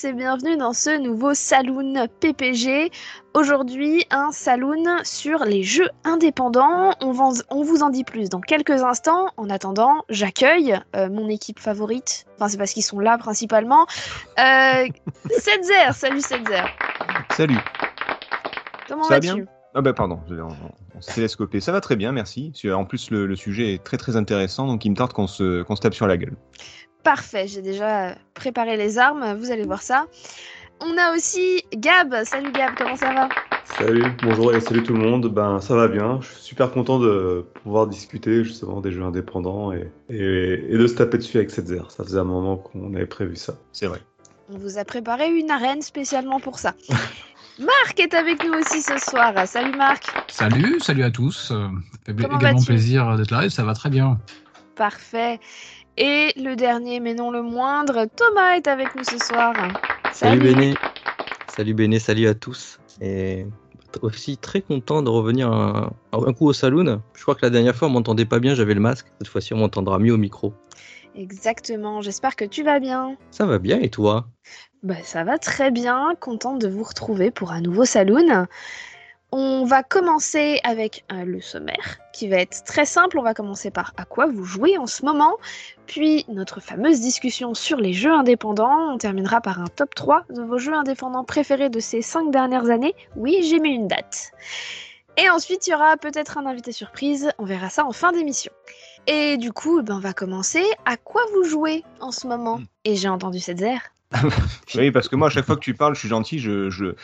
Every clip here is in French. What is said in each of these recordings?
Tous et bienvenue dans ce nouveau Saloon PPG. Aujourd'hui, un Saloon sur les jeux indépendants. On, vous en dit plus dans quelques instants. En attendant, j'accueille euh, mon équipe favorite. Enfin, c'est parce qu'ils sont là principalement. Euh, Setzer, salut Setzer. Salut. Comment vas-tu Ah bah pardon, on, s'est télescopé. Ça va très bien, merci. En plus, le, le sujet est très très intéressant, donc il me tarde qu'on se, qu'on se tape sur la gueule. Parfait, j'ai déjà euh, préparé les armes, vous allez voir ça. On a aussi Gab. Salut Gab, comment ça va? Salut, bonjour et salut tout le monde. Ben ça va bien. Je suis super content de pouvoir discuter justement des jeux indépendants et, et, et de se taper dessus avec cette zère. Ça faisait un moment qu'on avait prévu ça. C'est vrai. On vous a préparé une arène spécialement pour ça. Marc est avec nous aussi ce soir. Salut Marc. Salut, salut à tous. Ça fait Comment également plaisir d'être là et ça va très bien. Parfait. Et le dernier, mais non le moindre, Thomas est avec nous ce soir. Salut Béné. Salut Béné, salut à tous. Et aussi très content de revenir un, un coup au saloon. Je crois que la dernière fois on m'entendait pas bien, j'avais le masque. Cette fois-ci on m'entendra mieux au micro. Exactement, j'espère que tu vas bien. Ça va bien et toi? Bah, ça va très bien, contente de vous retrouver pour un nouveau saloon. On va commencer avec euh, le sommaire qui va être très simple. On va commencer par à quoi vous jouez en ce moment, puis notre fameuse discussion sur les jeux indépendants. On terminera par un top 3 de vos jeux indépendants préférés de ces 5 dernières années. Oui, j'ai mis une date. Et ensuite, il y aura peut-être un invité surprise. On verra ça en fin d'émission. Et du coup, ben, on va commencer. À quoi vous jouez en ce moment? Hmm. Et j'ai entendu cette zère. Oui, parce que moi, à chaque fois que tu parles, je suis gentil, je, je,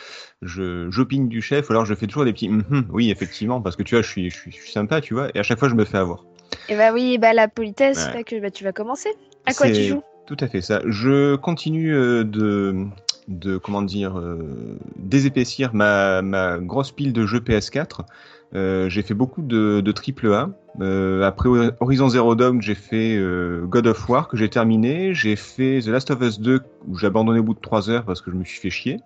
je, j'opine du chef, ou alors je fais toujours des petits Mhm oui, effectivement, parce que tu vois, je suis, je suis, je suis sympa, tu vois, et à chaque fois, je me fais avoir. Et bah oui, bah la politesse Ouais. fait que bah, tu vas commencer. À quoi tu joues? Tout à fait ça. Je continue euh, de, de comment dire, euh, désépaissir ma, ma grosse pile de jeux PS4. Euh, j'ai fait beaucoup de, de triple A. Euh, après Horizon Zero Dawn, j'ai fait euh, God of War que j'ai terminé. J'ai fait The Last of Us 2 où j'ai abandonné au bout de 3 heures parce que je me suis fait chier.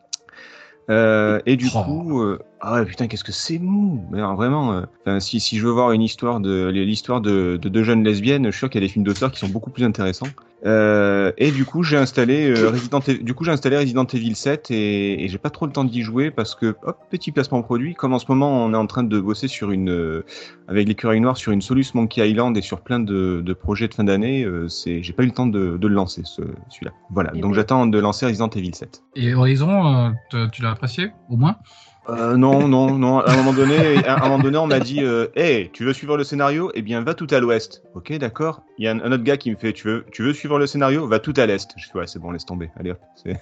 Et du Oh. coup, ah ouais, putain, qu'est-ce que c'est mou! Mais alors, vraiment, euh, enfin, si, si je veux voir une histoire de l'histoire de, de deux jeunes lesbiennes, je suis sûr qu'il y a des films d'auteur qui sont beaucoup plus intéressants. Euh, et du coup, j'ai installé euh, Resident Evil, du coup, j'ai installé Resident Evil 7 et, et j'ai pas trop le temps d'y jouer parce que hop, petit placement produit. Comme en ce moment, on est en train de bosser sur une euh, avec l'écureuil noir sur une Solus Monkey Island et sur plein de, de projets de fin d'année. Euh, c'est, j'ai pas eu le temps de, de le lancer ce, celui-là. Voilà. Donc j'attends de lancer Resident Evil 7. Et Horizon, euh, tu l'as apprécié au moins? Euh, non, non, non. À un moment donné, à un moment donné, on m'a dit, euh, hey, tu veux suivre le scénario? Eh bien, va tout à l'ouest. Ok, d'accord. Il y a un, autre gars qui me fait, tu veux, tu veux suivre le scénario? Va tout à l'est. Je fais, ouais, c'est bon, laisse tomber. Allez hop,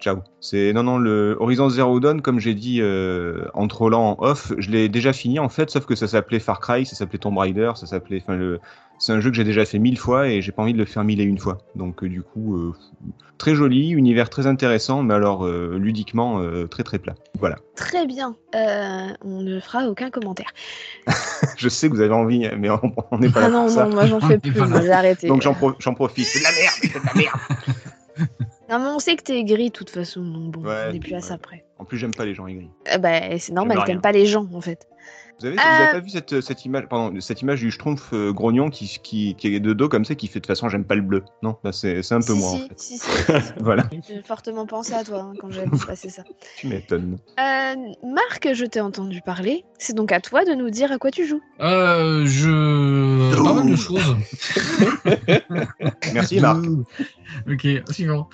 ciao. C'est non, non, le Horizon Zero Dawn, comme j'ai dit euh, en trollant en off, je l'ai déjà fini en fait, sauf que ça s'appelait Far Cry, ça s'appelait Tomb Raider, ça s'appelait, c'est un jeu que j'ai déjà fait mille fois et j'ai pas envie de le faire mille et une fois. Donc euh, du coup, euh, très joli, univers très intéressant, mais alors euh, ludiquement euh, très très plat. Voilà. Très bien. Euh, on ne fera aucun commentaire. Je sais que vous avez envie, mais on n'est pas là Ah pour non, ça. non, moi j'en fais plus. J'ai arrêté. Donc j'en pro- j'en profite. C'est de la merde, c'est de la merde. Non, mais on sait que t'es gris de toute façon. Donc bon, Ouais, on n'est plus à ouais. ça après. En plus, j'aime pas les gens aigris. Euh, bah, c'est normal, t'aimes pas les gens en fait. Vous avez, Euh. vous avez pas vu cette, cette image, pardon, cette image du schtroumpf euh, grognon qui, qui, qui est de dos comme ça, qui fait de toute façon, j'aime pas le bleu. Non, bah, c'est c'est un peu si, moi si, en fait. si, si, si, si. Voilà, J'ai fortement pensé à toi hein, quand j'ai vu passer ça. tu m'étonnes. Euh, Marc, je t'ai entendu parler. C'est donc à toi de nous dire à quoi tu joues. euh, Je. De choses. Merci Marc. Ok, suivant.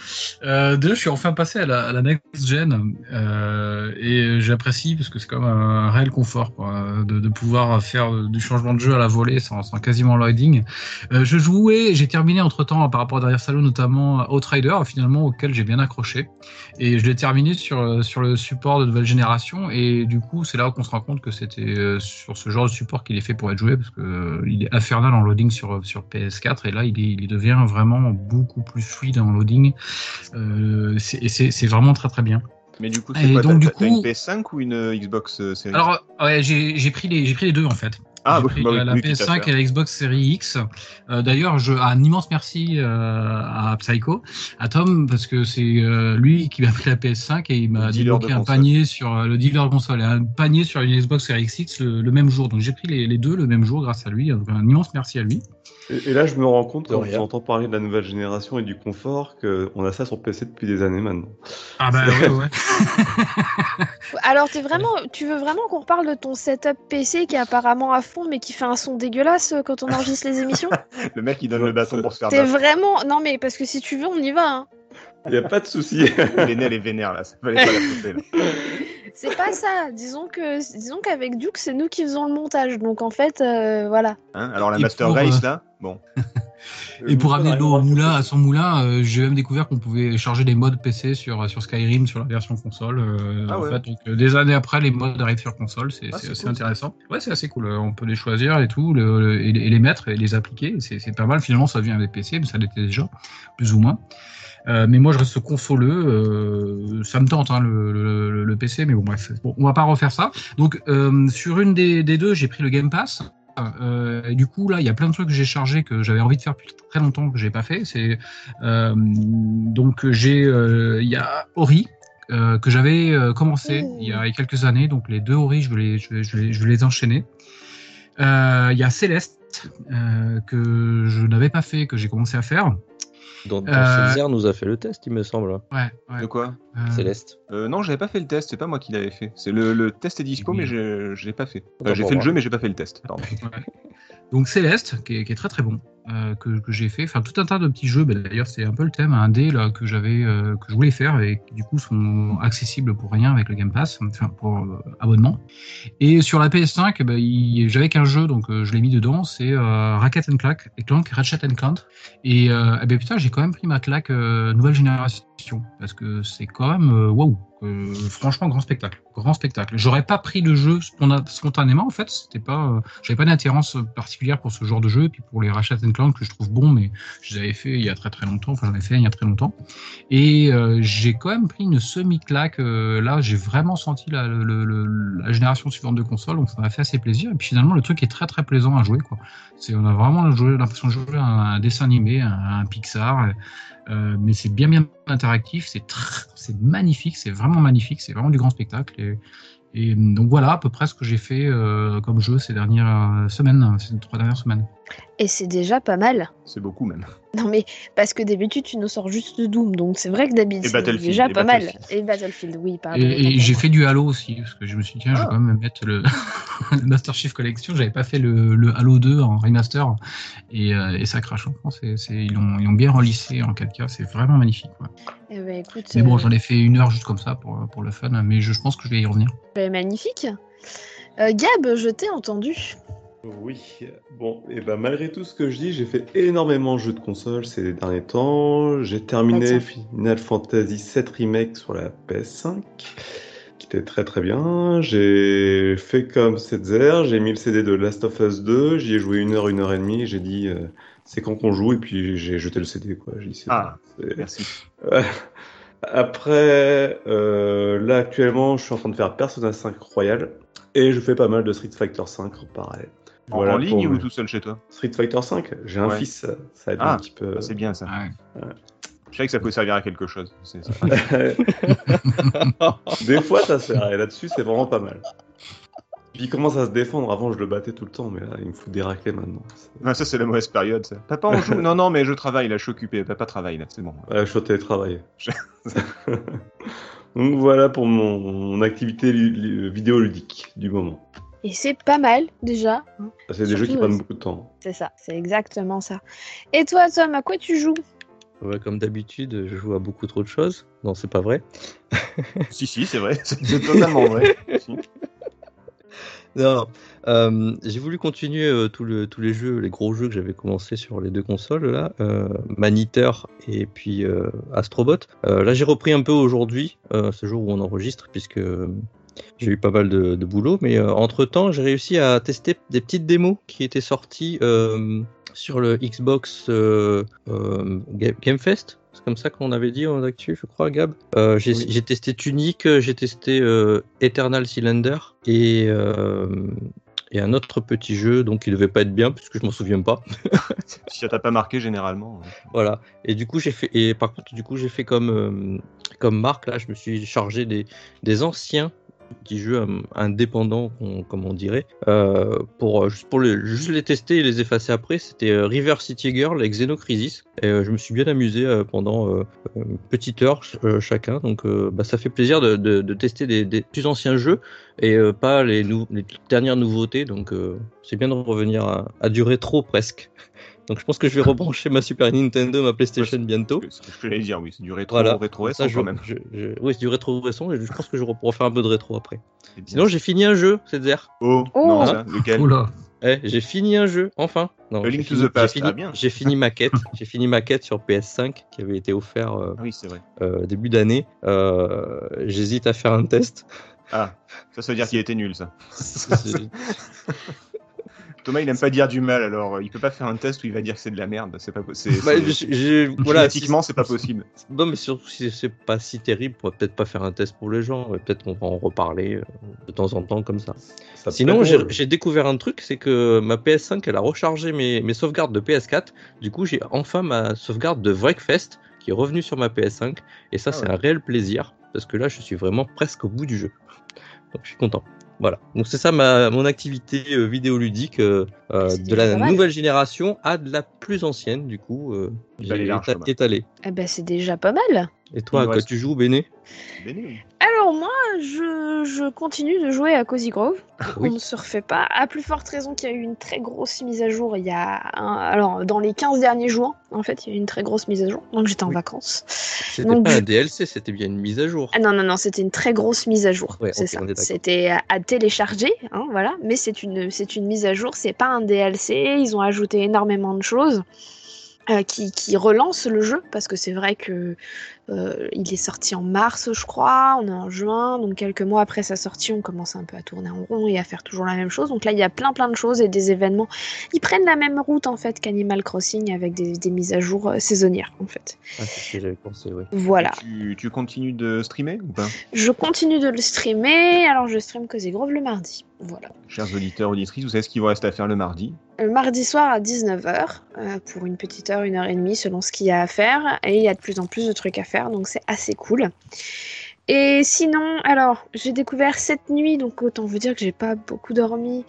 Euh, deux, je suis enfin passé à la, à la next gen euh, et j'apprécie parce que c'est comme un réel confort quoi, de, de pouvoir faire du changement de jeu à la volée sans, sans quasiment loading. Euh, je jouais, j'ai terminé entre temps par rapport à derrière Salon notamment Outrider finalement auquel j'ai bien accroché et je l'ai terminé sur sur le support de nouvelle génération et du coup c'est là qu'on se rend compte que c'était euh, sur ce genre de support qu'il est fait pour être joué parce que euh, il est infernal en loading sur sur PS4 et là il, est, il devient vraiment beaucoup plus fluide en loading. Euh, c'est- et c'est vraiment très très bien. Mais du coup, c'est quoi donc, T'as du t'as- t'as une coup- PS5 ou une euh, Xbox euh, Series Alors, ouais, j'ai j'ai pris, les- j'ai pris les deux en fait. Ah, bah, oui, la, la oui, tout à PS5 fait. et la Xbox Series X. Euh, D'ailleurs, je un immense merci euh, à Psycho, à Tom, parce que c'est euh, lui qui m'a pris la PS5 et il m'a débloqué un panier sur euh, le dealer de console et un panier sur une Xbox Series X le, le même jour. Donc j'ai pris les, les deux le même jour grâce à lui. Donc un immense merci à lui. Et, et là, je me rends compte quand j'entends parler de la nouvelle génération et du confort qu'on a ça sur PC depuis des années maintenant. Ah bah ouais, ouais. Alors, vraiment, tu veux vraiment qu'on reparle de ton setup PC qui est apparemment à fond, mais qui fait un son dégueulasse euh, quand on enregistre les émissions? Le mec, il donne le bâton pour se faire T'es vraiment. Non, mais parce que si tu veux, on y va. Hein. Il n'y a pas de souci. L'aîné, elle est vénère, là. Ça fallait pas la sauter, là. C'est pas ça. Disons que, disons qu'avec Duke, c'est nous qui faisons le montage. Donc en fait, euh, voilà. Hein Alors, la Et Master pour, Race, euh, là Bon. Et pour amener de l'eau au moulin, à son moulin, euh, j'ai même découvert qu'on pouvait charger des modes PC sur, sur Skyrim, sur la version console. euh, Ah en ouais. fait, donc, euh, des années après, les modes arrivent sur console, c'est Ah, c'est c'est assez cool, ça. intéressant. Ouais, c'est assez cool. On peut les choisir et tout, le- le- et, les- et les mettre et les appliquer. c'est pas mal. Finalement, ça vient avec PC, mais ça l'était déjà, plus ou moins. Euh, mais moi, je reste consoleux. euh, ça me tente hein, le, PC, mais bon, bref. Bon, on va pas refaire ça. Donc, euh, sur une des, deux, j'ai pris le Game Pass. Du coup, là, il y a plein de trucs que j'ai chargés que j'avais envie de faire depuis très longtemps que j'ai pas fait. Donc il y a Ori. que j'avais commencé il y a quelques années, donc les deux Ori, je vais les, je vais, les enchaîner. Il y a Céleste que je n'avais pas fait, que j'ai commencé à faire. Dont, dont Euh, Césaire nous a fait le test, il me semble. Ouais, ouais. De quoi Euh, Céleste. euh, Non, j'avais pas fait le test. C'est pas moi qui l'avais fait. C'est le, le test est dispo, Oui. mais l'ai pas fait. Euh, j'ai fait le jeu, mais j'ai pas fait le test. Pardon. Donc Céleste, qui est, très très bon, euh, que, j'ai fait. Enfin, tout un tas de petits jeux. Ben, D'ailleurs, c'est un peu le thème, un dé là que j'avais, euh, que je voulais faire et qui du coup sont accessibles pour rien avec le Game Pass, enfin pour euh, abonnement. Et sur la PS5, ben, il- j'avais qu'un jeu, donc je l'ai mis dedans. C'est Racket and Clank, et Clank, Ratchet and Clank. Et eh ben, putain, j'ai quand même pris ma claque nouvelle génération parce que c'est quand même euh, waouh. Euh, franchement, grand spectacle, grand spectacle. J'aurais pas pris le jeu spontanément en fait. C'était pas, euh, j'avais pas d'attirance particulière pour ce genre de jeu et puis pour les Ratchet Clank que je trouve bon, mais je les avais fait il y a très très longtemps. Enfin, j'en ai fait il y a très longtemps. Et j'ai quand même pris une semi-claque. euh, là, j'ai vraiment senti la, génération suivante de console, donc ça m'a fait assez plaisir. Et puis finalement, le truc est très très plaisant à jouer. Quoi. C'est, on a vraiment l'impression de jouer à un, dessin animé, un, un Pixar. Euh, mais c'est bien bien interactif, c'est c'est magnifique, c'est vraiment magnifique, c'est vraiment du grand spectacle. Et, donc voilà à peu près ce que j'ai fait euh, comme jeu ces dernières semaines, ces trois dernières semaines. Et c'est déjà pas mal. C'est beaucoup même. Non, mais parce que d'habitude, tu nous sors juste de Doom. Donc c'est vrai que d'habitude, Et c'est Battlefield, déjà et pas mal. Battlefield. Et Battlefield, oui, pardon. Et, et j'ai fait du Halo aussi, parce que je me suis dit, tiens, je vais Ah. quand même mettre le, le Master Chief Collection. J'avais pas fait le, le Halo 2 en remaster, et, euh, et ça crache. C'est, c'est, ils l'ont ils bien relissé en 4K, c'est vraiment magnifique. quoi. Eh ben, écoute, Mais bon, euh, j'en ai fait une heure juste comme ça pour, pour le fun, mais je, je pense que je vais y revenir. ben, magnifique. Euh, Gab, je t'ai entendu. Oui, bon, et ben malgré tout ce que je dis, j'ai fait énormément de jeux de console ces derniers temps. J'ai terminé. Final Fantasy VII Remake sur la PS5, qui était très très bien. J'ai fait comme Setzer, j'ai mis le CD de Last of Us 2, j'y ai joué une heure, une heure et demie, j'ai dit euh, c'est quand qu'on joue, et puis j'ai jeté le CD quoi. Dit, Ah. bon, Merci. Après, euh, là actuellement, je suis en train de faire Persona 5 Royal et je fais pas mal de Street Fighter 5 en parallèle. En, Voilà en ligne ou tout seul chez toi? Street Fighter 5 J'ai un Ouais. fils, ça aide Ah, un petit peu. Ah, C'est bien ça. Ouais. Je savais que ça pouvait servir à quelque chose. Des fois, ça sert et là-dessus, c'est vraiment pas mal. Puis il commence à se défendre. Avant, je le battais tout le temps, mais là, il me fout des raclés maintenant. Ah, ça, c'est la mauvaise période. Ça. Papa, on joue Non, non, mais je travaille là, je suis occupé. Papa travaille là, c'est bon. Ouais, je suis au télétravail. Donc voilà pour mon, mon activité lu- lu- vidéoludique du moment. Et c'est pas mal, déjà. C'est des jeux qui prennent euh, beaucoup de temps. C'est ça, c'est exactement ça. Et toi, Tom, à quoi tu joues? Ouais, comme d'habitude, je joue à beaucoup trop de choses. Non, c'est pas vrai. si, si, c'est vrai. C'est totalement vrai. Si. Non, euh, j'ai voulu continuer euh, tout le- tous les jeux, les gros jeux que j'avais commencé sur les deux consoles là, euh, Maniteur et puis euh, Astrobot. Euh, là, j'ai repris un peu aujourd'hui, euh, ce jour où on enregistre, puisque euh, j'ai eu pas mal de, de boulot. Mais entre temps, j'ai réussi à tester des petites démos qui étaient sorties euh, sur le Xbox euh, euh, Ga- Game Fest. C'est comme ça qu'on avait dit en actu, je crois, Gab. Euh, j'ai Oui. testé Tunic, j'ai testé euh, Eternal Cylinder et, euh, et un autre petit jeu, donc il devait pas être bien puisque je m'en souviens pas. Si ça t'a pas marqué, généralement. euh, Voilà. Et du coup, j'ai fait. Et par contre, du coup, j'ai fait comme euh, comme Marc là. Je me suis chargé des des anciens petits jeux indépendants, comme on dirait, euh, pour euh, juste les tester et les effacer après. C'était euh, River City Girl et Xenocrisis. Et je me suis bien amusé pendant une petite heure ch- chacun. Donc, bah, ça fait plaisir de, tester des, plus anciens jeux et pas les, dernières nouveautés. Donc, c'est bien de revenir à, à du rétro presque. Donc, je pense que je vais rebrancher ma Super Nintendo, ma PlayStation bientôt. C'est ce que j'allais dire, oui. C'est du rétro, Voilà. rétro Ça, rétro je- quand même. je- je- oui, c'est du rétro récent et je pense que je pourrai faire un peu de rétro après. Bien. Sinon, j'ai fini un jeu, c'est dire. Oh, Oh. non, Hein ça, lequel Oula. Eh, j'ai fini un jeu, enfin. Non, Link to fini- the Past, j'ai fini, ah, bien. j'ai fini ma quête. j'ai fini ma quête sur PS5 qui avait été offert euh, Ah oui, c'est vrai. euh, début d'année. Euh, J'hésite à faire un test. Ah, ça, ça veut dire qu'il était nul, ça. Thomas, il aime pas dire du mal, alors euh, il peut pas faire un test où il va dire que c'est de la merde. C'est pas possible. Bah, voilà, Politiquement, si- c'est pas possible. Non, mais surtout si c'est pas si terrible, on va peut-être pas faire un test pour les gens. Peut-être qu'on va en reparler euh, de temps en temps comme ça. Ça Sinon, j'ai découvert un truc, c'est que ma PS5, elle a rechargé mes, mes sauvegardes de PS4. Du coup, j'ai enfin ma sauvegarde de Wreckfest qui est revenue sur ma PS5. Et ça, Ah c'est ouais. un réel plaisir, parce que là, je suis vraiment presque au bout du jeu. Donc, je suis content. Voilà. Donc, c'est ça ma, mon activité euh, vidéoludique euh, C'est de la nouvelle génération à de la plus ancienne, du coup. Euh, Il j'ai allait large, éta- Thomas. étalé. Eh ben, c'est déjà pas mal. Et toi, à quoi tu joues, Béné? Béné. Alors moi, je, je continue de jouer à Cozy Grove. Oui. On ne se refait pas. À plus forte raison qu'il y a eu une très grosse mise à jour il y a... un- Alors, dans les 15 derniers jours, en fait, il y a eu une très grosse mise à jour. Donc j'étais en Oui. vacances. C'était Donc, pas un DLC, c'était bien une mise à jour. Ah non, non, non, c'était une très grosse mise à jour. Ouais, c'est ça. C'était à, à télécharger, hein, voilà. Mais c'est une, c'est une mise à jour, c'est pas un DLC. Ils ont ajouté énormément de choses euh, qui, qui relancent le jeu parce que c'est vrai que euh, il est sorti en mars, je crois. On est en juin, donc quelques mois après sa sortie, on commence un peu à tourner en rond et à faire toujours la même chose. Donc là, il y a plein, plein de choses et des événements. Ils prennent la même route en fait qu'Animal Crossing avec des, des mises à jour euh, saisonnières en fait. Ah, c'est ce que j'avais pensé, oui. Voilà. Tu, tu continues de streamer ou pas? Je continue de le streamer. Alors, je stream Cozy Grove le mardi. Voilà. Chers auditeurs, auditrices, vous savez ce qu'il vous reste à faire le mardi? Mardi soir à 19h, pour une petite heure, une heure et demie, selon ce qu'il y a à faire. Et il y a de plus en plus de trucs à faire, donc c'est assez cool. Et sinon, alors, j'ai découvert cette nuit, donc autant vous dire que j'ai pas beaucoup dormi,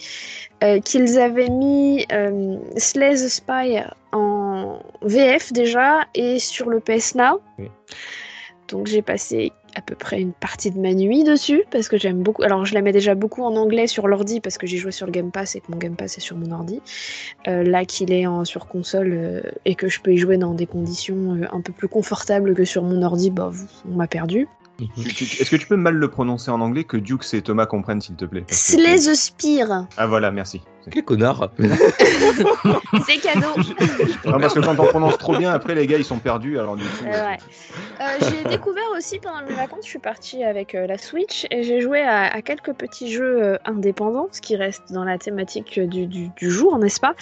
euh, qu'ils avaient mis euh, Slay the Spire en VF déjà et sur le PS Now. Oui. Donc j'ai passé à peu près une partie de ma nuit dessus parce que j'aime beaucoup. Alors je la mets déjà beaucoup en anglais sur l'ordi parce que j'ai joué sur le Game Pass et que mon Game Pass est sur mon ordi. Euh, là qu'il est en, sur console euh, et que je peux y jouer dans des conditions euh, un peu plus confortables que sur mon ordi, bah on m'a perdu. Est-ce que tu peux mal le prononcer en anglais que Dukes et Thomas comprennent, s'il te plaît? Slay the Spear, Ah voilà, merci. Quel connard c'est cadeau. Non, parce que quand on prononce trop bien, après les gars ils sont perdus, alors du coup. Euh, ouais. Euh, j'ai découvert aussi pendant mes vacances, je suis partie avec euh, la Switch et j'ai joué à, à quelques petits jeux euh, indépendants, ce qui reste dans la thématique du, du- du jour, n'est-ce pas?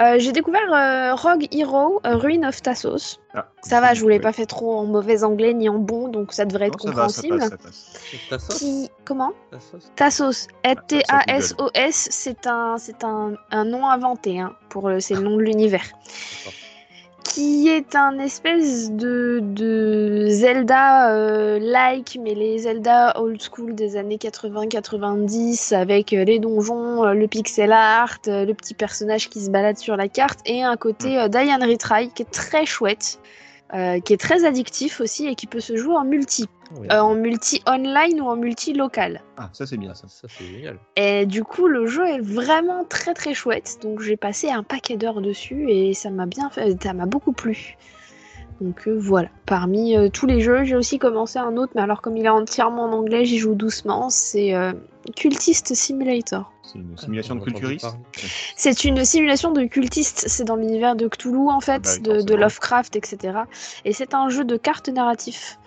Euh, J'ai découvert euh, Rogue Hero, euh, Ruin of Tassos. Ah, Ça va, je vous l'ai ouais. pas fait trop en mauvais anglais ni en bon, donc ça devrait être Non, ça va, ça compréhensible. passe, ça passe. Ta sauce Qui... Comment? Ta sauce Tassos, ça, T-A-S-O-S, c'est un, c'est un, un nom inventé, hein, pour le, c'est le nom de l'univers. Qui est un espèce de, de Zelda euh, like, mais les Zelda old school des années 80-90 avec euh, les donjons, euh, le pixel art, euh, le petit personnage qui se balade sur la carte et un côté euh, Diane Retry qui est très chouette. Euh, qui est très addictif aussi et qui peut se jouer en multi, Oui. Euh, en multi online ou en multi local. Ah, ça c'est bien ça. Ça, c'est génial. Et du coup, le jeu est vraiment très très chouette. Donc j'ai passé un paquet d'heures dessus et ça m'a bien fait, ça m'a beaucoup plu. Donc euh, voilà. Parmi euh, tous les jeux, j'ai aussi commencé un autre, mais alors comme il est entièrement en anglais, j'y joue doucement. C'est euh, Cultist Simulator. C'est une simulation de culturiste. C'est une simulation de cultiste. C'est dans l'univers de Cthulhu en fait, bah oui, de. Lovecraft, etc. Et c'est un jeu de cartes narratif.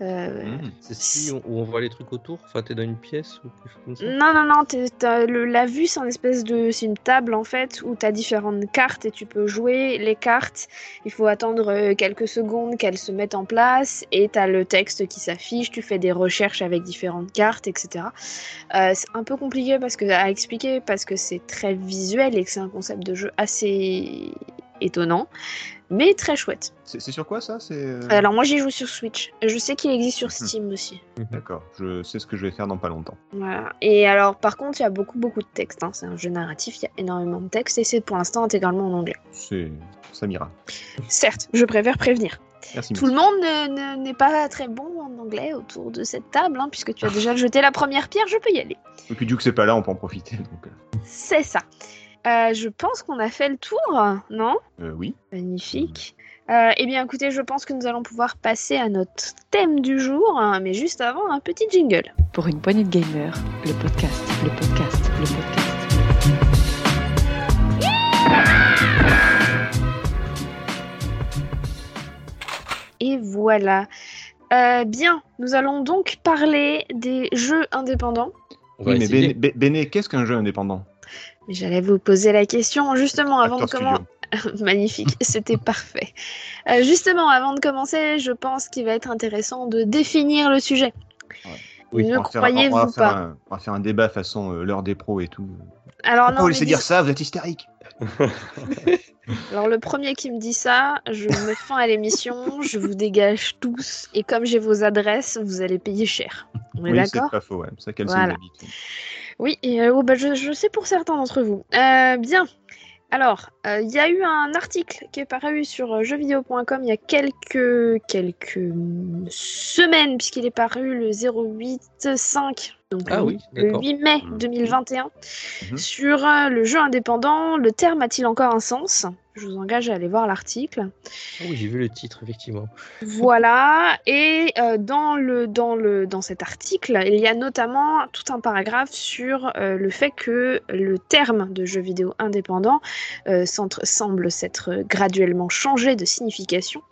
Euh, Mmh. C'est celui où on voit les trucs autour? Enfin, t'es dans une pièce ou quelque chose comme ça? Non, non, non, t'as le- la vue, c'est une espèce de. C'est une table en fait où tu as différentes cartes et tu peux jouer les cartes. Il faut attendre euh, quelques secondes qu'elles se mettent en place et tu as le texte qui s'affiche. Tu fais des recherches avec différentes cartes, etc. Euh, c'est un peu compliqué parce que, à expliquer parce que c'est très visuel et que c'est un concept de jeu assez étonnant, mais très chouette. C'est sur quoi ça? C'est euh, Alors, moi, j'y joue sur Switch. Je sais qu'il existe sur Mhm. Steam aussi. D'accord, je sais ce que je vais faire dans pas longtemps. Voilà. Et alors, par contre, il y a beaucoup, beaucoup de texte. hein. C'est un jeu narratif, il y a énormément de texte et c'est pour l'instant intégralement en anglais. C'est ça m'ira. Certes, je préfère prévenir. Merci. Tout le monde ne- ne- n'est pas très bon en anglais autour de cette table, hein, puisque tu as déjà jeté la première pierre, je peux y aller. Et puis du coup c'est pas là, on peut en profiter. Donc, euh, C'est ça. Euh, je pense qu'on a fait le tour, non? Euh, oui. Magnifique. Euh, eh bien, écoutez, je pense que nous allons pouvoir passer à notre thème du jour, hein, mais juste avant, un petit jingle. Pour une poignée de gamers, le podcast, le podcast, le podcast. Et voilà. Euh, bien, nous allons donc parler des jeux indépendants. Oui, mais. Béné, Bé- Béné, qu'est-ce qu'un jeu indépendant? J'allais vous poser la question justement avant de commencer. Magnifique, c'était parfait. Euh, justement, avant de commencer, je pense qu'il va être intéressant de définir le sujet. Oui, ne croyez-vous pas un- On va faire un débat façon euh, l'heure des pros et tout. Alors Pourquoi non, vous laissez dire ça Vous êtes hystérique. alors le premier qui me dit ça, je mets fin à l'émission, je vous dégage tous, et comme j'ai vos adresses, vous allez payer cher. On est Oui, c'est d'accord pas faux. Ouais. Ça, quelle Voilà. Oui, et, euh, oh, bah, je, je sais pour certains d'entre vous. Euh, bien. Alors, euh, il y a eu un article qui est paru sur jeuxvideo.com il y a quelques, quelques semaines, puisqu'il est paru le 08-5, donc Ah le, oui, le d'accord. 8 mai Mhm. 2021, Mhm. sur euh, le jeu indépendant. Le terme a-t-il encore un sens? Je vous engage à aller voir l'article. Ah oui, j'ai vu le titre, effectivement. Voilà, et euh, dans, le, dans, le, dans cet article, il y a notamment tout un paragraphe sur euh, le fait que le terme de jeu vidéo indépendant semble s'être graduellement changé de signification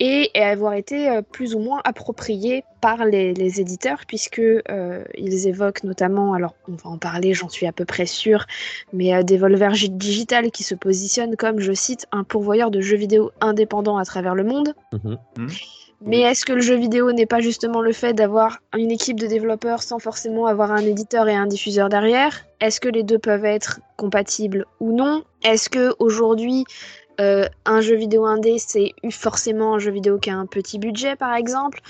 et avoir été euh, plus ou moins approprié par les, les éditeurs, puisque euh, ils évoquent notamment, alors on va en parler, j'en suis à peu près sûre, mais euh, Devolver Gi- Digital qui se positionne comme, je cite, un pourvoyeur de jeux vidéo indépendants à travers le monde. Mhm. Mais est-ce que le jeu vidéo n'est pas justement le fait d'avoir une équipe de développeurs sans forcément avoir un éditeur et un diffuseur derrière? Est-ce que les deux peuvent être compatibles ou non? Est-ce que aujourd'hui euh, un jeu vidéo indé c'est forcément un jeu vidéo qui a un petit budget par exemple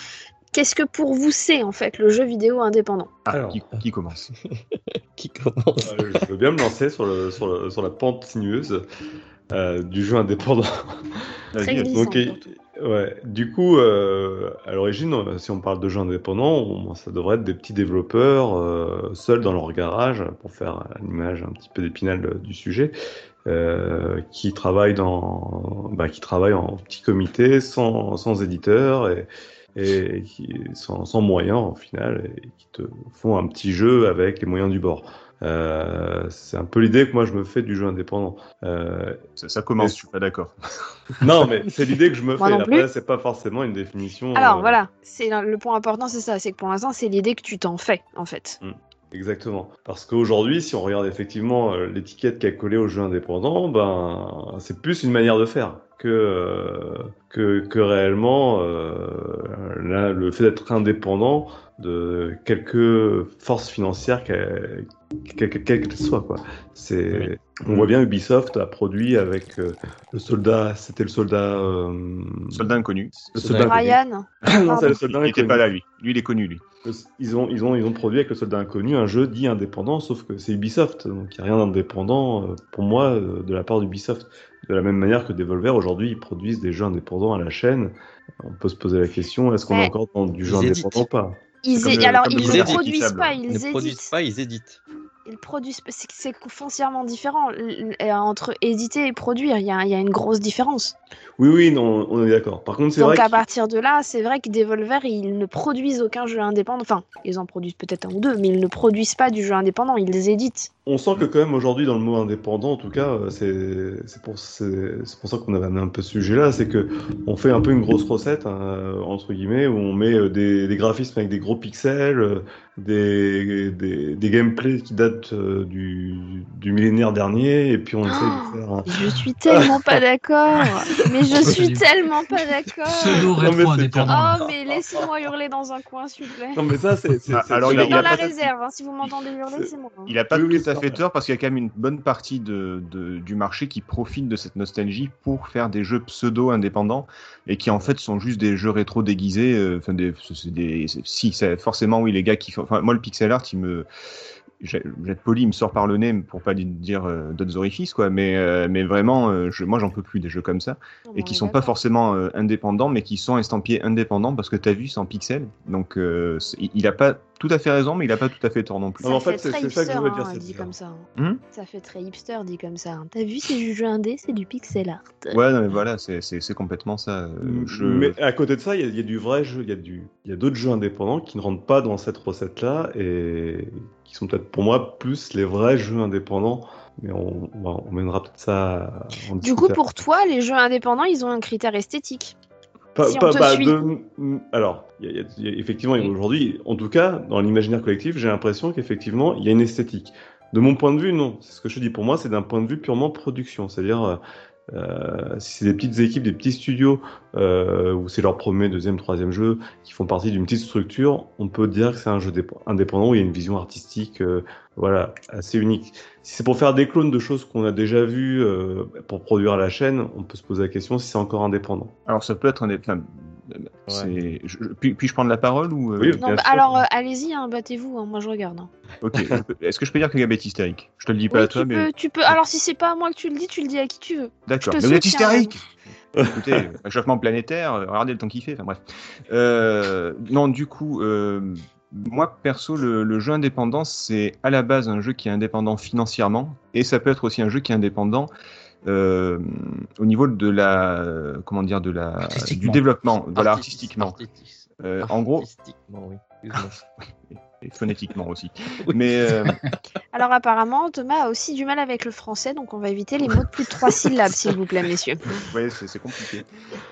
Qu'est-ce que pour vous c'est en fait le jeu vidéo indépendant? Ah, Alors. qui, qui commence? Qui commence? Euh, je veux bien me lancer sur, le, sur, le- sur la pente sinueuse euh, du jeu indépendant. Très glissant. Donc, et- ouais, du coup, euh, à l'origine, si on parle de jeux indépendants, on- ça devrait être des petits développeurs euh, seuls dans leur garage, pour faire une image un petit peu d'épinal du sujet, euh, qui travaillent dans, bah, qui travaillent en petit comité, sans, sans éditeur et, et qui, sans, sans moyens au final, et qui te font un petit jeu avec les moyens du bord. Euh, c'est un peu l'idée que moi je me fais du jeu indépendant. Euh, Ça, ça commence, je suis pas d'accord. non, mais c'est l'idée que je me fais. Après, c'est pas forcément une définition. Alors euh, voilà, c'est le point important, c'est ça, c'est que pour l'instant c'est l'idée que tu t'en fais en fait. Exactement. Parce qu'aujourd'hui, si on regarde effectivement euh, l'étiquette qui a collé au jeu indépendant, ben, c'est plus une manière de faire que, euh, que, que réellement euh, là, le fait d'être indépendant de quelques forces financières, quelles. Quoi. C'est, On voit bien Ubisoft a produit avec euh, le soldat, c'était le soldat. euh, Soldat inconnu. le Soldat Ryan, non, c'est le soldat Il était inconnu. pas là, lui. Lui, il est connu, lui. Ils ont, ils, ont, ils ont produit avec le soldat inconnu un jeu dit indépendant, sauf que c'est Ubisoft, donc il n'y a rien d'indépendant euh, pour moi euh, de la part d'Ubisoft. De la même manière que Devolver, aujourd'hui, ils produisent des jeux indépendants à la chaîne. On peut se poser la question, est-ce qu'on Ouais. est encore dans du jeu Ils indépendant ou pas? Ils comme é- le- alors comme ils le ne produisent pas, Ils ils ne produisent éditent. pas, ils éditent. Ils produisent, c'est foncièrement différent entre éditer et produire. Il y a, il y a une grosse différence. Oui, oui, non, on est d'accord. Par contre, c'est Donc vrai à qu'ils- partir de là, c'est vrai que Devolver, ils ne produisent aucun jeu indépendant. Enfin, ils en produisent peut-être un ou deux, mais ils ne produisent pas du jeu indépendant. Ils les éditent. on sent que quand même aujourd'hui dans le mot indépendant, en tout cas, euh, c'est pour pour ça qu'on avait amené un peu ce sujet-là, c'est que on fait un peu une grosse recette hein, entre guillemets où on met euh, des, des graphismes avec des gros pixels, euh, des des, des gameplays qui datent euh, du du millénaire dernier et puis on essaie de faire un... Je suis tellement pas d'accord. Mais je suis tellement pas d'accord. Pseudo rétro indépendant. Oh, mais laissez-moi hurler dans un coin, s'il vous plaît. Non mais ça c'est c'est- Ah, alors, il a- dans il a la pas- réserve, hein, si vous m'entendez hurler, C'est- moi. hein. Il a pas Oui, tout à fait tort parce qu'il y a quand même une bonne partie de, de- du marché qui profite de cette nostalgie pour faire des jeux pseudo indépendants et qui en fait sont juste des jeux rétro déguisés. euh, Enfin, des, des, c'est- si, c'est forcément oui les gars qui font. Enfin, moi le pixel art, il me j'ai- je vais être poli, il me sort par le nez pour pas lui dire euh, d'autres orifices quoi. Mais euh, mais vraiment, euh, je, moi j'en peux plus des jeux comme ça et qui sont pas forcément euh, indépendants, mais qui sont estampillés indépendants parce que t'as vu, c'est en pixels. Donc euh, il a pas tout à fait raison, mais il a pas tout à fait tort non plus. Non, mais en Ça fait, fait c'est- ça que je hipster, voulais dire, hein, c'est dit ça. comme ça. Hum Ça fait très hipster, dit comme ça. hein. T'as vu, c'est du jeu indé, c'est du pixel art. Ouais, non, mais voilà, c'est complètement ça. euh, je... Mais à côté de ça, il y, a- il y a du vrai jeu, il y a du, il y a d'autres jeux indépendants qui ne rentrent pas dans cette recette-là et qui sont peut-être pour moi plus les vrais jeux indépendants. Mais on, on, va- on mènera peut-être ça. en Du coup, pour toi, les jeux indépendants, ils ont un critère esthétique. Pas- Si on pas- te bah, suit. de- mm, alors, y a- y a- effectivement, Oui. aujourd'hui, en tout cas, dans l'imaginaire collectif, j'ai l'impression qu'effectivement, il y a une esthétique. De mon point de vue, non. C'est ce que je dis pour moi, c'est d'un point de vue purement production. C'est-à-dire, euh, euh, si c'est des petites équipes, des petits studios, euh, où c'est leur premier, deuxième, troisième jeu, qui font partie d'une petite structure, on peut dire que c'est un jeu dép- indépendant où il y a une vision artistique, euh, voilà, assez unique. Si c'est pour faire des clones de choses qu'on a déjà vues euh, pour produire la chaîne, on peut se poser la question si c'est encore indépendant. Alors ça peut être un euh, puis, puis-je prendre la parole ou euh, Oui, Non, bah, alors, euh, allez-y, hein, battez-vous, hein, moi je regarde. hein. Ok. Est-ce que je peux dire que Gab est hystérique? Je te le dis pas Oui, à toi, tu, mais peux, tu peux. Alors, si c'est pas à moi que tu le dis, tu le dis à qui tu veux. d'accord. Mais vous êtes soutiens, hystérique. Écoutez, réchauffement planétaire, euh, regardez le temps qu'il fait. Enfin bref. Euh, non, du coup, euh, moi perso, le, le jeu indépendant, c'est à la base un jeu qui est indépendant financièrement, et ça peut être aussi un jeu qui est indépendant euh, au niveau de la, comment dire, de la, du développement, voilà, artistiquement. Euh, en gros, Artistiquement, oui. Et phonétiquement aussi. Oui. Mais euh, Alors, apparemment, Thomas a aussi du mal avec le français, donc on va éviter les mots de plus de trois syllabes, s'il vous plaît, messieurs. ouais, c'est compliqué.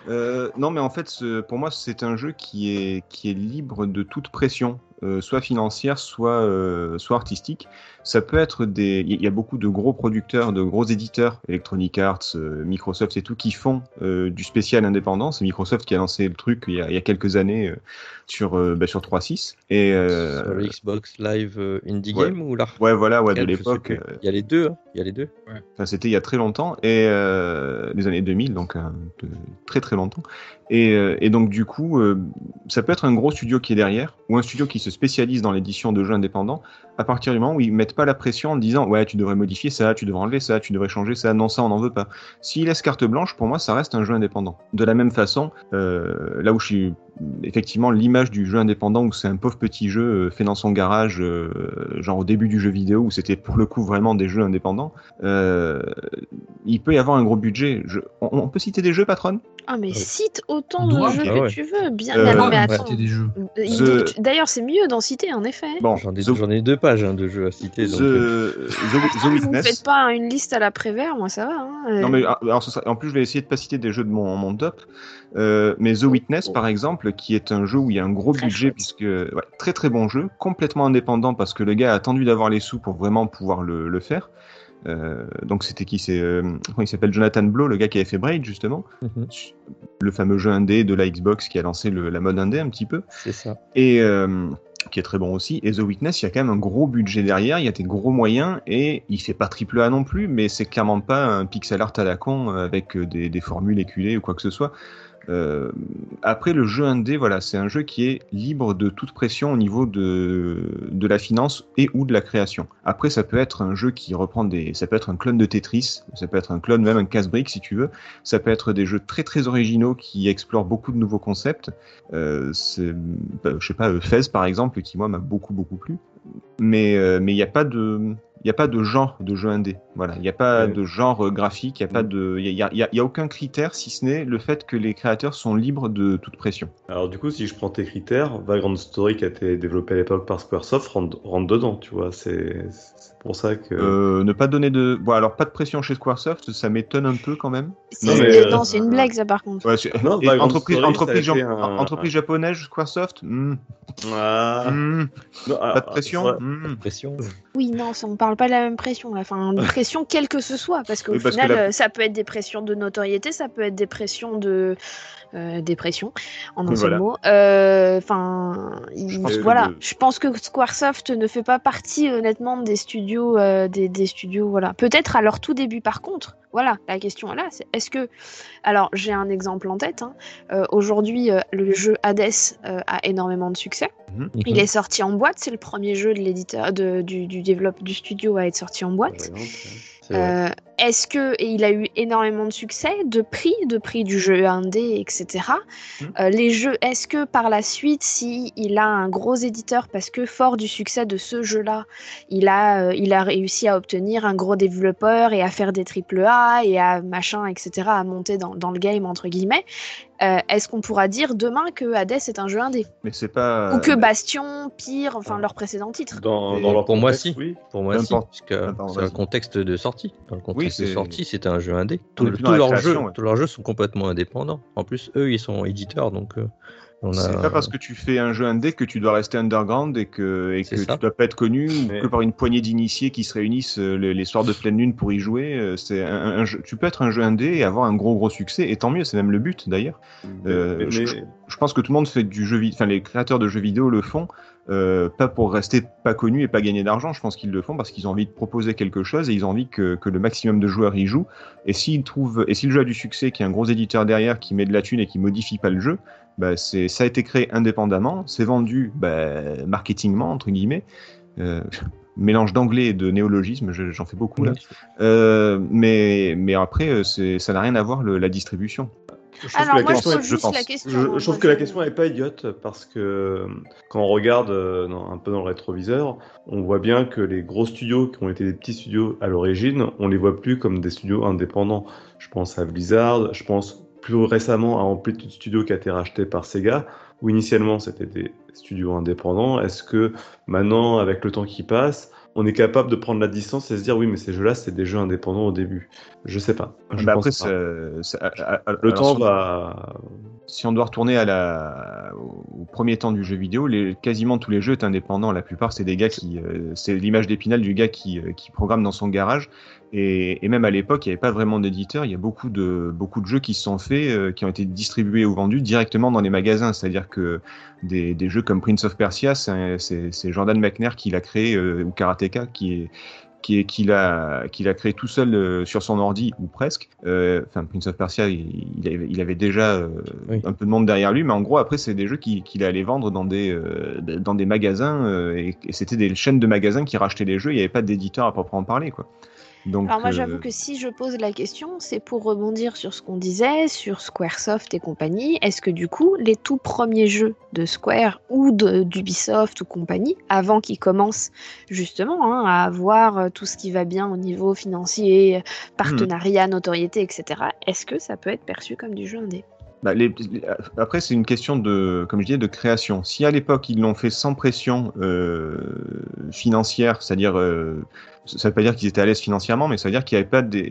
Euh, non, mais en fait, pour moi, c'est un jeu qui est, qui est libre de toute pression, euh, soit financière, soit, euh, soit artistique. Ça peut être des. Il y a beaucoup de gros producteurs, de gros éditeurs, Electronic Arts, euh, Microsoft et tout, qui font euh, du spécial indépendant. C'est Microsoft qui a lancé le truc il y a, il y a quelques années euh, sur, euh, bah, sur 3.6. Et. euh, Sur le Xbox Live euh, Indie ouais. Game ou là? Ouais, voilà, ouais, de l'époque. Il y a les deux, hein. il y a les deux. Enfin, c'était il y a très longtemps, et euh, les années 2000, donc de- très très longtemps. Et, euh, et donc du coup, euh, ça peut être un gros studio qui est derrière, ou un studio qui se spécialise dans l'édition de jeux indépendants, à partir du moment où ils mettent pas la pression en disant ouais tu devrais modifier ça, tu devrais enlever ça, tu devrais changer ça, non ça on n'en veut pas. S'ils laissent carte blanche, pour moi ça reste un jeu indépendant. De la même façon, euh, là où je suis effectivement l'image du jeu indépendant où c'est un pauvre petit jeu euh, fait dans son garage, euh, genre au début du jeu vidéo où c'était pour le coup vraiment des jeux indépendants, euh, il peut y avoir un gros budget. Je- on, on peut citer des jeux, patronne? Ah, mais Ouais. cite autant de jeux Ah que ouais. tu veux. Bien. Euh, Mais non, mais attends. The- D'ailleurs, c'est mieux d'en citer, en effet. Bon, J'en ai, The, deux pages hein, de jeux à citer. The- donc, The- The Vous Witness. faites pas une liste à la Prévert, moi ça va. hein. Non mais ah, alors, en plus je vais essayer de pas citer des jeux de mon, mon top, Euh, mais The Witness par exemple, qui est un jeu où il y a un gros Très budget chouette. puisque ouais, très très bon jeu, complètement indépendant parce que le gars a attendu d'avoir les sous pour vraiment pouvoir le, le faire. Euh, donc c'était qui? C'est euh, il s'appelle? Jonathan Blow, le gars qui avait fait Braid justement, mhm, le fameux jeu indé de la Xbox qui a lancé le- la mode indé un petit peu c'est ça. et euh, qui est très bon aussi. Et The Witness, il y a quand même un gros budget derrière, il y a des gros moyens, et il fait pas triple A non plus, mais c'est clairement pas un pixel art à la con avec des, des formules éculées ou quoi que ce soit. Euh, après, le jeu indé, voilà, c'est un jeu qui est libre de toute pression au niveau de, de la finance et ou de la création. Après, ça peut être un jeu qui reprend des, ça peut être un clone de Tetris, ça peut être un clone même un casse-brique si tu veux. Ça peut être des jeux très très originaux qui explorent beaucoup de nouveaux concepts. Euh, bah, je sais pas, euh, Fez par exemple, qui moi m'a beaucoup beaucoup plu. Mais euh, mais il n'y a pas de, il n'y a pas de genre de jeu indé. Voilà, il n'y a pas Ouais. de genre euh, graphique, il n'y a pas de, il y a, il y a- il y a aucun critère si ce n'est le fait que les créateurs sont libres de toute pression. Alors du coup, si je prends tes critères, Vagrant Story qui a été développé à l'époque par Squaresoft rentre, rentre dedans, tu vois. C'est pour ça que. Euh, ne pas donner de, bon alors pas de pression chez Squaresoft, ça m'étonne un peu quand même. C'est- Non, mais, euh, c'est une blague ça par contre. Ouais, Non, Vagrant entreprise, Story, entreprise, un- japonaise, Squaresoft, Ah. Non, pas de pression. ouais. hmm. Pression. Oui, non, ça, on parle pas de la même pression. Là. Enfin, une pression quelle que ce soit, parce qu'au Oui, parce que final, la- euh, ça peut être des pressions de notoriété, ça peut être des pressions de euh, des pressions, en un seul voilà. mot. Euh, Enfin, il- Je pense que voilà, je pense que Squaresoft ne fait pas partie honnêtement des studios, euh, des, des studios, voilà. Peut-être à leur tout début, par contre. Voilà, la question est là, c'est est-ce que, alors j'ai un exemple en tête. hein. Euh, Aujourd'hui, euh, le jeu Hades euh, a énormément de succès. Il est sorti en boîte, c'est le premier jeu de l'éditeur, du, du développe du studio à être sorti en boîte. Euh, Est-ce que et il a eu énormément de succès, de prix, de prix du jeu indé, etc. Mhm. Euh, les jeux, est-ce que par la suite, si il a un gros éditeur, parce que fort du succès de ce jeu-là, il a, euh, il a réussi à obtenir un gros développeur et à faire des triple A et à machin, etc., à monter dans, dans le game entre guillemets. Euh, est-ce qu'on pourra dire demain que Hades est un jeu indé Mais c'est pas. ou que Bastion, Pire, enfin leur précédent titre Dans, Et dans leur pour moi, si. Oui. Pour moi, si, N'importe. parce que Attends, c'est un contexte de sortie. Dans le contexte de c'est- sortie, c'était un jeu indé. Tout- Tous leurs création, jeux, ouais. tous leurs jeux sont complètement indépendants. En plus, eux, ils sont éditeurs, donc euh, a. C'est pas parce que tu fais un jeu indé que tu dois rester underground et que, et que tu dois pas être connu ou que par une poignée d'initiés qui se réunissent euh, les, les soirs de pleine lune pour y jouer. euh, C'est un, un jeu- tu peux être un jeu indé et avoir un gros gros succès et tant mieux, c'est même le but d'ailleurs. Euh, je- pense que tout le monde fait du jeu vidéo, enfin les créateurs de jeux vidéo le font, euh, pas pour rester pas connus et pas gagner d'argent. Je pense qu'ils le font parce qu'ils ont envie de proposer quelque chose et ils ont envie que, que le maximum de joueurs y jouent. Et s'ils trouvent, et si le jeu a du succès, qu'il y a un gros éditeur derrière qui met de la thune et qui modifie pas le jeu, bah c'est, ça a été créé indépendamment, c'est vendu bah, marketingement entre guillemets. Euh, mélange d'anglais et de néologisme, je- j'en fais beaucoup là. Euh, mais, mais après, euh, c'est, ça n'a rien à voir le- la distribution. Je trouve Alors que la je question pose est- je juste pense. la question. Je, hein, je moi, trouve que la question n'est pas idiote parce que quand on regarde euh, dans- un peu dans le rétroviseur, on voit bien que les gros studios qui ont été des petits studios à l'origine, on les voit plus comme des studios indépendants. Je pense à Blizzard, je pense plus récemment à Amplitude Studio qui a été racheté par Sega, où initialement c'était des studios indépendants. Est-ce que maintenant, avec le temps qui passe, on est capable de prendre la distance et se dire oui, mais ces jeux-là, c'est des jeux indépendants au début? Je sais pas. Je Bah pense après, pas. ça- ça- à- à- le alors, temps va. Si on doit retourner au, premier temps du jeu vidéo, quasiment tous les jeux étaient indépendants. La plupart, c'est des gars qui, euh, c'est l'image d'épinal du gars qui, euh, programme dans son garage. Et, même à l'époque, il n'y avait pas vraiment d'éditeur. Il y a beaucoup de, jeux qui sont faits, euh, qui ont été distribués ou vendus directement dans les magasins. C'est-à-dire que des, jeux comme Prince of Persia, c'est Jordan McNair qui l'a créé, ou Karateka, qui est qu'il a qu'il a créé tout seul euh, sur son ordi ou presque. Euh, Enfin, Prince of Persia, il, il avait, il avait déjà euh, Oui. un peu de monde derrière lui, mais en gros après c'est des jeux qu'il allait vendre dans des euh, dans des magasins euh, et, et c'était des chaînes de magasins qui rachetaient les jeux. Il n'y avait pas d'éditeur à proprement parler quoi. Donc Alors moi euh, j'avoue que si je pose la question, c'est pour rebondir sur ce qu'on disait, sur Squaresoft et compagnie. Est-ce que du coup, les tout premiers jeux de Square ou d'Ubisoft ou compagnie, avant qu'ils commencent justement hein, à avoir euh, tout ce qui va bien au niveau financier, partenariat, notoriété, etc., est-ce que ça peut être perçu comme du jeu indé? Bah, les- les- après, c'est une question de, comme je disais, de création. Si à l'époque ils l'ont fait sans pression euh, financière, c'est-à-dire, euh, ça veut pas dire qu'ils étaient à l'aise financièrement, mais ça veut dire qu'ils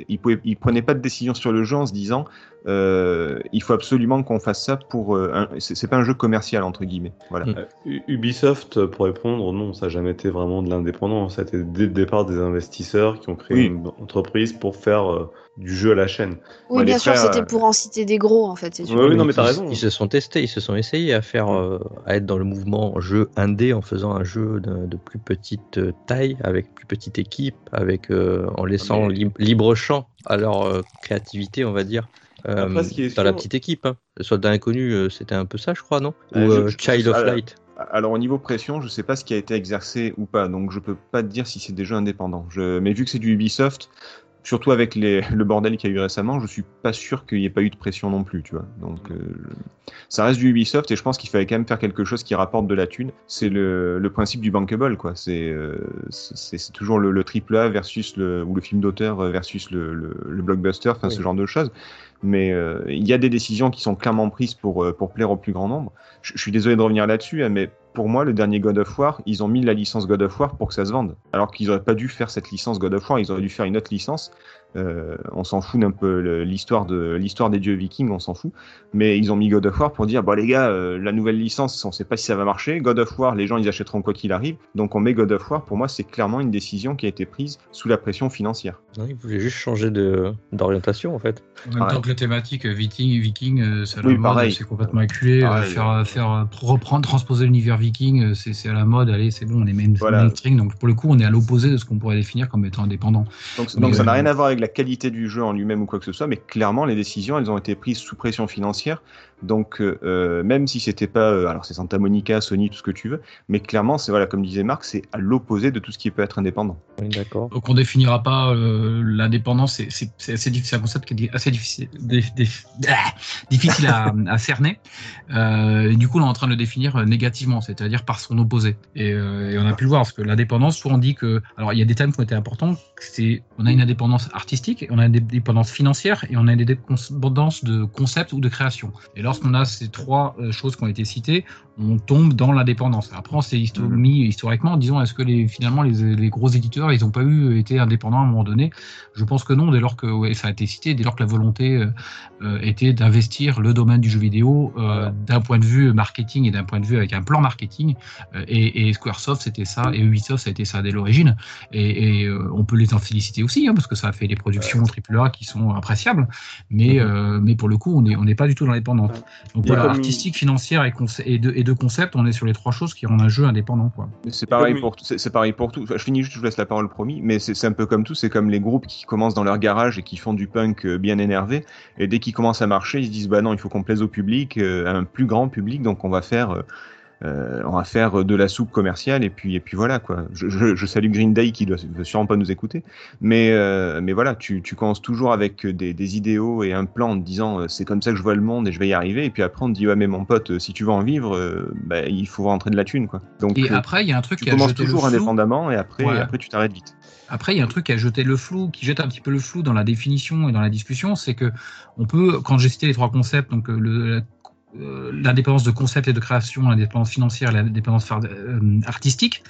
ils prenaient pas de décision sur le jeu en se disant, euh, il faut absolument qu'on fasse ça pour, euh, c'est pas un jeu commercial entre guillemets. Voilà. Euh, Ubisoft, pour répondre, non, ça n'a jamais été vraiment de l'indépendant. Ça a été dès le départ des investisseurs qui ont créé Oui. une entreprise pour faire euh, du jeu à la chaîne. Oui, Ouais, bien sûr, c'était euh, pour en citer des gros en fait. Ouais, oui, non, mais t'as raison. Ils se sont testés, ils se sont essayés à faire, euh, à être dans le mouvement jeu indé en faisant un jeu de, de plus petite euh, taille, avec plus petite équipe, avec euh, en laissant Mais- lib- libre champ à leur euh, créativité, on va dire. euh, Après, dans la petite équipe. Hein. Le soldat inconnu, euh, c'était un peu ça, je crois, non? Ou je- je- Child of alors- Light. Alors au niveau pression, je sais pas ce qui a été exercé ou pas, donc je peux pas te dire si c'est des jeux indépendants. Je, mais vu que c'est du Ubisoft, surtout avec les, le bordel qu'il y a eu récemment, je suis pas sûr qu'il n'y ait pas eu de pression non plus, tu vois. Donc, euh, ça reste du Ubisoft et je pense qu'il fallait quand même faire quelque chose qui rapporte de la thune. C'est le, le principe du bankable, quoi. C'est euh, c'est toujours le, le triple A versus le ou le film d'auteur versus le, le, le blockbuster, enfin Oui. ce genre de choses. Mais euh, il y a des décisions qui sont clairement prises pour euh, pour plaire au plus grand nombre. Je, suis désolé de revenir là-dessus, hein, mais pour moi, le dernier God of War, ils ont mis la licence God of War pour que ça se vende. Alors qu'ils auraient pas dû faire cette licence God of War, ils auraient dû faire une autre licence. Euh, on s'en fout d'un peu l'histoire de l'histoire des dieux vikings, on s'en fout. Mais ils ont mis God of War pour dire, bon les gars, la nouvelle licence, on sait pas si ça va marcher. God of War, les gens ils achèteront quoi qu'il arrive. Donc on met God of War. Pour moi, c'est clairement une décision qui a été prise sous la pression financière. Non, il voulait juste changer de- d'orientation en fait. En même Pareil. temps que la thématique euh, viking, viking, euh, c'est à la Oui, mode, c'est complètement acculé. euh, Pareil. faire, faire reprendre, transposer l'univers viking, c'est à la mode. Allez, c'est bon, on est main- Voilà. mainstream. Donc pour le coup, on est à l'opposé de ce qu'on pourrait définir comme étant indépendant. Donc, ça n'a rien à voir avec la qualité du jeu en lui-même ou quoi que ce soit, mais clairement les décisions elles ont été prises sous pression financière. Donc euh, euh, même si c'était pas, euh, alors c'est Santa Monica, Sony, tout ce que tu veux, mais clairement c'est voilà comme disait Marc, c'est à l'opposé de tout ce qui peut être indépendant. Oui, d'accord. Donc on définira pas euh, l'indépendance, c'est- assez difficile, un concept qui est assez difficile, dif- dif- ah, difficile à, à cerner. Euh, et du coup, on est en train de le définir négativement, c'est-à-dire par son opposé. Et, euh, et on a pu le voir parce que l'indépendance, souvent on dit que, alors il y a des thèmes qui ont été importants. C'est, on a une indépendance artistique, on a une indépendance financière et on a une indépendance de concept ou de création. Et lorsqu'on a ces trois euh, choses qui ont été citées, on tombe dans l'indépendance. Après, on s'est histo- Mhm. mis historiquement, disons, est-ce que les, finalement les, les gros éditeurs, ils n'ont pas eu été indépendants à un moment donné? Je pense que non, dès lors que ouais, ça a été cité, dès lors que la volonté euh, euh, était d'investir le domaine du jeu vidéo euh, d'un point de vue marketing et d'un point de vue avec un plan marketing. Euh, et, et SquareSoft, c'était ça, et Ubisoft, ça a été ça dès l'origine. Et, et, on peut les en féliciter aussi, hein, parce que ça a fait des productions AAA qui sont appréciables. Mais, mais pour le coup, on n'est on n'est pas du tout dans l'indépendance. Donc voilà, comme- artistique, financière et, de, et de concept, on est sur les trois choses qui rendent un jeu indépendant. Quoi. C'est pareil Comme- pour tout- c'est c'est pareil pour tout. Enfin, je finis juste, je vous laisse la parole promis, mais c'est un peu comme tout, c'est comme les groupes qui commencent dans leur garage et qui font du punk euh, bien énervé, et dès qu'ils commencent à marcher, ils se disent bah non, il faut qu'on plaise au public, euh, à un plus grand public, donc on va faire euh, on va faire de la soupe commerciale et puis et puis voilà quoi. Je, je, je salue Green Day qui doit, doit sûrement pas nous écouter, mais euh, mais voilà, tu, tu commences toujours avec des, des idéaux et un plan en te disant euh, c'est comme ça que je vois le monde et je vais y arriver, et puis après on te dit ouais mais mon pote, si tu veux en vivre, bah, il faut rentrer de la thune quoi. Donc Et après, il y a un truc tu qui commences toujours indépendamment et après, Ouais. après tu t'arrêtes vite. Après, il y a un truc qui a jeté le flou, qui jette un petit peu le flou dans la définition et dans la discussion, c'est que on peut, quand j'ai cité les trois concepts, donc le, euh, l'indépendance de concept et de création, l'indépendance financière et l'indépendance euh, artistique,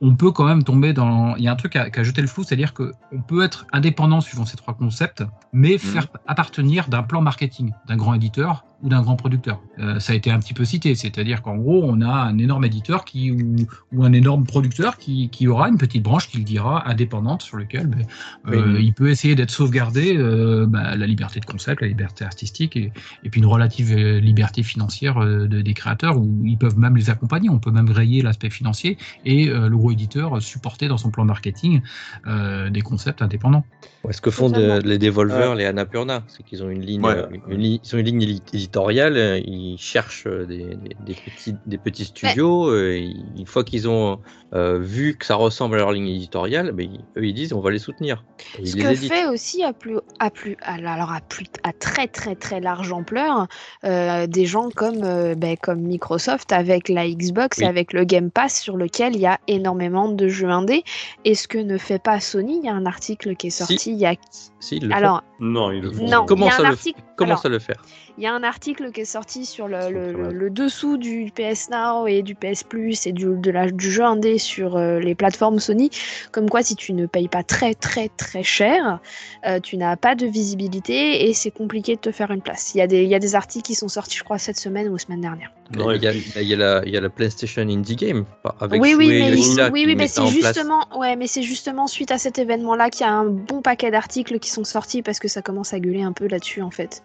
on peut quand même tomber dans. Il y a un truc qui a jeté le flou, c'est-à-dire qu'on peut être indépendant suivant ces trois concepts, mais faire appartenir d'un plan marketing d'un grand éditeur ou d'un grand producteur. Euh, ça a été un petit peu cité, c'est-à-dire qu'en gros, on a un énorme éditeur qui ou, ou un énorme producteur qui, qui aura une petite branche qui le dira indépendante sur lequel ben, euh, il peut essayer d'être sauvegardé euh, bah, la liberté de concept, la liberté artistique et, et puis une relative liberté financière de- des créateurs où ils peuvent même les accompagner. On peut même rayer l'aspect financier et le gros éditeur supporter dans son plan marketing des concepts indépendants. Ouais, ce que font de- les Devolver, les Annapurna, c'est qu'ils ont une ligne, Ouais. euh, une, ils ont une ligne éditoriale, euh, ils cherchent euh, des, des- des petits, des petits studios. ils- une fois qu'ils ont euh, vu que ça ressemble à leur ligne éditoriale, ben, ils- eux ils disent on va les soutenir. Et Ce les que éditent. fait aussi à plus, à plus, à, alors à plus, à très très très large ampleur, euh, des gens comme, euh, ben, comme Microsoft avec la Xbox Oui. et avec le Game Pass sur lequel il y a énormément de jeux indés. Et ce que ne fait pas Sony, il y a un article qui est sorti y a. Si, ils le font. Alors Non, ils le font. non, Comment ça le- comment alors, ça le faire Il y a un article qui est sorti sur le, dessous du PS Now et du PS Plus et du, de la, du jeu indé sur euh, les plateformes Sony, comme quoi si tu ne payes pas très très très cher, euh, tu n'as pas de visibilité et c'est compliqué de te faire une place. Il y, a des, il y a des articles qui sont sortis, je crois, cette semaine ou semaine dernière. Non, il, y a, puis- il y a la, il y a la PlayStation Indie Game avec oui, oui, mais, oui, oui, mais c'est place- justement, ouais, mais c'est justement suite à cet événement-là qu'il y a un bon paquet d'articles qui sont sortis parce que ça commence à gueuler un peu là-dessus en fait.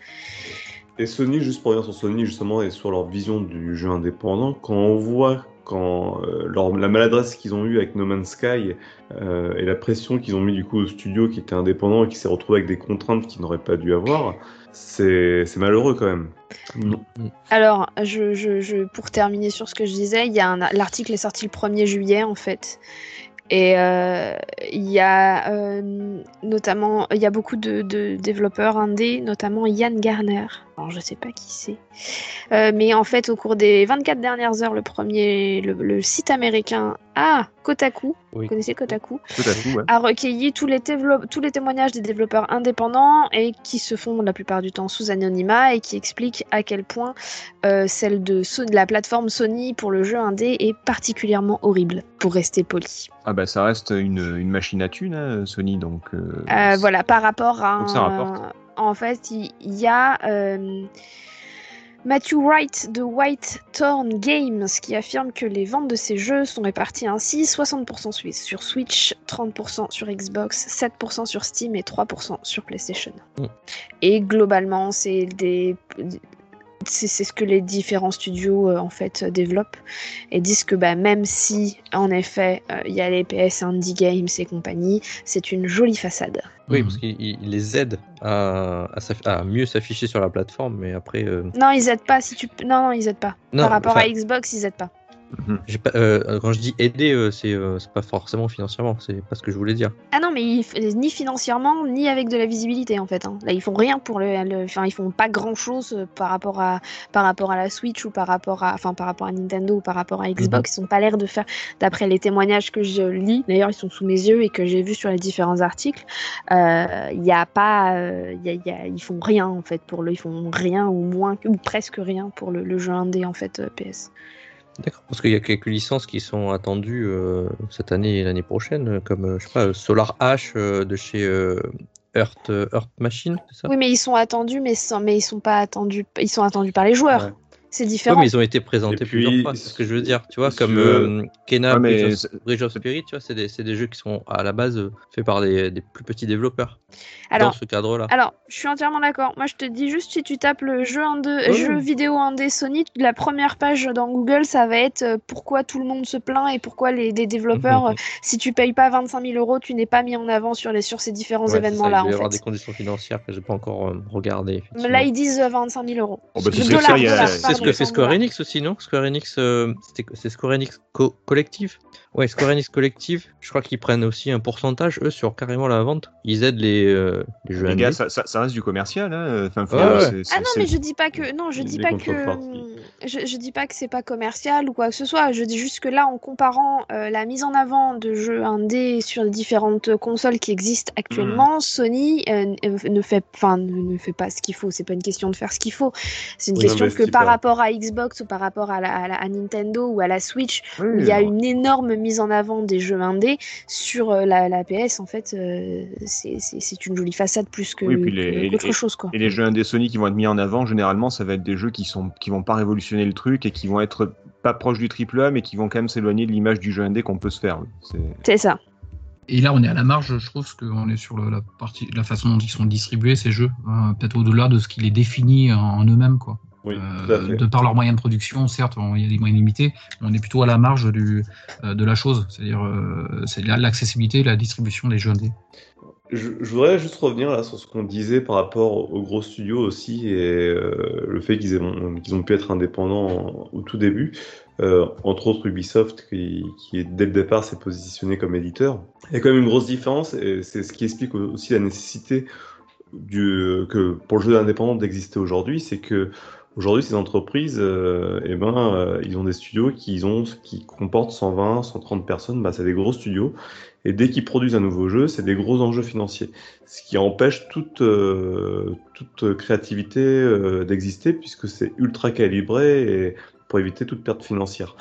Et Sony, juste pour revenir sur Sony justement et sur leur vision du jeu indépendant, quand on voit quand euh, leur- la maladresse qu'ils ont eue avec No Man's Sky euh, et la pression qu'ils ont mis du coup au studio qui était indépendant et qui s'est retrouvé avec des contraintes qu'ils n'auraient pas dû avoir, c'est malheureux quand même. Non. Alors, je, je, je- pour terminer sur ce que je disais, l'article est sorti le 1er juillet en fait. Et euh, il y a euh, notamment, il y a beaucoup de, de développeurs indés, notamment Yann Garner. Alors, je sais pas qui c'est. Euh, mais en fait, au cours des 24 dernières heures, le premier, le, le site américain, ah, Kotaku, Oui. vous connaissez Kotaku, ouais. a recueilli tous les, dévelop- tous les témoignages des développeurs indépendants et qui se font la plupart du temps sous anonymat et qui expliquent à quel point euh, celle de, So- de la plateforme Sony pour le jeu indé est particulièrement horrible, pour rester poli. Ah bah ça reste une, une machine à thunes, hein, Sony, donc... euh, Euh, voilà, par rapport à. Donc ça un- rapporte. En fait, il y, a euh, Matthew Wright de White Thorn Games qui affirme que les ventes de ces jeux sont réparties ainsi 60% su- sur Switch, 30% sur Xbox, 7% sur Steam et 3% sur PlayStation. Mm. Et globalement, c'est des. C'est c'est ce que les différents studios euh, en fait développent et disent que bah, même si en effet euh, il y a les PS Indie Games et compagnie, c'est une jolie façade. Oui, Mhm. parce qu'il il- il les aide à, à mieux s'afficher sur la plateforme, mais après. euh, Non, ils aident pas. Si tu... Non, non, ils aident pas. Non, Par rapport enfin, à Xbox, ils aident pas. Pas- euh, quand je dis aider, euh, c'est euh, c'est pas forcément financièrement, c'est pas ce que je voulais dire. Ah non, mais ils ni financièrement, ni avec de la visibilité en fait. hein. Là, ils font rien pour le, Enfin, ils font pas grand chose par rapport à par rapport à la Switch ou par rapport à, enfin, par rapport à Nintendo ou par rapport à Xbox. Ils ont pas l'air de faire, d'après les témoignages que je lis. D'ailleurs, ils sont sous mes yeux et que j'ai vus sur les différents articles. euh, Il y a pas, euh, il y a- il y a- ils font rien en fait pour le, ils font rien ou moins ou presque rien pour le, le jeu indé en fait euh, PS. D'accord. Parce qu'il y a quelques licences qui sont attendues euh, cette année et l'année prochaine, euh, comme euh, je sais pas, Solar H euh, de chez euh, Earth, euh, Earth Machine, c'est ça? Oui, mais ils sont attendus, mais, sans- mais ils sont pas attendus. Ils sont attendus par les joueurs. Ouais. C'est Ouais, différent. mais ils ont été présentés puis, plusieurs fois, c'est ce que je veux dire. Tu vois, comme euh, Kena, Ouais, mais Bridge, of, c'est- Bridge of Spirit, tu vois, c'est des, c'est des jeux qui sont à la base euh, faits par des, des plus petits développeurs. Alors, dans ce cadre-là. Alors, je suis entièrement d'accord. Moi, je te dis juste si tu tapes le jeu, indé, Ouais. jeu vidéo indé Sony, la première page dans Google, ça va être euh, pourquoi tout le monde se plaint et pourquoi les, les développeurs, Mhm. euh, si tu payes pas 25 000 euros, tu n'es pas mis en avant sur, les, sur ces différents Ouais, événements-là. Il doit y En avoir fait. des conditions financières que j'ai pas encore euh, regardées. Là, ils disent euh, 25 000 euros. Oh, bah, Que c'est ce que fait Square. Enix aussi, non? Square Enix, euh, c'était- c'est Square Enix Co- Collective? Ouais, Square Enix Collective, je crois qu'ils prennent aussi un pourcentage, eux, sur carrément la vente. Ils aident les, euh, les jeux Les indés. gars, ça, ça- ça reste du commercial. Hein. Enfin, faut- Ouais, ouais. c'est- c'est- Ah non, mais je dis pas que non, je dis pas que je, je dis pas que c'est pas commercial ou quoi que ce soit. Je dis juste que là, en comparant euh, la mise en avant de jeux indés sur les différentes consoles qui existent actuellement, Hmm. Sony euh, ne fait, enfin, ne, ne fait pas ce qu'il faut. C'est pas une question de faire ce qu'il faut. C'est une Oui, question que par pas. Rapport à Xbox ou par rapport à, la- à la- à Nintendo ou à la Switch, Oui, où il y a une énorme mise en avant des jeux indés sur euh, la, la PS. En fait, euh, c'est une jolie façade plus que Oui, puis les- que- qu'autre et- chose, quoi. Et les jeux indés Sony qui vont être mis en avant, généralement, ça va être des jeux qui sont qui vont pas révolutionner le truc et qui vont être pas proches du triple A, mais qui vont quand même s'éloigner de l'image du jeu indé qu'on peut se faire. C'est- ça. Et là, on est à la marge, je trouve, parce qu'on est sur la partie, la façon dont ils sont distribués ces jeux, hein, peut-être au-delà de ce qui les définit en, en eux-mêmes, quoi. Oui, Euh, de par leurs moyens de production, certes, il y a des moyens limités, mais on est plutôt à la marge du, euh, de la chose, c'est-à-dire euh, c'est la- l'accessibilité, la distribution des jeux indés. Je, je voudrais juste revenir là sur ce qu'on disait par rapport aux gros studios aussi et euh, le fait qu'ils ont pu être indépendants au tout début. Entre autres Ubisoft qui, qui dès le départ s'est positionné comme éditeur. Il y a quand même une grosse différence et c'est ce qui explique aussi la nécessité du, que pour le jeu indépendant d'exister aujourd'hui, c'est que aujourd'hui ces entreprises, euh, eh ben, euh, ils ont des studios qui ont qui comportent 120, 130 personnes, bah, c'est des gros studios. Et dès qu'ils produisent un nouveau jeu, c'est des gros enjeux financiers. Ce qui empêche toute, euh, toute créativité euh, d'exister puisque c'est ultra calibré et pour éviter toute perte financière.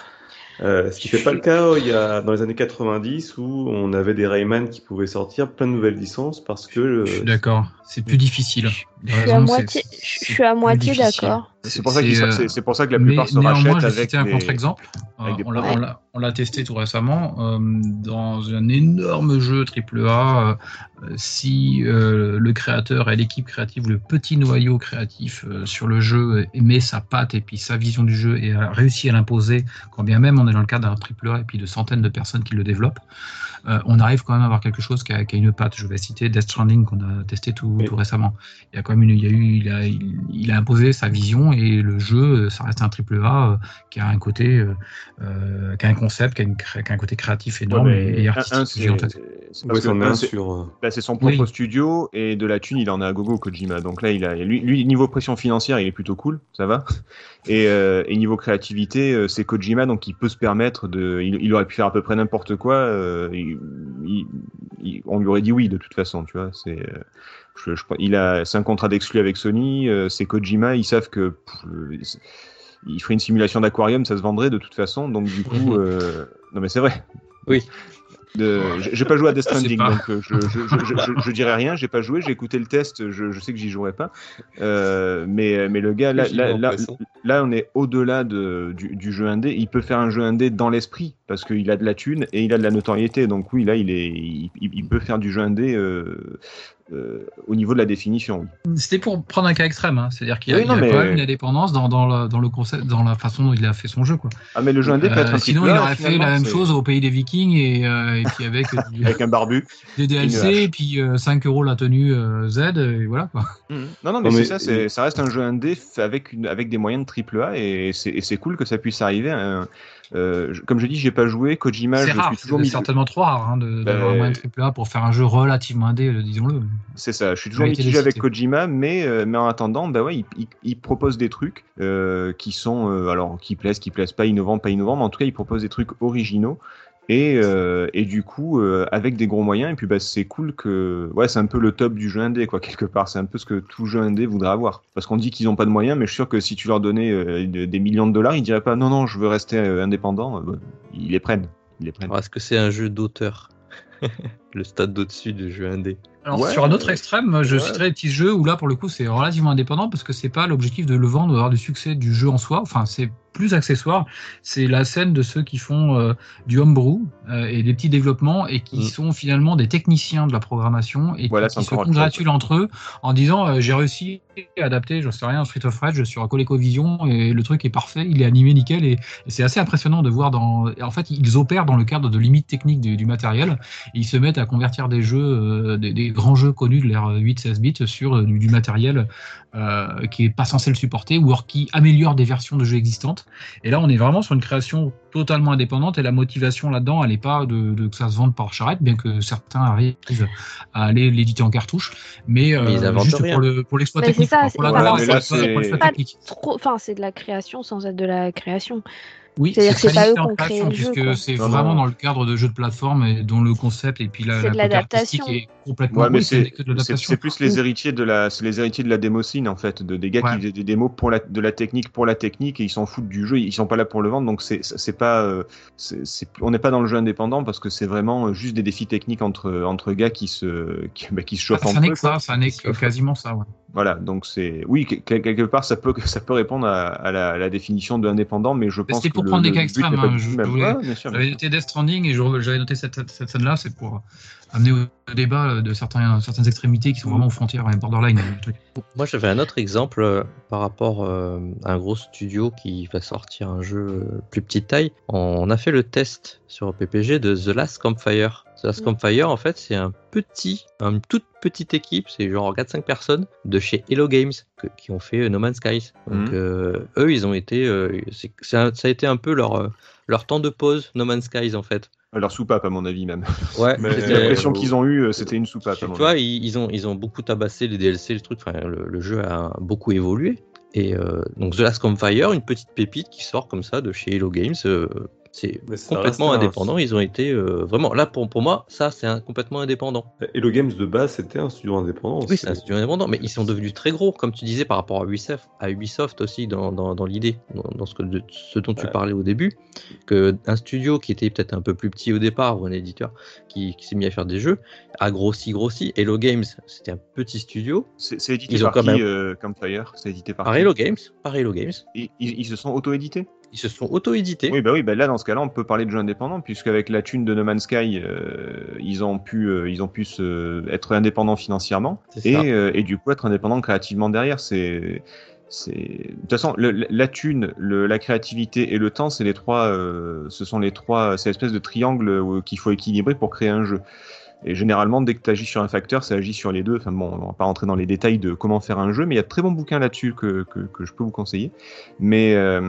Euh, ce qui fait pas le cas il y a, dans les années 90 où on avait des Rayman qui pouvaient sortir plein de nouvelles licences parce que euh, Je suis d'accord, c'est plus difficile. Je suis à moitié, je suis à moitié d'accord. C'est pour euh, pour ça que la Mais plupart se néanmoins, rachètent avec un les- contre-exemple. Euh, on l'a- testé tout récemment euh, dans un énorme jeu AAA. euh, si euh, le créateur et l'équipe créative, le petit noyau créatif euh, sur le jeu aimait sa patte et puis sa vision du jeu et a réussi à l'imposer, quand bien même on est dans le cadre d'un AAA et puis de centaines de personnes qui le développent, euh, on arrive quand même à avoir quelque chose qui a, qui a une patte. Je vais citer Death Stranding qu'on a testé tout, Oui. tout récemment. Il y a quand même une, il y a eu, il a, il, il a imposé sa vision et le jeu, ça reste un triple A euh, qui a un côté, euh, euh, qui a un concept, qui a, une cré- qui a un côté créatif énorme Ouais, et, et artistique. c'est- Ouais, sur. bah, c'est son propre Oui. studio et de la thune, il en a à gogo Kojima. Donc là, il a lui, lui niveau pression financière, il est plutôt cool, ça va. Et, euh, et niveau créativité, c'est Kojima, donc il peut se permettre de. Il, il aurait pu faire à peu près n'importe quoi. euh, il- il- il- on lui aurait dit oui de toute façon, tu vois. C'est. Je- je- il a, c'est un contrat d'exclus avec Sony. euh, c'est Kojima, ils savent que. pff, il ferait une simulation d'aquarium, ça se vendrait de toute façon. Donc du coup, euh, non mais c'est vrai. Oui. De... J'ai pas joué à Death Stranding, pas. donc euh, je, je, je, dirais rien. J'ai pas joué, j'ai écouté le test. Je, sais que j'y jouerai pas. Euh, mais mais le gars là, là, en là, on est au-delà de, du, du jeu indé. Il peut faire un jeu indé dans l'esprit parce qu'il a de la thune et il a de la notoriété. Donc oui, là, il est, il peut faire du jeu indé euh, euh, au niveau de la définition. oui. C'était pour prendre un cas extrême, hein. c'est-à-dire qu'il y a, Oui, il a non, mais- quand même une indépendance dans, dans, le, dans le concept, dans la façon dont il a fait son jeu. Quoi. Ah mais le jeu indé peut être Euh, un sinon, il A, aurait fait la même chose au pays des Vikings et, euh, et puis avec du- avec un barbu. des DLC et puis euh, 5 euros la tenue euh, Z et voilà quoi. Non, non, mais, Non, mais- c'est ça, c'est- ça reste un jeu indé fait avec, une, avec des moyens de triple A et c'est et c'est cool que ça puisse arriver. hein. Euh, je- comme je dis, j'ai pas joué. Kojima, C'est je rare, suis toujours mis. certainement trop rare hein, de- d'avoir Bah, un moyen triple A pour faire un jeu relativement indé, euh, disons-le. C'est ça, je suis toujours mitigé avec. Kojima, mais, euh, mais en attendant, bah ouais, il, il- il propose des trucs euh, qui sont, euh, alors, qui plaisent, qui plaisent pas, innovants, pas innovants, mais en tout cas, il propose des trucs originaux. Et, euh, et du coup, euh, avec des gros moyens, et puis bah, c'est cool que. Ouais, c'est un peu le top du jeu indé, quoi, quelque part. C'est un peu ce que tout jeu indé voudrait avoir. Parce qu'on dit qu'ils n'ont pas de moyens, mais je suis sûr que si tu leur donnais euh, de- des millions de dollars, ils diraient pas non, non, je veux rester indépendant. Bah, ils les prennent. Ils les prennent. Alors, Est-ce que c'est un jeu d'auteur? Le stade d'au-dessus du jeu indé. Alors Ouais. sur un autre extrême, je Ouais. citerai des petits jeux où là pour le coup c'est relativement indépendant parce que c'est pas l'objectif de le vendre, d'avoir du succès du jeu en soi. Enfin c'est plus accessoire. C'est la scène de ceux qui font euh, du homebrew euh, et des petits développements et qui Mm. sont finalement des techniciens de la programmation et qui- Voilà, qui, se congratulent entre eux en disant euh, j'ai réussi à adapter, je sais rien, Street of Rage sur ColecoVision et le truc est parfait, il est animé nickel et, et c'est assez impressionnant de voir dans. En fait ils opèrent dans le cadre de limites techniques du, du matériel et ils se mettent à convertir des jeux, des, des grands jeux connus de l'ère 8-16 bits sur du, du matériel euh, qui est pas censé le supporter ou alors qui améliore des versions de jeux existantes. Et là, on est vraiment sur une création totalement indépendante et la motivation là-dedans, elle n'est pas de, de que ça se vende par charrette, bien que certains arrivent à aller l'éditer en cartouche, mais, euh, Mais ils inventent juste rien. pour le pour l'exploit c'est ça, c'est- voilà, le- c'est- enfin c'est de la création sans être de la création. Oui, C'est-à-dire que c'est très pas eux différent qui ont de créé le jeu, puisque c'est Non, vraiment non. dans le cadre de jeux de plateforme et dont le concept et puis la, C'est la de est complètement Ouais, mais c'est que de c'est- l'adaptation. c'est plus les héritiers de la, c'est les héritiers de la démocine en fait, de des gars Ouais. qui faisaient des démos pour la, de la technique pour la technique et ils s'en foutent du jeu, ils sont pas là pour le vendre, donc c'est c'est pas, euh, c'est on n'est pas dans le jeu indépendant parce que c'est vraiment juste des défis techniques entre entre gars qui se qui, bah, qui se chauffent Ah, ça n'est que ça, ça n'est que quasiment ça. Ouais. Voilà, donc c'est oui que- que- quelque part ça peut ça peut répondre à, à la, à la définition de indépendant, mais je pense c'était que pour le- prendre des cas but extrêmes, hein, Ouais, J'avais noté Death Stranding et j'avais noté cette, cette- cette scène-là, c'est pour amener au débat de certains, certaines extrémités qui sont vraiment aux frontières, et borderline. truc. Moi, j'avais un autre exemple euh, par rapport euh, à un gros studio qui va sortir un jeu euh, plus petite taille. On a fait le test sur PPG de The Last Campfire. The Last. Campfire, en fait, c'est un petit, une toute petite équipe, c'est genre 4-5 personnes de chez Hello Games que- qui ont fait euh, No Man's Skies. Donc, Mhm. euh, eux, ils ont été, euh, c'est- c'est un- ça a été un peu leur, leur temps de pause No Man's Skies, en fait. Leur soupape à mon avis même. Ouais, Mais c'était- l'impression qu'ils ont eu, c'était une soupape. à tu vois, ils, ils ont, ils ont beaucoup tabassé les DLC, les trucs. Enfin, le, le jeu a beaucoup évolué. Et euh, donc, The Last Campfire, une petite pépite qui sort comme ça de chez Hello Games. euh, c'est complètement un- indépendant. Ils ont été euh, vraiment là pour, pour moi. Ça, c'est un- complètement indépendant. Hello Games de base, c'était un studio indépendant. Oui, c'est un studio indépendant, mais ils sont devenus très gros, comme tu disais par rapport à Ubisoft, à Ubisoft aussi dans, dans, dans l'idée, dans, dans ce, que, de- ce dont tu parlais au début, que un studio qui était peut-être un peu plus petit au départ ou un éditeur qui, qui s'est mis à faire des jeux a grossi, grossi. Hello Games, c'était un petit studio. C'est édité Ils ont par quand qui, même- euh, Campfire C'est édité par, Hello Games, par Hello Games, Ils, ils- ils se sont auto-édités? Ils se sont auto-édités. Oui, bah oui, bah là, dans ce cas-là, on peut parler de jeux indépendants, puisqu'avec la thune de No Man's Sky, euh, ils ont pu, euh, ils ont pu se, être indépendants financièrement et, euh, et du coup être indépendants créativement derrière. C'est, de toute façon, le- la thune, le, la créativité et le temps, c'est les trois, ce sont les trois, c'est l'espèce de triangle qu'il faut équilibrer pour créer un jeu. Et généralement, dès que tu agis sur un facteur, ça agit sur les deux. Enfin bon, on va pas rentrer dans les détails de comment faire un jeu, mais il y a de très bons bouquins là-dessus que, que, que je peux vous conseiller. Mais, euh,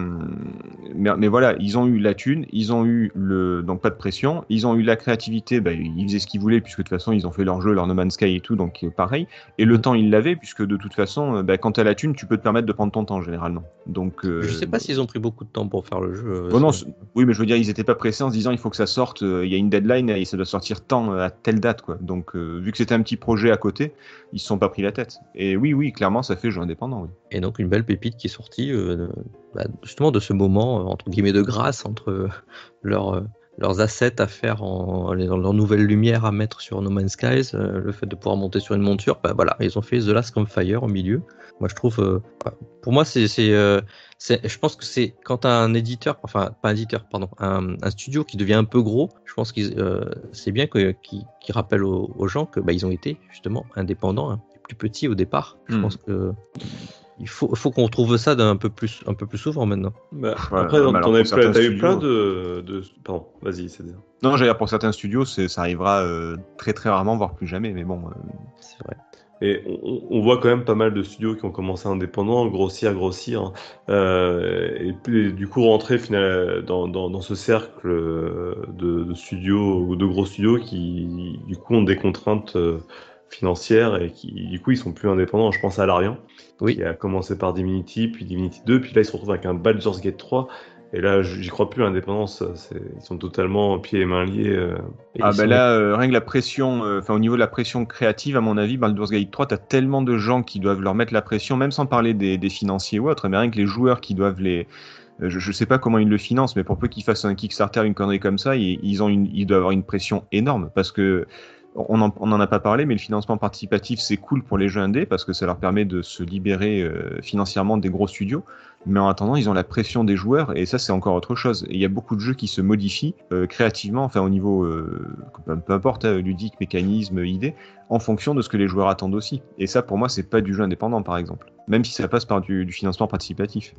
mais, mais voilà, ils ont eu la thune, ils ont eu le donc pas de pression, ils ont eu la créativité, bah, ils faisaient ce qu'ils voulaient puisque de toute façon ils ont fait leur jeu, leur No Man's Sky et tout, donc euh, pareil. Et le temps ils l'avaient puisque de toute façon, euh, bah, quand tu as la thune, tu peux te permettre de prendre ton temps généralement. Donc euh, Je sais pas s'ils ont pris beaucoup de temps pour faire le jeu. Bon, non, c'est- c'est- oui, mais je veux dire, ils étaient pas pressés en se disant il faut que ça sorte, il y a une deadline et ça doit sortir tant à date. Donc, euh, vu que c'était un petit projet à côté, ils se sont pas pris la tête. Et oui, oui, clairement, ça fait jeu indépendant. Et donc une belle pépite qui est sortie euh, bah, justement de ce moment, euh, entre guillemets, de grâce entre euh, leurs, assets à faire en, leur nouvelle lumière à mettre sur No Man's Skies, euh, le fait de pouvoir monter sur une monture, bah voilà, ils ont fait The Last Campfire au milieu. Moi je trouve, euh, bah, pour moi c'est, c'est, euh, c'est- je pense que c'est quand un éditeur, enfin pas un éditeur, pardon, un, un studio qui devient un peu gros, je pense que c'est bien que, qu'ils, qu'ils rappellent aux, aux gens que bah, ils ont été justement indépendants, hein, plus petits au départ. Je Hmm. pense que il faut, faut qu'on retrouve ça d'un peu plus, un peu plus souvent maintenant. Bah, Voilà, après, t'en as, plein- t'as eu plein studios- de, de- Pardon, vas-y, c'est dire. Non, j'allais dire, pour certains studios, ça arrivera euh, très très rarement, voire plus jamais, mais bon. euh, C'est vrai. Et on, on voit quand même pas mal de studios qui ont commencé indépendants, grossir, grossir, hein. Euh, et puis du coup rentrer final- dans, dans, dans ce cercle de, de studios ou de gros studios qui du coup ont des contraintes financières et qui du coup ils sont plus indépendants. Je pense à Larian Oui. qui a commencé par Divinity, puis Divinity 2, puis là ils se retrouvent avec un Baldur's Gate 3. Et là, j'y crois plus, l'indépendance, ils sont totalement pieds et mains liés. euh. Et Ah bah sont- là, euh, rien que la pression, euh, enfin au niveau de la pression créative, à mon avis, Baldur's Gate 3, t'as tellement de gens qui doivent leur mettre la pression, même sans parler des, des financiers ou autres, mais rien que les joueurs qui doivent les... Je, je sais pas comment ils le financent, mais pour peu qu'ils fassent un Kickstarter, une connerie comme ça, ils, ils ont une, ils doivent avoir une pression énorme, parce que on en, on en a pas parlé, mais le financement participatif, c'est cool pour les jeux indés, parce que ça leur permet de se libérer euh, financièrement des gros studios. Mais en attendant, ils ont la pression des joueurs et ça, c'est encore autre chose. Il y a beaucoup de jeux qui se modifient euh, créativement, enfin au niveau, euh, peu, importe, hein, ludique, mécanisme, idée, en fonction de ce que les joueurs attendent aussi. Et ça, pour moi, c'est pas du jeu indépendant, par exemple. Même si ça passe par du, financement participatif.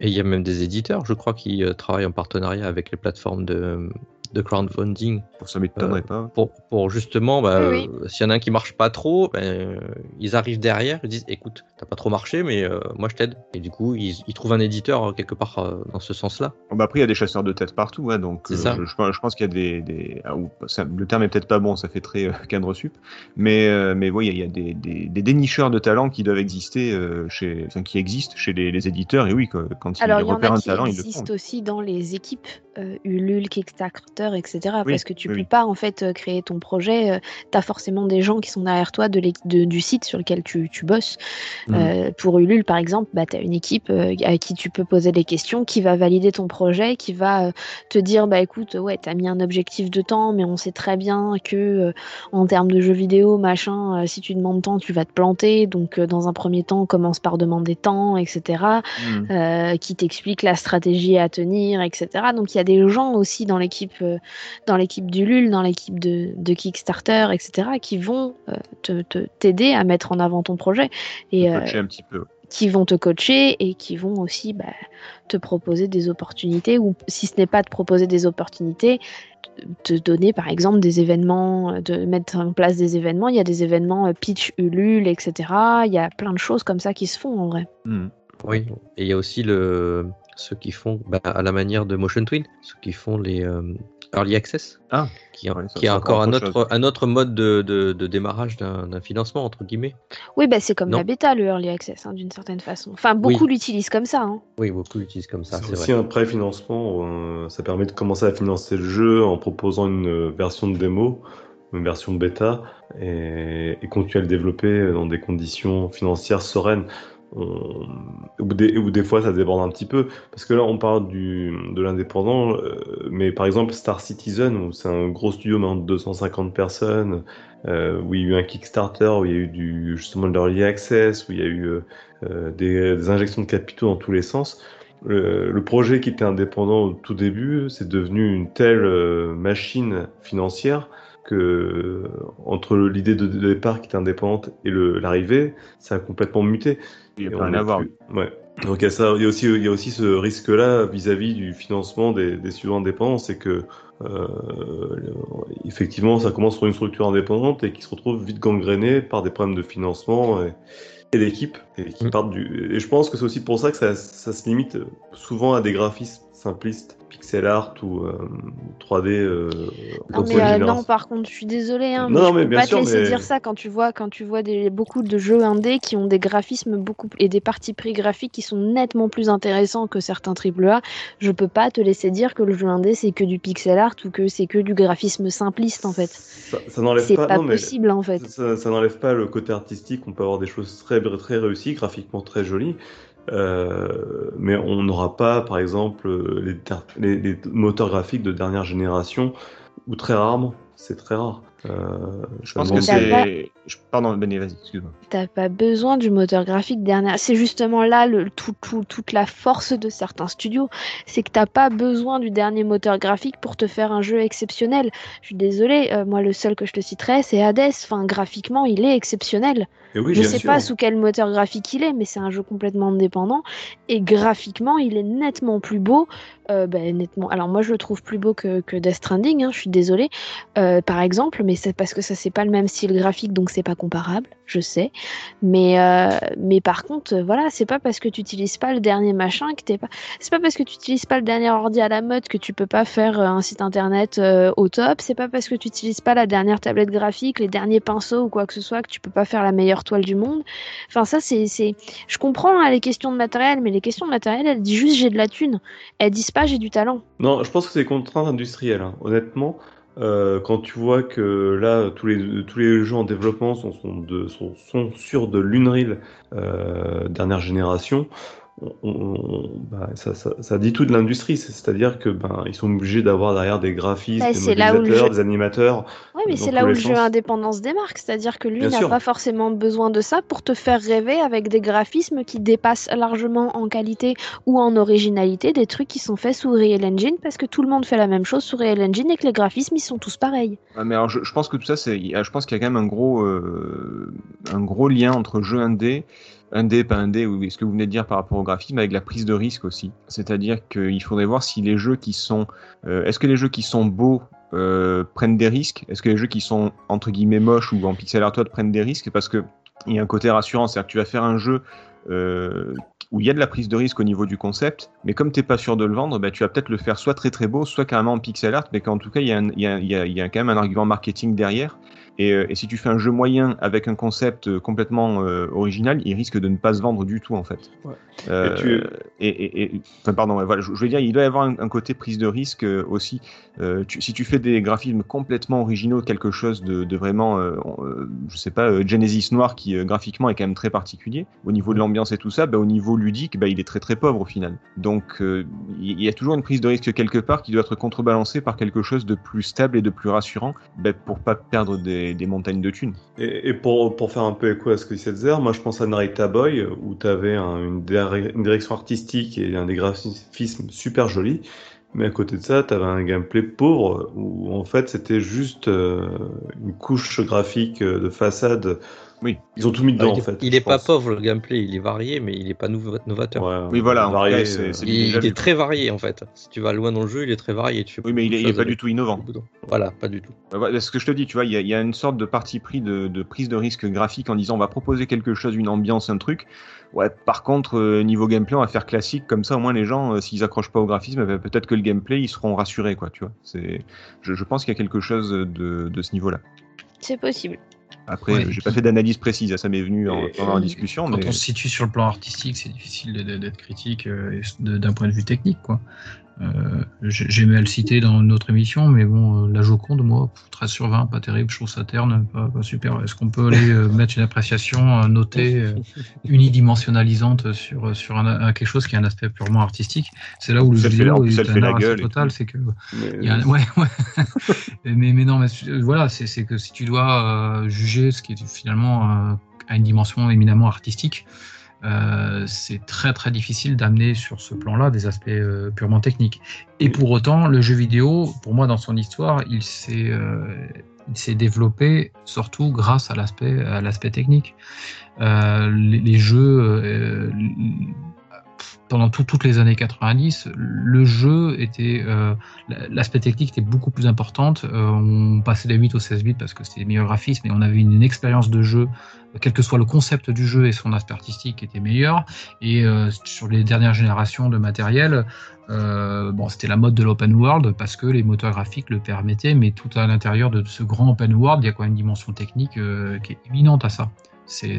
Et il y a même des éditeurs, je crois, qui travaillent en partenariat avec les plateformes de, de crowdfunding Pour ça m'étonnerait Euh, pas. pour, pour justement, bah, Oui, euh, s'il y en a un qui marche pas trop, ben, euh, ils arrivent derrière, ils disent écoute, t'as pas trop marché, mais euh, moi je t'aide. Et du coup, ils, ils trouvent un éditeur quelque part euh, dans ce sens-là. Bah après, il y a des chasseurs de tête partout, hein, donc C'est euh, ça. je, je pense- qu'il y a des, des ah, ou- ça- le terme est peut-être pas bon, ça fait très euh, cadre sup, mais euh, mais oui, il y a des, des, des dénicheurs de talents qui doivent exister euh, chez, enfin, qui existent chez les, les éditeurs et oui, quand, quand Alors, ils il y en repèrent a un qui talent, ils le font. existent aussi dans les équipes euh, Ulule, Kickstarter, etc. Oui, parce que tu oui, peux oui. pas en fait euh, créer ton projet. tu as forcément des gens qui sont derrière toi de de- du site sur lequel tu, tu bosses. Mhm. Euh, pour Ulule, par exemple, bah, tu as une équipe euh, à qui tu peux poser des questions, qui va valider ton projet, qui va euh, te dire bah écoute, ouais, tu as mis un objectif de temps, mais on sait très bien que euh, en termes de jeux vidéo, machin, euh, si tu demandes temps, tu vas te planter. Donc, euh, dans un premier temps, commence par demander temps, etc euh, qui t'explique la stratégie à tenir, etc. Donc il y a des gens aussi dans l'équipe, euh, dans l'équipe du LUL, dans l'équipe de, de Kickstarter, etc. qui vont euh, te te- t'aider à mettre en avant ton projet et euh, Coacher un petit peu. qui vont te coacher et qui vont aussi bah, te proposer des opportunités ou si ce n'est pas te proposer des opportunités te donner par exemple des événements, euh, de mettre en place des événements. Il y a des événements euh, pitch Ulule, etc. Il y a plein de choses comme ça qui se font en vrai. Mhm. Oui. Et il y a aussi le, ceux qui font, bah, à la manière de Motion Twin, ceux qui font les euh, Early Access. Ah, Qui, qui est c'est encore un autre un autre mode de, de, de démarrage d'un financement, entre guillemets. Oui, bah, c'est comme Non. la bêta, le early access, hein, d'une certaine façon. Enfin, beaucoup l'utilisent comme ça. hein. Oui, beaucoup l'utilisent comme ça, C'est aussi vrai. un préfinancement. euh, ça permet de commencer à financer le jeu en proposant une euh, version de démo, une version bêta, et, et continuer à le développer dans des conditions financières sereines. On- Ou, des, fois ça déborde un petit peu parce que là on parle de l'indépendant euh, mais par exemple Star Citizen où c'est un gros studio de 250 personnes euh, où il y a eu un Kickstarter où il y a eu justement de l'early access où il y a eu euh, des, injections de capitaux dans tous les sens le, projet qui était indépendant au tout début, c'est devenu une telle machine financière que entre l'idée de, départ qui était indépendante et l'arrivée, ça a complètement muté. Il n'y a pas rien à voir. ouais. Donc il y a, ça, il y a aussi, il y a aussi ce risque-là vis-à-vis du financement des, des studios indépendants, c'est que euh, effectivement ça commence sur une structure indépendante et qui se retrouve vite gangrénée par des problèmes de financement et, et d'équipe, et qui Mm. partent du. Et je pense que c'est aussi pour ça que ça, ça se limite souvent à des graphismes simplistes, pixel art ou euh, 3D. Euh, Non, comme mais euh, non, par contre, je suis désolée. Hein, Non, mais non, je peux bien pas sûr, te laisser mais- dire ça quand tu vois, quand tu vois des, beaucoup de jeux indés qui ont des graphismes beaucoup et des parties pris graphiques qui sont nettement plus intéressants que certains AAA. Je peux pas te laisser dire que le jeu indé c'est que du pixel art ou que c'est que du graphisme simpliste en fait. Ça, ça n'enlève pas. pas non, mais possible en fait. Ça, ça n'enlève pas le côté artistique. On peut avoir des choses très, très réussies, graphiquement très jolies. Euh, mais on n'aura pas, par exemple, les, ter- les- les moteurs graphiques de dernière génération, ou très rarement. C'est très rare. Euh, Je pense que c'est. Pardon, Benny, vas-y, excuse-moi. T'as pas besoin du moteur graphique dernier. C'est justement là le, tout, tout- toute la force de certains studios. C'est que t'as pas besoin du dernier moteur graphique pour te faire un jeu exceptionnel. Je suis désolée, euh, moi le seul que je te citerai c'est Hades. Enfin, graphiquement, il est exceptionnel. Oui, je bien sais sûr. pas sous quel moteur graphique il est, mais c'est un jeu complètement indépendant. Et graphiquement, il est nettement plus beau. Euh, ben, nettement. Alors moi, je le trouve plus beau que, que Death Stranding. hein, je suis désolée, euh, par exemple, mais c'est parce que ça c'est pas le même style graphique, donc c'est pas comparable. Je sais. Mais euh, mais par contre, euh, voilà, c'est pas parce que tu utilises pas le dernier machin que t'es pas. C'est pas parce que tu utilises pas le dernier ordi à la mode que tu peux pas faire euh, un site internet au top. C'est pas parce que tu utilises pas la dernière tablette graphique, les derniers pinceaux ou quoi que ce soit que tu peux pas faire la meilleure toile du monde. Enfin ça c'est c'est. Je comprends hein, les questions de matériel, mais les questions de matériel, elles disent juste j'ai de la thune. Elles disent pas j'ai du talent. Non, je pense que c'est des contraintes industrielles. hein. Honnêtement, euh, quand tu vois que là, tous les, tous les jeux en développement sont, sont, de, sont, sont sur de l'Unreal euh, dernière génération, on- on- bah, ça, ça, ça dit tout de l'industrie. C'est- C'est-à-dire que ben, ils sont obligés d'avoir derrière des graphistes, Ouais, des c'est là où le modélisateurs, jeu- des animateurs. Ouais, mais c'est là où le jeu indépendance démarque, c'est-à-dire que lui n'a pas forcément besoin de ça pour te faire rêver avec des graphismes qui dépassent largement en qualité ou en originalité des trucs qui sont faits sous Real Engine parce que tout le monde fait la même chose sous Real Engine et que les graphismes ils sont tous pareils. Mais alors, je, je pense que tout ça, c'est, je pense qu'il y a quand même un gros, euh, un gros lien entre jeu indé, indé, pas indé, ou ce que vous venez de dire par rapport au graphisme, avec la prise de risque aussi. C'est-à-dire qu'il faudrait voir si les jeux qui sont, euh, est-ce que les jeux qui sont beaux euh, prennent des risques? Est-ce que les jeux qui sont entre guillemets moches ou en pixel art prennent des risques? Parce que il y a un côté rassurant, c'est-à-dire que tu vas faire un jeu euh, où il y a de la prise de risque au niveau du concept, mais comme t'es pas sûr de le vendre, bah, tu vas peut-être le faire soit très très beau, soit carrément en pixel art, mais qu'en tout cas il y, y a quand même un argument marketing derrière. Et, euh, et si tu fais un jeu moyen avec un concept euh, complètement euh, original, il risque de ne pas se vendre du tout en fait. Ouais. Euh, Et tu- et, et- et- enfin, pardon, voilà, je, je veux dire, il doit y avoir un, un côté prise de risque euh, aussi. Euh, tu- si tu fais des graphismes complètement originaux, quelque chose de, de vraiment, je sais pas, euh, Genesis Noir qui euh, graphiquement est quand même très particulier. Au niveau de l'ambiance et tout ça, bah, au niveau ludique, bah, il est très très pauvre au final. Donc euh, il y a toujours une prise de risque quelque part qui doit être contrebalancée par quelque chose de plus stable et de plus rassurant bah, pour pas perdre des, des montagnes de thunes. Et, pour, pour faire un peu écho à ce que disait Zer, moi je pense à Narita Boy, où tu avais une direction artistique et un des graphismes super jolis, mais à côté de ça, tu avais un gameplay pauvre, où en fait c'était juste euh, une couche graphique euh, de façade. Oui. Ils ont tout mis dedans il, en fait. il est pas pense. pauvre le gameplay, il est varié, mais il est pas novateur. Ouais, Oui, voilà, varié, cas, euh, c'est- Il, est très varié en fait. Si tu vas loin dans le jeu, il est très varié. Tu Oui, mais il est, il est pas du tout innovant. Voilà, pas du tout. Euh, voilà, ce que je te dis, tu vois, il y, a- il y a une sorte de parti pris de, de prise de risque graphique en disant on va proposer quelque chose, une ambiance, un truc. Ouais, par contre, euh, niveau gameplay, on va faire classique, comme ça au moins les gens, euh, s'ils accrochent pas au graphisme, eh ben, peut-être que le gameplay, ils seront rassurés, quoi, tu vois. C'est, je, je pense qu'il y a quelque chose de, de ce niveau-là. C'est possible. Après, Ouais, euh, j'ai pas fait d'analyse précise, ça m'est venu en, pendant la discussion, Quand mais on se situe sur le plan artistique, c'est difficile d'être critique euh, d'un point de vue technique. quoi. Euh, j'ai- J'aimais le citer dans une autre émission, mais bon, euh, la Joconde, moi, 13 sur 20, pas terrible, je trouve ça terne, pas, pas super. Est-ce qu'on peut aller euh, mettre une appréciation euh, notée, unidimensionnalisante sur, sur un, un- quelque chose qui a un aspect purement artistique? C'est là où le jeu vidéo est un art total, c'est que mais- y a un- ouais, ouais. mais, mais non, mais voilà, c'est que si tu dois euh, juger ce qui est finalement euh, à une dimension éminemment artistique, euh, c'est très très difficile d'amener sur ce plan-là des aspects euh, purement techniques. Et pour autant, le jeu vidéo, pour moi, dans son histoire, il s'est euh, développé surtout grâce à l'aspect technique. Les, les jeux pendant tout- toutes les années 90, le jeu était, l'aspect technique était beaucoup plus importante. On passait des 8 au 16 bits parce que c'était des meilleurs graphismes et on avait une, expérience de jeu, quel que soit le concept du jeu et son aspect artistique, était meilleur. Et euh, sur les dernières générations de matériel, euh, c'était la mode de l'open world parce que les moteurs graphiques le permettaient, mais tout à l'intérieur de ce grand open world, il y a quand même une dimension technique euh, qui est éminente à ça. C'est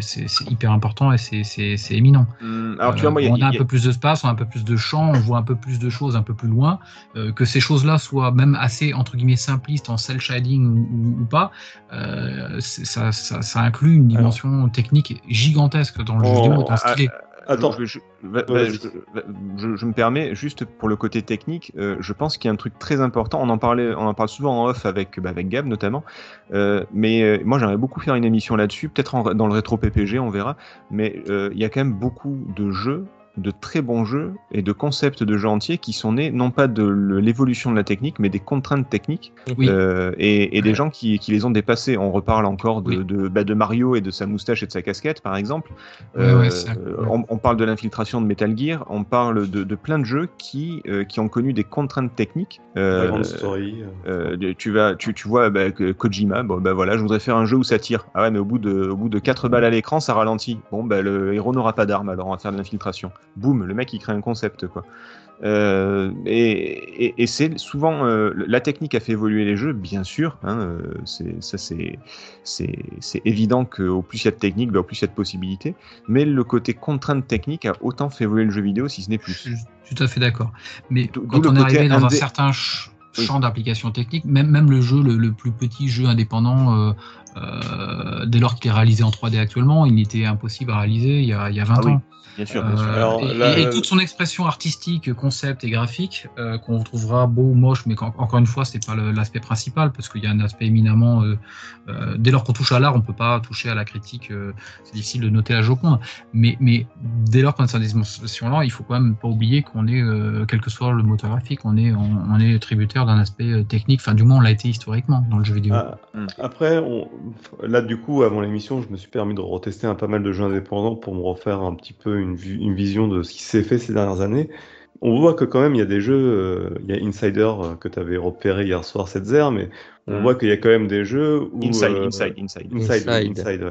hyper important et c'est- c'est c'est éminent. Hum, Alors, tu vois, moi, y a- Euh, on a un peu plus d'espace, on a un peu plus de champ, on voit un peu plus de choses un peu plus loin. Euh, que ces choses-là soient même assez entre guillemets simplistes en cel shading ou, ou- pas, euh, ça, ça, ça inclut une dimension technique gigantesque dans le jeu Oh, vidéo, ah, stylé. Attends, Je, me permets, juste pour le côté technique, euh, je pense qu'il y a un truc très important. On en parlait, on en parle souvent en off avec, bah, avec Gab notamment. Euh, mais euh, moi, j'aimerais beaucoup faire une émission là-dessus, peut-être dans le rétro PPG, on verra. Mais il y a quand même beaucoup de jeux de très bons jeux et de concepts de jeux entiers qui sont nés non pas de l'évolution de la technique, mais des contraintes techniques Oui. euh, et, et des gens qui, qui les ont dépassés. On reparle encore de, Oui. de, bah, de Mario et de sa moustache et de sa casquette, par exemple. Ouais, Euh, on, on parle de l'infiltration de Metal Gear, on parle de, de plein de jeux qui, euh, qui ont connu des contraintes techniques. Euh, story. euh, tu vas, tu, tu vois, bah, Kojima, bon, bah voilà, je voudrais faire un jeu où ça tire. Ah ouais, mais au bout de, au bout de 4 balles à l'écran, ça ralentit. Bon, bah le héros n'aura pas d'arme, alors on va faire de l'infiltration. Boum, le mec il crée un concept, quoi. Euh, et et, et c'est souvent euh, la technique a fait évoluer les jeux, bien sûr. Hein, euh, c'est ça, c'est évident qu'au plus il y a de technique, bah, au plus il y a de possibilités. Mais le côté contrainte technique a autant fait évoluer le jeu vidéo, si ce n'est Je plus. suis tout à fait d'accord. Mais quand on est arrivé dans un certain ch- Oui. champ d'application technique, même, même le jeu, le, le plus petit jeu indépendant, euh, dès lors qu'il est réalisé en 3D actuellement, il était impossible à réaliser il y a, il y a 20 Ah oui, ans. Bien sûr, bien sûr. Euh, Alors, et, là, et- et là- toute son expression artistique, concept et graphique, euh, qu'on trouvera beau, moche, mais encore une fois, c'est pas l'aspect principal, parce qu'il y a un aspect éminemment. euh, euh, dès lors qu'on touche à l'art, on peut pas toucher à la critique. euh, c'est difficile de noter la Joconde, mais, mais dès lors qu'on est dans cette dimension-là, il faut quand même pas oublier qu'on est, euh, quel que soit le moteur graphique, on est, on, on est tributaire d'un aspect technique. Enfin, du moins, on l'a été historiquement dans le jeu vidéo. Ah, Mm. Après, on- là, du coup, avant l'émission, je me suis permis de retester un pas mal de jeux indépendants pour me refaire un petit peu une, une vision de ce qui s'est fait ces dernières années. On voit que quand même, il y a des jeux, euh, il y a Insider euh, que tu avais repéré hier soir, cette zère, mais on Mm. voit qu'il y a quand même des jeux où... Inside, euh, inside, inside. Inside, Inside. Inside, ouais.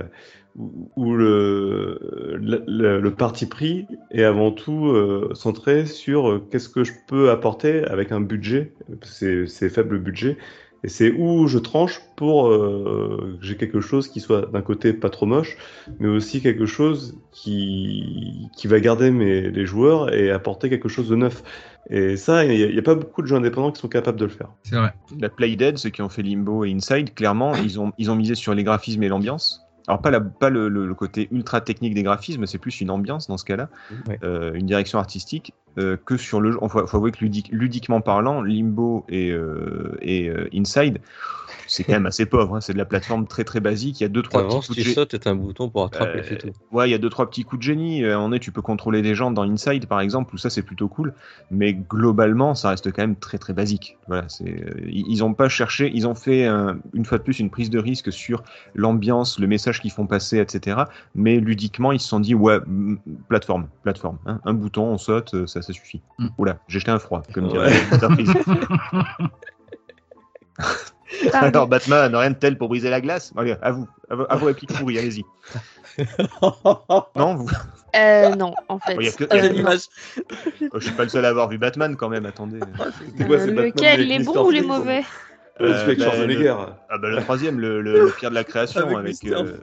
Où, où le, le, le- le parti pris est avant tout euh, centré sur euh, qu'est-ce que je peux apporter avec un budget, c'est c'est faible budget, et c'est où je tranche pour euh, que j'ai quelque chose qui soit d'un côté pas trop moche, mais aussi quelque chose qui, qui va garder mes, les joueurs et apporter quelque chose de neuf. Et ça, il n'y a, pas beaucoup de jeux indépendants qui sont capables de le faire. C'est vrai. La Playdead, ceux qui ont fait Limbo et Inside, clairement, ils ont, ils ont misé sur les graphismes et l'ambiance. Alors pas, la, pas le, le- le côté ultra technique des graphismes, c'est plus une ambiance dans ce cas-là, Ouais. euh, une direction artistique, euh, que sur le jeu. Il faut, faut avouer que ludique- ludiquement parlant, Limbo et, et euh, Inside, c'est quand même assez pauvre. hein. C'est de la plateforme très très basique. Il y a deux trois petits T'avances, coups tu de sautes un bouton pour attraper, Euh, tout. Ouais, il y a deux trois petits coups de génie. Euh, On est, tu peux contrôler des gens dans Inside par exemple, où ça c'est plutôt cool. Mais globalement, ça reste quand même très très basique. Voilà, c'est euh, ils ont pas cherché, ils ont fait un- une fois de plus une prise de risque sur l'ambiance, le message qu'ils font passer, etc. Mais ludiquement, ils se sont dit ouais, plateforme, plateforme, hein, un bouton, on saute, euh, ça ça suffit. Mm. Oula, j'ai jeté un froid, comme Ouais. dirait. Pardon. Alors Batman, rien de tel pour briser la glace. Allez, à vous, à, pourries, allez-y. Non, vous, Euh, non, en fait. Oh, y a que- y a non. l'image. je suis pas le seul à avoir vu Batman quand même. Attendez. Quoi, Euh, Batman lequel, avec les bons ou les mauvais Euh, avec bah, Schwarzenegger. Ah bah le troisième, le, le, le pire de la création, avec, Mr. euh.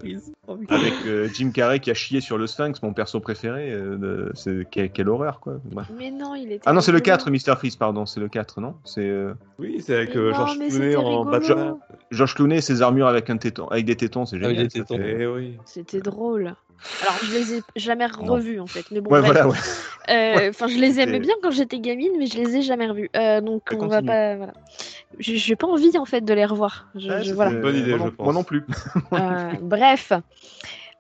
Oh, avec euh, Jim Carrey qui a chié sur le Sphinx, mon perso préféré. euh, c'est quelle, quelle horreur quoi. Bref. Mais non, il était. Ah non, c'est le rigolo. 4, Mr. Freeze, pardon, c'est le 4, non? C'est euh, Oui, c'est avec euh, non, mais Clooney en rigolo. Batman. George Clooney et ses armures avec, un téton, avec des tétons, c'est génial. des tétons. Eh oui. C'était drôle. Alors, je les ai jamais revus en fait. Mais bon, Ouais, bref. voilà, ouais. Euh, Enfin, je les aimais bien quand j'étais gamine, mais je les ai jamais revus. Euh, donc, on va pas. Voilà. J'ai pas envie en fait de les revoir. Je, Ouais, je- voilà. Bonne idée, moi, non- je pense. Moi non plus. Euh, bref,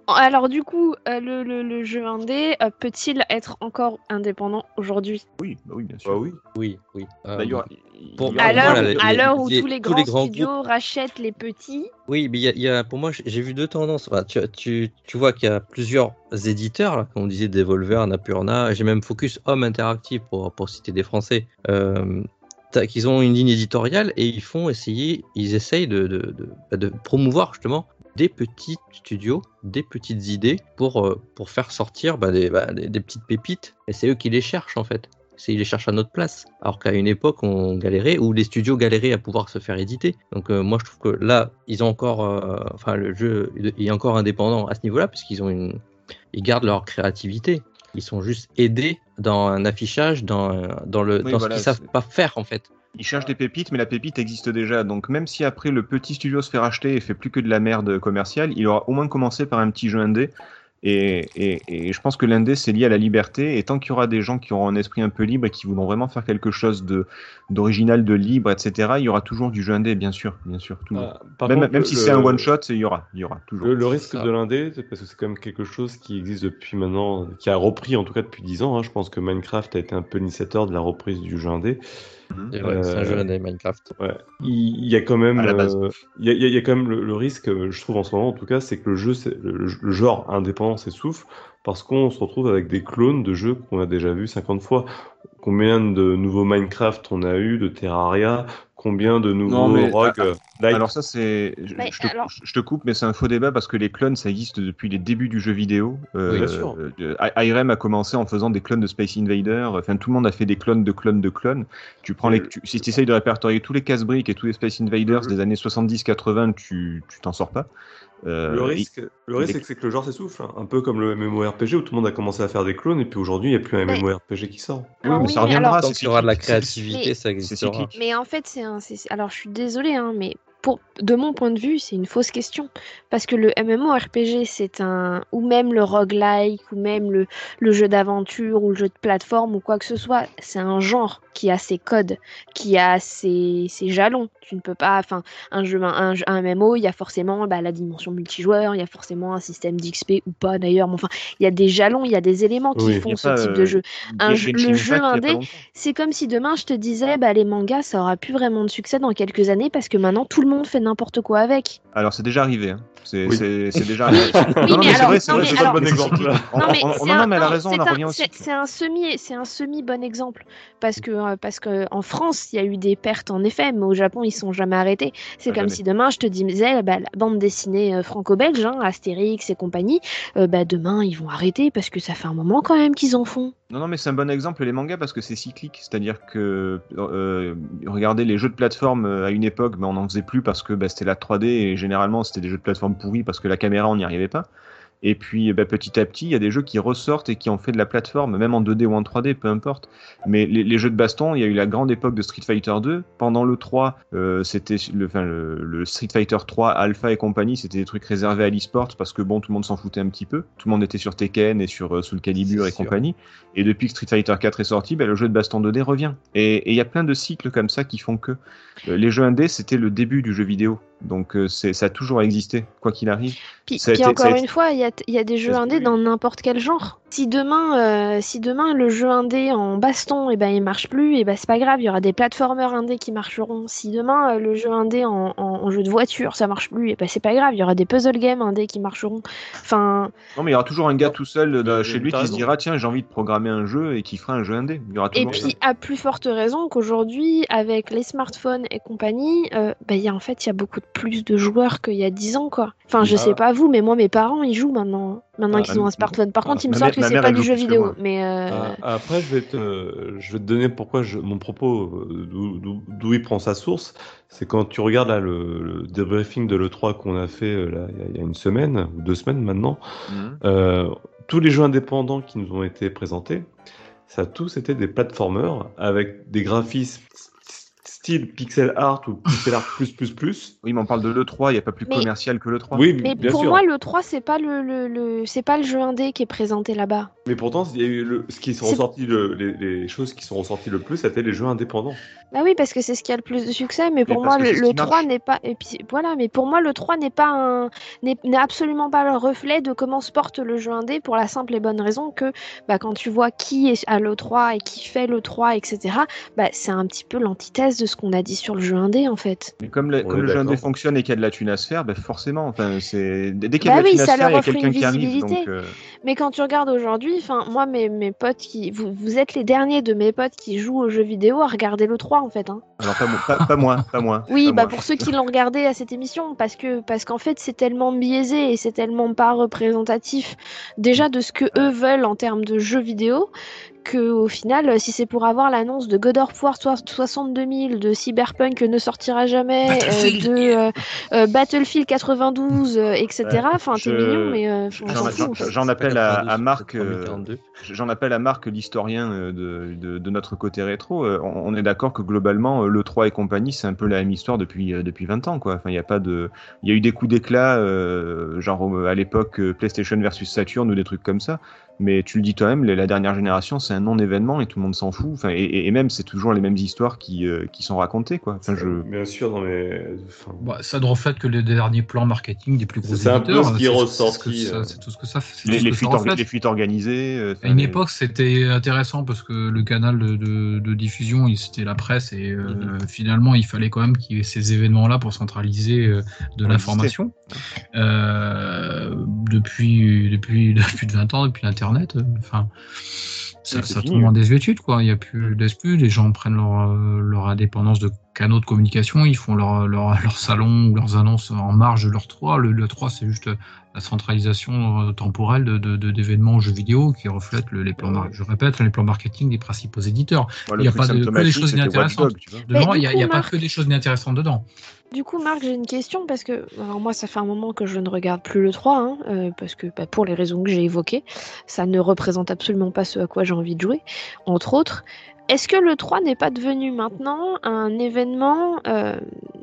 Alors du coup, euh, le, le- le jeu indé euh, peut-il être encore indépendant aujourd'hui? Oui, bah oui, bien sûr. Bah oui. Oui, oui. Euh, pour- aura- À l'heure voilà, où- les- tous les tous grands les grands studios rachètent les petits, Oui, mais il y a, y a- pour moi, j'ai vu deux tendances. Enfin, tu, tu, tu vois qu'il y a plusieurs éditeurs, là, comme on disait, Devolver, Napurna, j'ai même Focus Home Interactive pour, pour citer des Français, euh, qu'ils ont une ligne éditoriale et ils font essayer, ils essayent de, de, de, bah, de promouvoir justement des petits studios, des petites idées pour, euh, pour faire sortir bah, des, bah, des, des petites pépites. Et c'est eux qui les cherchent en fait. C'est ils les cherchent à notre place. Alors qu'à une époque, on galérait, ou les studios galéraient à pouvoir se faire éditer. Donc euh, moi, je trouve que là, ils ont encore, euh, enfin, le jeu est encore indépendant à ce niveau-là, puisqu'ils ont une, ils gardent leur créativité. Ils sont juste aidés dans un affichage, dans, dans le, Oui, dans voilà, ce qu'ils savent pas faire en fait. Ils cherchent des pépites, mais la pépite existe déjà. Donc même si après le petit studio se fait racheter et fait plus que de la merde commerciale, il aura au moins commencé par un petit jeu indé. Et, et, et je pense que l'indé, c'est lié à la liberté. Et tant qu'il y aura des gens qui auront un esprit un peu libre et qui voudront vraiment faire quelque chose de d'original, de libre, etc., il y aura toujours du jeu indé, bien sûr, bien sûr. toujours. Ah, par même contre, même le- si c'est un one shot, il y aura, il y aura toujours. Le, le risque Ça. de l'indé, c'est parce que c'est quand même quelque chose qui existe depuis maintenant, qui a repris en tout cas depuis 10 ans. hein. Je pense que Minecraft a été un peu l'initiateur de la reprise du jeu indé. Ouais, C'est un Euh, jeu indé Minecraft. Ouais. Il y a quand même, À la base. euh, il y, a, il y a- quand même le, le risque, euh, je trouve en ce moment en tout cas, c'est que le jeu, le genre indépendant s'essouffle parce qu'on se retrouve avec des clones de jeux qu'on a déjà vus 50 fois. Combien de nouveaux Minecraft on a eu, de Terraria, combien de nouveaux mais- Rogue euh, Like Alors ça c'est, je, te, alors- je te coupe, mais c'est un faux débat parce que les clones ça existe depuis les débuts du jeu vidéo. Oui, bien sûr. euh, IRM a commencé en faisant des clones de Space Invader. Enfin tout le monde a fait des clones de clones de clones. Tu prends les, Euh, tu, si tu essayes de répertorier tous les casse-briques et tous les Space Invaders des années 70-80, tu tu t'en sors pas. Euh, Le et- risque, le risque les- c'est que le genre s'essouffle, hein. un peu comme le MMORPG où tout le monde a commencé à faire des clowns et puis aujourd'hui il n'y a plus un Mais- MMORPG qui sort. Oui, Alors mais oui, ça mais reviendra. alors- Tant qu'il y aura de la créativité, Mais- ça existera. Mais en fait, c'est un. Alors, je suis désolée, hein, mais pour... de mon point de vue, c'est une fausse question. Parce que le MMORPG, c'est un. Ou même le roguelike, ou même le, le jeu d'aventure, ou le jeu de plateforme, ou quoi que ce soit, c'est un genre qui a ses codes, qui a ses, ses jalons. Tu ne peux pas. Enfin, un jeu, un, MMO, il y a forcément bah, la dimension multijoueur, il y a forcément un système d'XP, ou pas d'ailleurs, mais enfin, il y a des jalons, il y a des éléments qui Oui. font ce pas, type euh, de jeu. Un Genshin jeu- le jeu indé. C'est comme si demain je te disais, bah, les mangas, ça aura plus vraiment de succès dans quelques années parce que maintenant tout le monde fait n'importe quoi avec. Alors c'est déjà arrivé. Hein. C'est Oui. c'est- c'est déjà non, non, mais mais c'est vrai, c'est alors- le bon exemple. On- Non, mais on- non, un- elle a raison, on c'est un- c'est- un semi, c'est un semi bon exemple parce que euh, parce que en France il y a eu des pertes en effet, mais au Japon ils sont jamais arrêtés. C'est Ah, comme jamais. si demain je te disais bah, la bande dessinée euh, franco-belge, hein, Astérix et compagnie, euh, bah demain ils vont arrêter parce que ça fait un moment quand même qu'ils en font. Non, non, mais c'est un bon exemple les mangas parce que c'est cyclique. C'est-à-dire que euh, regardez les jeux de plateforme euh, à une époque, ben, on n'en faisait plus parce que ben, c'était la 3D et généralement c'était des jeux de plateforme pourris parce que la caméra on n'y arrivait pas. Et puis ben, petit à petit, il y a des jeux qui ressortent et qui ont fait de la plateforme, même en 2D ou en 3D, peu importe. Mais les, les jeux de baston, il y a eu la grande époque de Street Fighter 2. Pendant le 3, euh, c'était le, enfin, le, le Street Fighter 3, Alpha et compagnie, c'était des trucs réservés à l'e-sport parce que bon, tout le monde s'en foutait un petit peu. Tout le monde était sur Tekken et sur euh, Soul Calibur et sûr. compagnie. Et depuis que Street Fighter 4 est sorti, ben, le jeu de baston 2D revient. Et et il y a plein de cycles comme ça qui font que euh, les jeux indés, c'était le début du jeu vidéo. Donc euh, c'est ça a toujours existé, quoi qu'il arrive. Puis, Ça puis été- encore ça a été- une fois, il y y a des jeux indés dans n'importe quel genre. Si demain, euh, si demain le jeu indé en baston, et ben il marche plus, et ben c'est pas grave, il y aura des platformers indés qui marcheront. Si demain euh, le jeu indé en, en- en jeu de voiture, ça marche plus, et ben c'est pas grave, il y aura des puzzle games indés qui marcheront. Enfin, Non mais il y aura toujours un gars tout seul euh, chez lui qui se dira tiens j'ai envie de programmer un jeu et qui fera un jeu indé. Il y aura et ça. puis à plus forte raison qu'aujourd'hui, avec les smartphones et compagnie, euh, ben, il y a en fait il y a beaucoup de plus de joueurs qu'il y a 10 ans quoi. Enfin, je Ah. sais pas vous, mais moi mes parents ils jouent maintenant, maintenant Ah, qu'ils ont un smartphone. Par ah, contre, il me semble que c'est pas du jeu vidéo, mais euh, Ah, Après, je vais, te, je vais te donner pourquoi je, mon propos, euh, d'où- il prend sa source. C'est quand tu regardes là, le, le débriefing de l'E3 qu'on a fait euh, là, il y a- il y, a une semaine, ou deux semaines maintenant, Mhm. euh, tous les jeux indépendants qui nous ont été présentés, ça a tous été des platformers avec des graphismes style pixel art ou pixel art plus plus plus. Oui, mais on parle de l'E3, il n'y a pas plus Mais- commercial que l'E3. Oui, Mais bien pour sûr. moi, le 3, c'est pas le, le, le- c'est pas le jeu indé qui est présenté là-bas. Mais pourtant, il y a eu le, ce qui sont C'est- ressorti le- les, les choses qui sont ressorties le plus, c'était les jeux indépendants. Bah oui, parce que c'est ce qui a le plus de succès, mais pour moi, le, c'est ce le qui 3 marche. n'est pas. Et puis voilà, mais pour moi, le 3 n'est pas un. n'est n'est absolument pas le reflet de comment se porte le jeu indé pour la simple et bonne raison que bah, quand tu vois qui est à l'E3 et qui fait l'E3, etc., bah, c'est un petit peu l'antithèse de ce qu'on a dit sur le jeu indé en fait. Mais comme, le- comme le jeu indé fonctionne et qu'il y a de la thune à se faire, ben forcément, enfin, c'est dès qu'il y a Bah de la oui, thune à ça se faire, leur il y a quelqu'un qui arrive. visibilité. Donc, euh, Mais quand tu regardes aujourd'hui, enfin moi mes, mes potes qui vous, vous êtes les derniers de mes potes qui jouent aux jeux vidéo à regarder le 3 en fait. Hein. alors pas, moi- pas, pas moi, pas moi. Oui, pas bah moi. pour ceux qui l'ont regardé à cette émission, parce que parce qu'en fait c'est tellement biaisé et c'est tellement pas représentatif déjà de ce que eux veulent en termes de jeux vidéo que au final, si c'est pour avoir l'annonce de God of War soi- 62 000, de Cyberpunk ne sortira jamais, euh, de euh, euh, Battlefield 92, euh, etc. Ouais, Enfin, t'es mignon, mais euh, on J'en appelle à, à 92, Marc. c'est euh, 3042. J'en appelle à Marc, l'historien de, de, de notre côté rétro. On, on est d'accord que globalement, le 3 et compagnie, c'est un peu la même histoire depuis, depuis 20 ans. Quoi. Enfin, il y a pas de, il y a eu des coups d'éclat, euh, genre à l'époque PlayStation versus Saturn ou des trucs comme ça. Mais tu le dis toi-même, la la dernière génération, c'est un non-événement et tout le monde s'en fout. Enfin, et, même, c'est toujours les mêmes histoires qui, euh, qui sont racontées. Quoi. Enfin, je... Bien sûr, non mais. enfin, Bah, ça ne reflète que les derniers plans marketing des plus gros C'est un peu éditeurs. ce qui est C'est- ressorti, C'est euh. c'est tout ce que ça fait. Les, fuites les organisées. euh, À une les- époque, c'était intéressant parce que le canal de, de- de diffusion, c'était la presse et euh, Mhm. finalement, il fallait quand même qu'il y ait ces événements-là pour centraliser euh, de l'information. Euh, depuis, depuis, depuis plus de 20 ans, depuis l'Internet, euh, enfin, ça, fini, tombe en ouais. désuétude, quoi. Il n'y a plus d'exclus, les gens prennent leur, euh, leur indépendance de canaux de communication, ils font leur, leur, leur salon ou leurs annonces en marge de leur 3. Le, le 3, c'est juste la centralisation euh, temporelle de, de, de- d'événements jeux vidéo qui reflètent le- les plans, mar- je répète, les plans marketing des principaux éditeurs. Moi, il y a pas de- que des choses inintéressantes. Dedans, du il n'y a, y pas Marc- que des choses inintéressantes dedans. Du coup, Marc, j'ai une question parce que alors moi, ça fait un moment que je ne regarde plus le 3, hein, euh, parce que bah, pour les raisons que j'ai évoquées, ça ne représente absolument pas ce à quoi j'ai envie de jouer, entre autres. Est-ce que le 3 n'est pas devenu maintenant un événement euh,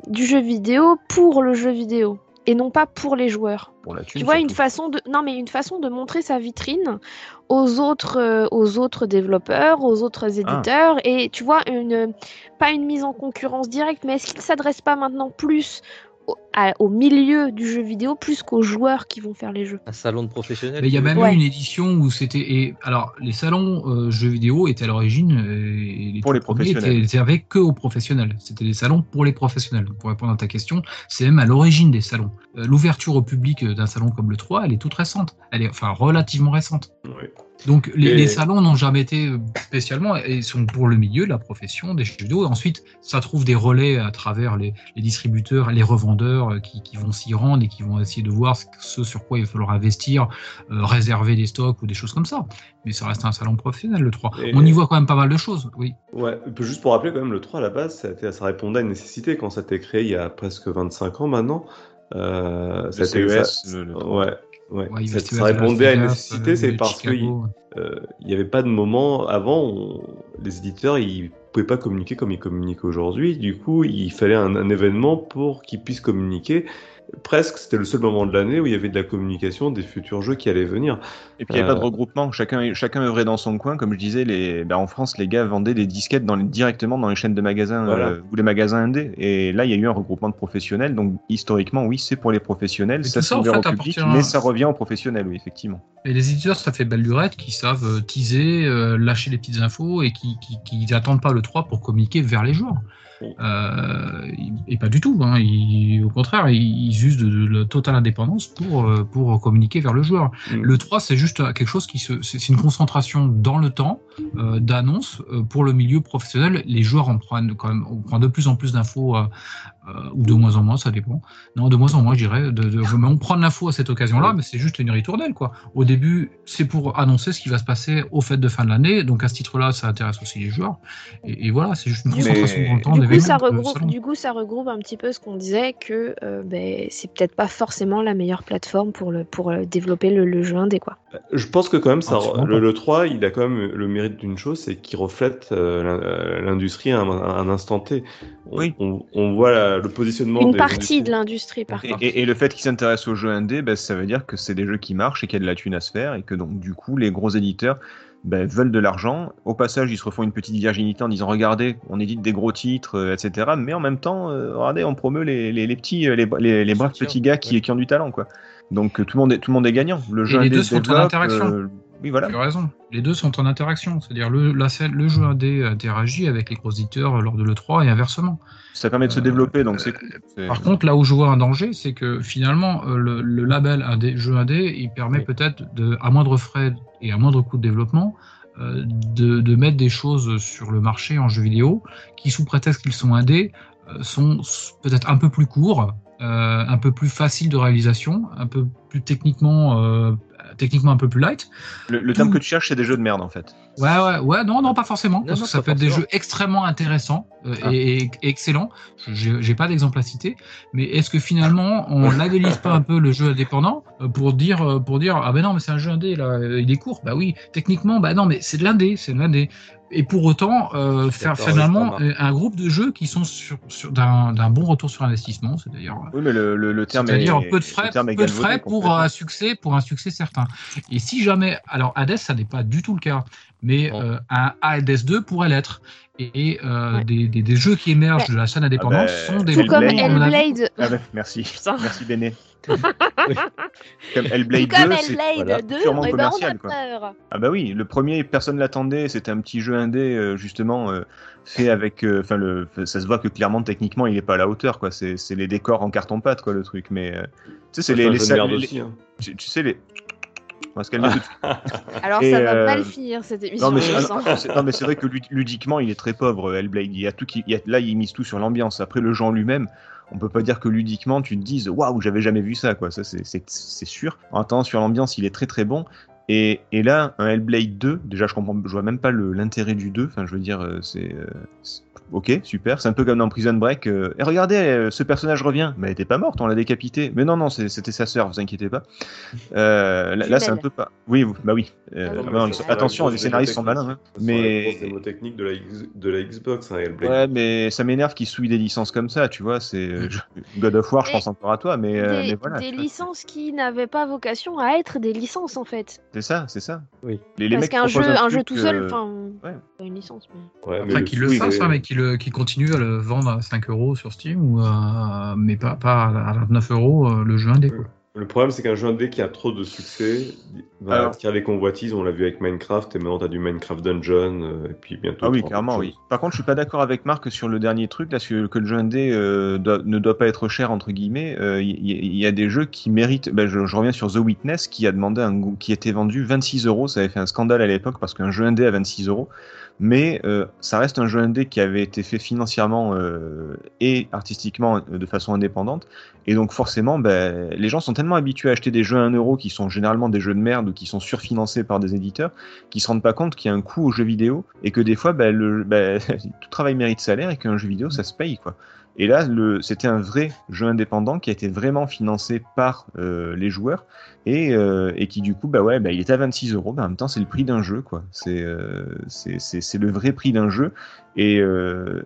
du jeu vidéo pour le jeu vidéo? Et non pas pour les joueurs. Pour la thune, tu vois une façon de non mais une façon de montrer sa vitrine aux autres euh, aux autres développeurs, aux autres éditeurs et tu vois une pas une mise en concurrence directe mais est-ce qu'il s'adresse pas maintenant plus au, à- au milieu du jeu vidéo plus qu'aux joueurs qui vont faire les jeux Un salon de professionnels. Mais il y a même Ouais. eu une édition où c'était. Et alors, les salons euh, jeux vidéo étaient à l'origine. euh, et Pour les professionnels. étaient réservés que aux professionnels. C'était des salons pour les professionnels. Donc, pour répondre à ta question, c'est même à l'origine des salons. Euh, L'ouverture au public d'un salon comme le 3, elle est toute récente. Elle est enfin relativement récente. oui. Donc les, Et- les salons n'ont jamais été euh, spécialement et sont pour le milieu, la profession des jeux vidéo. Et ensuite, ça trouve des relais à travers les, les distributeurs, les revendeurs euh, qui, qui vont s'y rendre et qui vont essayer de voir ce, sur quoi il va falloir investir, euh, réserver des stocks ou des choses comme ça. Mais ça reste un salon professionnel, le 3. Et- On y voit quand même pas mal de choses, oui. Ouais, juste pour rappeler quand même, le 3 à la base, ça, répondait à une nécessité quand ça a été créé il y a presque 25 ans maintenant. Euh, Le ça été- le- le- ouais, ouais. Ouais, il ça, répondait à une nécessité, c'est euh, parce qu'il n'y avait pas de moment avant, on- les éditeurs ils pouvaient pas communiquer comme ils communiquent aujourd'hui. Du coup, il fallait un, un événement pour qu'ils puissent communiquer. Presque, c'était le seul moment de l'année où il y avait de la communication des futurs jeux qui allaient venir. Et puis il n'y avait Euh, pas de regroupement, chacun, chacun œuvrait dans son coin. Comme je disais, les, bah, en France, les gars vendaient des disquettes dans les- directement dans les chaînes de magasins Voilà. euh, ou les magasins indés. Et là, il y a eu un regroupement de professionnels. Donc historiquement, oui, c'est pour les professionnels. Mais Ça en fait, au public, appartient à- mais ça revient aux professionnels, oui, effectivement. Et les éditeurs, ça fait belle lurette, qui savent euh, teaser, euh, lâcher les petites infos et qui, qui, qui pas le 3 pour communiquer vers les joueurs. Euh, et pas du tout. Hein. Ils- au contraire, ils, usent de, de la totale indépendance pour, euh, pour communiquer vers le joueur. Mm. Le 3, c'est juste quelque chose qui se. C'est une concentration dans le temps euh, d'annonces euh, pour le milieu professionnel. Les joueurs en prennent quand même. On prend de plus en plus d'infos, euh, euh, ou de moins en moins, ça dépend. Non, de moins en moins, je dirais. De, de- mais on prend de l'info à cette occasion-là, mais c'est juste une ritournelle, quoi. Au début, c'est pour annoncer ce qui va se passer aux fêtes de fin de l'année. Donc à ce titre-là, ça intéresse aussi les joueurs. Et, et voilà, c'est juste une Du coup- concentration dans le temps Du coup, ça de regroupe, du coup, ça regroupe un petit peu ce qu'on disait que euh, ben, c'est peut-être pas forcément la meilleure plateforme pour, le, pour euh, développer le, le jeu indé. Quoi. Je pense que quand même, ça, le, le 3, il a quand même le mérite d'une chose, c'est qu'il reflète euh, l'in- euh, l'industrie à un, à un instant T. on, Oui. on, on voit la- le positionnement Une des partie de l'industrie, par Et, contre. et- et le fait qu'ils s'intéressent aux jeux indés, ben, ça veut dire que c'est des jeux qui marchent et qu'il y a de la thune à se faire et que donc du coup les gros éditeurs ben, veulent de l'argent. Au passage, ils se refont une petite virginité en disant regardez, on édite des gros titres, euh, etc. Mais en même temps, euh, regardez, on promeut les, les, les petits, euh, les, les, les braves petits gars qui, ouais. qui ont du talent, quoi. Donc tout le monde est, tout le monde est gagnant. Le jeu les indé deux se sont en interaction. euh, oui, voilà. Tu as raison. Les deux sont en interaction. C'est-à-dire le, la le jeu indé interagit avec les gros éditeurs lors de l'E3 et inversement. Ça permet de se Euh, développer, donc c'est cool. C'est- Par contre, là où je vois un danger, c'est que finalement, euh, le, le label indé, jeu indé, il permet Oui. peut-être, à moindre frais et à moindre coût de développement, euh, de, de mettre des choses sur le marché en jeu vidéo qui, sous prétexte qu'ils sont indés, euh, sont peut-être un peu plus courts, euh, un peu plus faciles de réalisation, un peu plus techniquement, euh, techniquement un peu plus light. le, le terme tout- que tu cherches, c'est des jeux de merde en fait. Ouais, ouais, ouais, non, non, pas forcément. Non, parce non, que ça peut être des jeux extrêmement intéressants euh, Ah. et, et- excellents. Je- J'ai pas d'exemple à citer, mais est-ce que finalement on labellise pas un peu le jeu indépendant euh, pour dire, euh, pour dire ah ben non, mais c'est un jeu indé là, il est court. Bah oui, techniquement, bah non, mais c'est de l'indé, c'est de l'indé. Et pour autant, euh, faire finalement euh, un groupe de jeux qui sont sur, sur d'un bon retour sur investissement, c'est-à-dire Oui, mais le, le, le terme est. c'est-à-dire peu de frais, peu de frais pour un succès, pour un succès certain. Et si jamais, alors Hades, ça n'est pas du tout le cas, mais euh, un Hades 2 pourrait l'être. Et euh, Ouais. des, des, des jeux qui émergent de la scène indépendante Ah sont bah, des Tout comme Hellblade. Ah ouais, merci, merci Béné. Comme Hellblade comme 2, c'est voilà, 2, purement ben, on commercial, a quoi. peur. Ah bah oui, le premier, personne l'attendait, c'était un petit jeu indé, euh, justement, euh, fait avec... euh, Enfin, le ça se voit que clairement, techniquement, il est pas à la hauteur, quoi. C'est c'est les décors en carton-pâte, quoi, le truc. Mais, euh, tu sais, c'est les... les, aussi. hein. tu, tu sais, les... On va se calmer tout de suite. Alors Et, ça va euh, mal finir cette émission. Non mais, je c'est- vrai que lud- ludiquement il est très pauvre Hellblade. Il y a tout qui, il y a- là il mise tout sur l'ambiance. Après le genre lui-même, on peut pas dire que ludiquement tu te dises waouh j'avais jamais vu ça quoi. Ça c'est- sûr. En attendant sur l'ambiance il est très très bon. Et, et là un Hellblade 2, déjà je comprends, je vois même pas l'intérêt du 2. Enfin je veux dire euh, c'est euh, c'est- ok super. C'est un peu comme dans Prison Break. euh, et regardez euh, ce personnage revient. Mais elle était pas morte, on l'a décapité. Mais non non c'était sa sœur, vous inquiétez pas. Euh, là, là, c'est un peu pas. Oui vous- bah oui. Euh, Ah non, la attention les scénaristes sont malins. hein. technique. Mais techniques de la, X- de la Xbox, hein. Ouais, mais ça m'énerve qu'ils souillent des licences comme ça, tu vois. C'est God of War, je Et pense encore à toi, mais, euh, des mais voilà. des licences qui n'avaient pas vocation à être des licences en fait. C'est ça, c'est ça. Oui. Les, les Parce qu'un jeu, un jeu tout seul, euh, enfin, ouais. pas une licence. Mais... Ouais, mais Après le- qu'ils le fassent, mais- hein, mais qu'ils le- qu'ils continuent à le vendre à 5 euros sur Steam, ou à- mais pas, pas à 29 euros euh, le jeu indé. quoi. Le problème, c'est qu'un jeu indé qui a trop de succès va Alors- attirer les convoitises. On l'a vu avec Minecraft, et maintenant t'as du Minecraft Dungeon, euh, et puis bientôt. Ah oui, clairement, oui. Par contre, je suis pas d'accord avec Marc sur le dernier truc, là, sur- que le jeu indé euh, doit- ne doit pas être cher, entre guillemets. Euh, Il y, a des jeux qui méritent. ben, je, je reviens sur The Witness, qui a demandé un goût, qui était vendu 26 euros. Ça avait fait un scandale à l'époque parce qu'un jeu indé à 26 euros. Mais euh, ça reste un jeu indé qui avait été fait financièrement euh, et artistiquement euh, de façon indépendante. Et donc forcément, ben, les gens sont tellement habitués à acheter des jeux à 1 euro qui sont généralement des jeux de merde ou qui sont surfinancés par des éditeurs, qu'ils se rendent pas compte qu'il y a un coût au jeu vidéo et que des fois, ben, ben, tout travail mérite salaire et qu'un jeu vidéo, ça se paye. quoi. Et là, c'était un vrai jeu indépendant qui a été vraiment financé par euh, les joueurs et, euh, et qui du coup, bah ouais, bah, il était à 26 euros. mais en même temps, c'est le prix d'un jeu, quoi. C'est euh, c'est- le vrai prix d'un jeu. Et,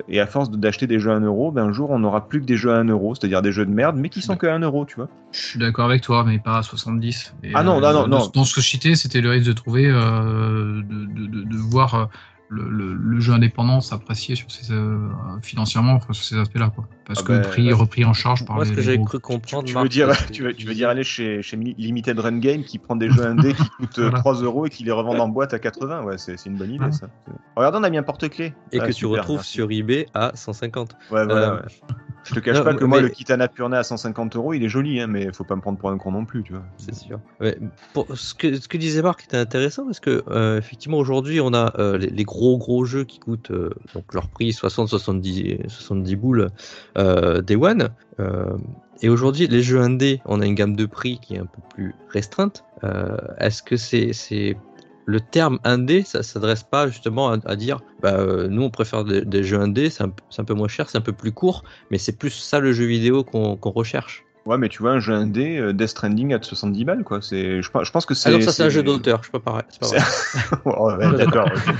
et à force d'acheter des jeux à 1 euro, ben, un jour, on n'aura plus que des jeux à 1 euro, c'est-à-dire des jeux de merde, mais qui sont que à 1 euro, tu vois. Je suis d'accord avec toi, mais pas à 70. Et, Ah non, non, non, dans- non. Dans ce que je citais, c'était le risque de trouver, de, de, de, de voir le, le, le jeu indépendant s'apprécier sur ces, euh, financièrement enfin, sur ces aspects-là, quoi. Parce Ah que ben, pris, ouais. repris en charge par Moi, les, ce que gros. cru comprendre, Tu veux, Marc, dire, tu, veux, tu dire aller chez, chez Limited Run Game qui prend des jeux indés qui coûtent euh, Voilà. 3 euros et qui les revendent en boîte à 80 Ouais, c'est c'est une bonne idée Ah. ça. Regardez, on a mis un porte-clés. Et Ah, que tu retrouves merci. sur eBay à 150. Ouais, voilà, Euh, ouais. Je te cache non, pas que moi, mais- le Kitana Purna à 150 euros, il est joli, hein, mais faut pas me prendre pour un con non plus, tu vois. C'est sûr. Pour, ce, que, ce que disait Marc était intéressant parce que euh, effectivement aujourd'hui on a euh, les, les gros gros jeux qui coûtent euh, donc leur prix 60-70 70 boules euh, Day One. Et aujourd'hui les jeux indés on a une gamme de prix qui est un peu plus restreinte. Est-ce que c'est c'est le terme indé, ça s'adresse pas justement à, à dire, bah, euh, nous on préfère des, des jeux indés, c'est un, un peu moins cher, c'est un peu plus court, mais c'est plus ça le jeu vidéo qu'on qu'on recherche. Ouais, mais tu vois, un jeu indé, euh, Death Stranding à 70 balles, quoi. C'est, je, pense- je pense que c'est. Alors ça c'est un jeu d'auteur, je peux pas. C'est pas vrai. Oh, ouais, d'accord. ok.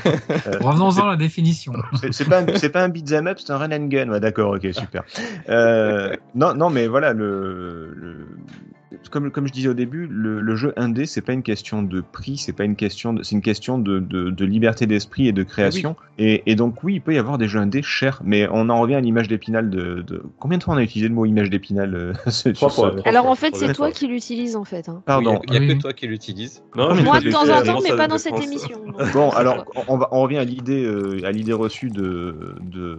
Revenons-en à la définition. C'est c'est pas, un- c'est pas un beat'em up, c'est un run and gun. Ouais, d'accord, ok, super. Euh, non, non, mais voilà, le, le- comme, comme je disais au début, le, le jeu indé, c'est pas une question de prix, c'est pas une question, de, c'est une question de, de, de liberté d'esprit et de création. Et, et donc oui, il peut y avoir des jeux indés chers, mais on en revient à l'image d'épinal de, de... Combien de fois on a utilisé le mot image d'épinal euh, Trois fois. Alors en fait, c'est toi qui l'utilises en fait. hein. Pardon. Il n'y a, Oui. que toi qui l'utilise. Non, mais Moi de temps en temps, mais pas dans cette émission. Bon, alors on, va, on revient à l'idée, euh, à l'idée reçue de, de,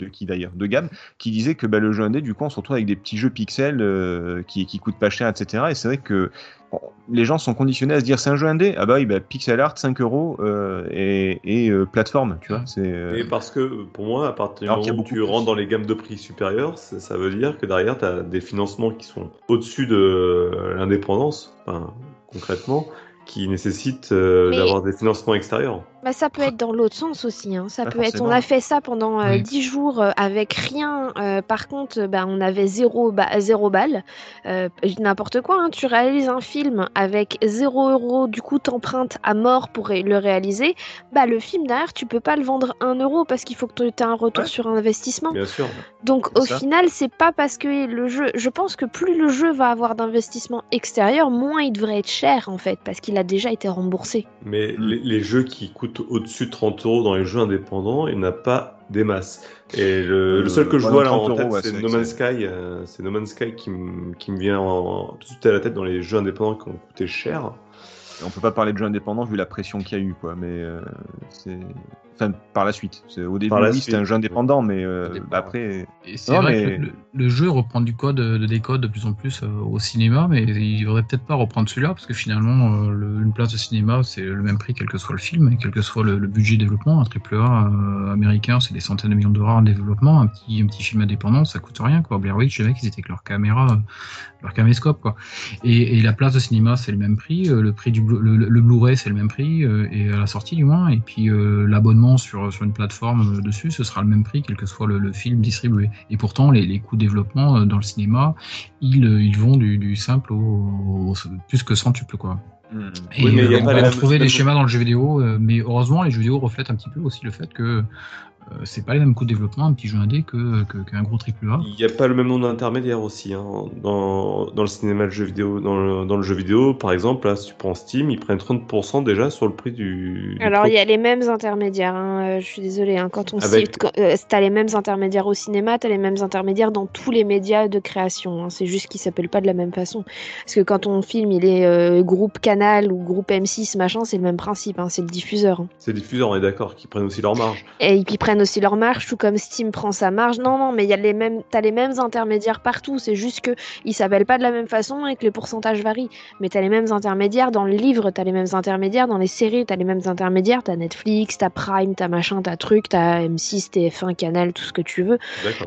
de qui d'ailleurs, de Gab, qui disait que bah, le jeu indé, du coup, on se retrouve avec des petits jeux pixels euh, qui, qui coûtent pas cher, etc. Et c'est vrai que bon, les gens sont conditionnés à se dire c'est un jeu indé, ah bah oui, bah, pixel art, 5 euros euh, et, et euh, plateforme, tu vois. C'est euh, Et parce que pour moi, à partir du Alors qu'il y a moment où tu plus. rentres dans les gammes de prix supérieures, ça, ça veut dire que derrière, tu as des financements qui sont au-dessus de l'indépendance, enfin, concrètement, qui nécessitent euh, Mais- d'avoir des financements extérieurs. Bah, ça peut être dans l'autre sens aussi. hein. Ça Pas peut être. On a fait ça pendant euh, Oui. 10 jours euh, avec rien. Euh, par contre, bah, on avait zéro, ba- zéro balle. Euh, N'importe quoi. hein. Tu réalises un film avec 0 euro. Du coup, t'empruntes à mort pour ré- le réaliser. Bah, le film derrière, tu peux pas le vendre 1 euro parce qu'il faut que tu aies un retour Ouais. sur investissement. Bien sûr. Donc au ça. final, c'est pas parce que le jeu. Je pense que plus le jeu va avoir d'investissement extérieur, moins il devrait être cher en fait, parce qu'il a déjà été remboursé. Mais les, les jeux qui coûtent au-dessus de 30 euros dans les jeux indépendants, il n'y en a pas des masses. Et le, Euh, le seul que je vois là 30 en tête, ouais, c'est No Man's Sky. euh, c'est No Man's Sky qui, me- qui me vient en- tout de suite à la tête dans les jeux indépendants qui ont coûté cher. on peut pas parler de jeu indépendant vu la pression qu'il y a eu, quoi. Mais euh, c'est. Enfin, par la suite. Au début, Par la oui, c'était un jeu indépendant, mais euh, après. Et c'est vrai mais- que le, le jeu reprend du code, de des codes de plus en plus euh, au cinéma, mais il devrait peut-être pas reprendre celui-là, parce que finalement, euh, le- une place de cinéma, c'est le même prix quel que soit le film, et quel que soit le, le budget de développement. Un triple A euh, américain, c'est des centaines de millions d'euros en développement. Un petit, un petit film indépendant, ça coûte rien, quoi. Blair Witch, les mecs, ils étaient avec leur caméra, euh, leur caméscope, quoi. Et, et la place de cinéma, c'est le même prix. euh, le prix du le, le Blu-ray, c'est le même prix, euh, et à la sortie du moins. Et puis euh, l'abonnement sur, sur une plateforme dessus, ce sera le même prix, quel que soit le, le film distribué. Et pourtant, les, les coûts de développement dans le cinéma, ils, ils vont du, du simple au, au- plus que centuple, quoi. hmm. Et Oui, mais il y a pas on les va retrouver des schémas dans le jeu vidéo, euh, mais heureusement, les jeux vidéo reflètent un petit peu aussi le fait que c'est pas les mêmes coûts de développement un petit jeu indé que que- qu'un gros triple A. Il n'y a pas le même nombre d'intermédiaires aussi. hein. Dans, dans le cinéma, le jeu vidéo, dans le, dans le jeu vidéo, par exemple, là, si tu prends Steam, ils prennent 30% déjà sur le prix du. du Alors il y a les mêmes intermédiaires. hein, euh, je suis désolée. hein, quand on Avec- euh, t'as les mêmes intermédiaires au cinéma, t'as les mêmes intermédiaires dans tous les médias de création. hein, c'est juste qu'ils s'appellent pas de la même façon. Parce que quand on filme, il est euh, groupe Canal ou groupe M6 machin, c'est le même principe. hein, c'est le diffuseur. C'est les diffuseurs, on est d'accord, qui prennent aussi leur marge. Et ils prennent aussi leur marge, tout comme Steam prend sa marge. Non, non, mais il y a les mêmes, t'as les mêmes intermédiaires partout. C'est juste que ils s'appellent pas de la même façon et que les pourcentages varient. Mais t'as les mêmes intermédiaires dans le livre, t'as les mêmes intermédiaires dans les séries, t'as les mêmes intermédiaires. T'as Netflix, t'as Prime, t'as machin, t'as truc, t'as M6, TF1, Canal, tout ce que tu veux.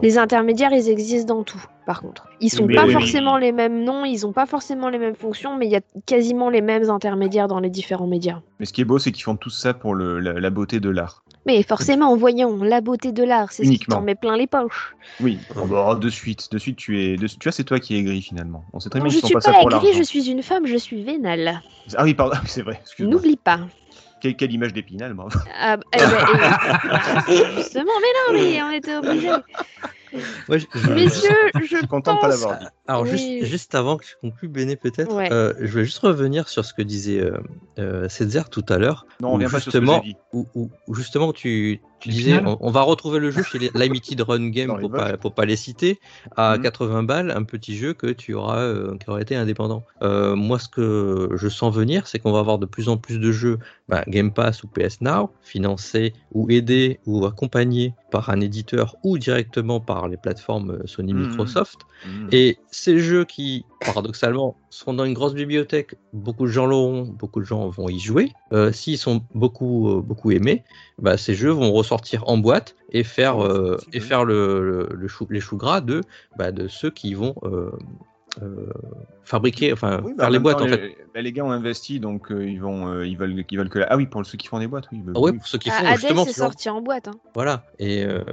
Les intermédiaires, ils existent dans tout. Par contre, ils sont Mais- pas oui, oui. forcément les mêmes noms, ils ont pas forcément les mêmes fonctions, mais il y a quasiment les mêmes intermédiaires dans les différents médias. Mais ce qui est beau, c'est qu'ils font tout ça pour le, la, la beauté de l'art. Mais forcément, voyons, la beauté de l'art, c'est ce qui t'en met plein les poches. Oui, oh, bah, de suite, de suite, tu es, de- tu vois, c'est toi qui es gris finalement. On sait très Non, bien je qu'ils font suis pas ça pas l'argent. je suis une femme, je suis vénale. Ah oui, pardon, c'est vrai. Excuse-moi. N'oublie pas. Quelle, quelle image d'épinal, bravo. Ah, bah, eh ben, eh ben, justement, mais non, mais on était obligés. Moi, je- je- Messieurs, je Je suis content de pas l'avoir dit. Alors Oui. juste, juste avant que je conclue, Béné peut-être, Ouais. euh, je vais juste revenir sur ce que disait euh, euh, Setzer tout à l'heure. Non, on où revient pas sur ce que justement, j'ai dit. où, où- où justement tu, tu disais, on, on va retrouver le jeu chez les Limited Run Game pour pas, pour pas les citer, à Mhm. 80 balles, un petit jeu que tu auras, euh, qui aura été indépendant. Euh, moi, ce que je sens venir, c'est qu'on va avoir de plus en plus de jeux bah, Game Pass ou PS Now, financés ou aidés ou accompagnés par un éditeur ou directement par les plateformes euh, Sony, Mhm. Microsoft. Mhm. Et ces jeux qui, paradoxalement, seront dans une grosse bibliothèque, beaucoup de gens l'auront, beaucoup de gens vont y jouer. Euh, S'ils sont beaucoup, euh, beaucoup aimés, bah, ces jeux vont ressortir en boîte et faire, euh, c'est et faire le, le- le chou- les choux gras de, bah, de ceux qui vont euh, euh, fabriquer, enfin, Oui, bah, faire les boîtes temps, en les, fait. bah, les gars ont investi, donc euh, ils vont, euh, ils veulent, ils veulent que. la- Ah oui, pour ceux qui font des boîtes, oui. bah, Ah oui. pour ceux qui Ah, font Hades justement est ce genre- sorti en boîte. hein. Voilà. Et euh,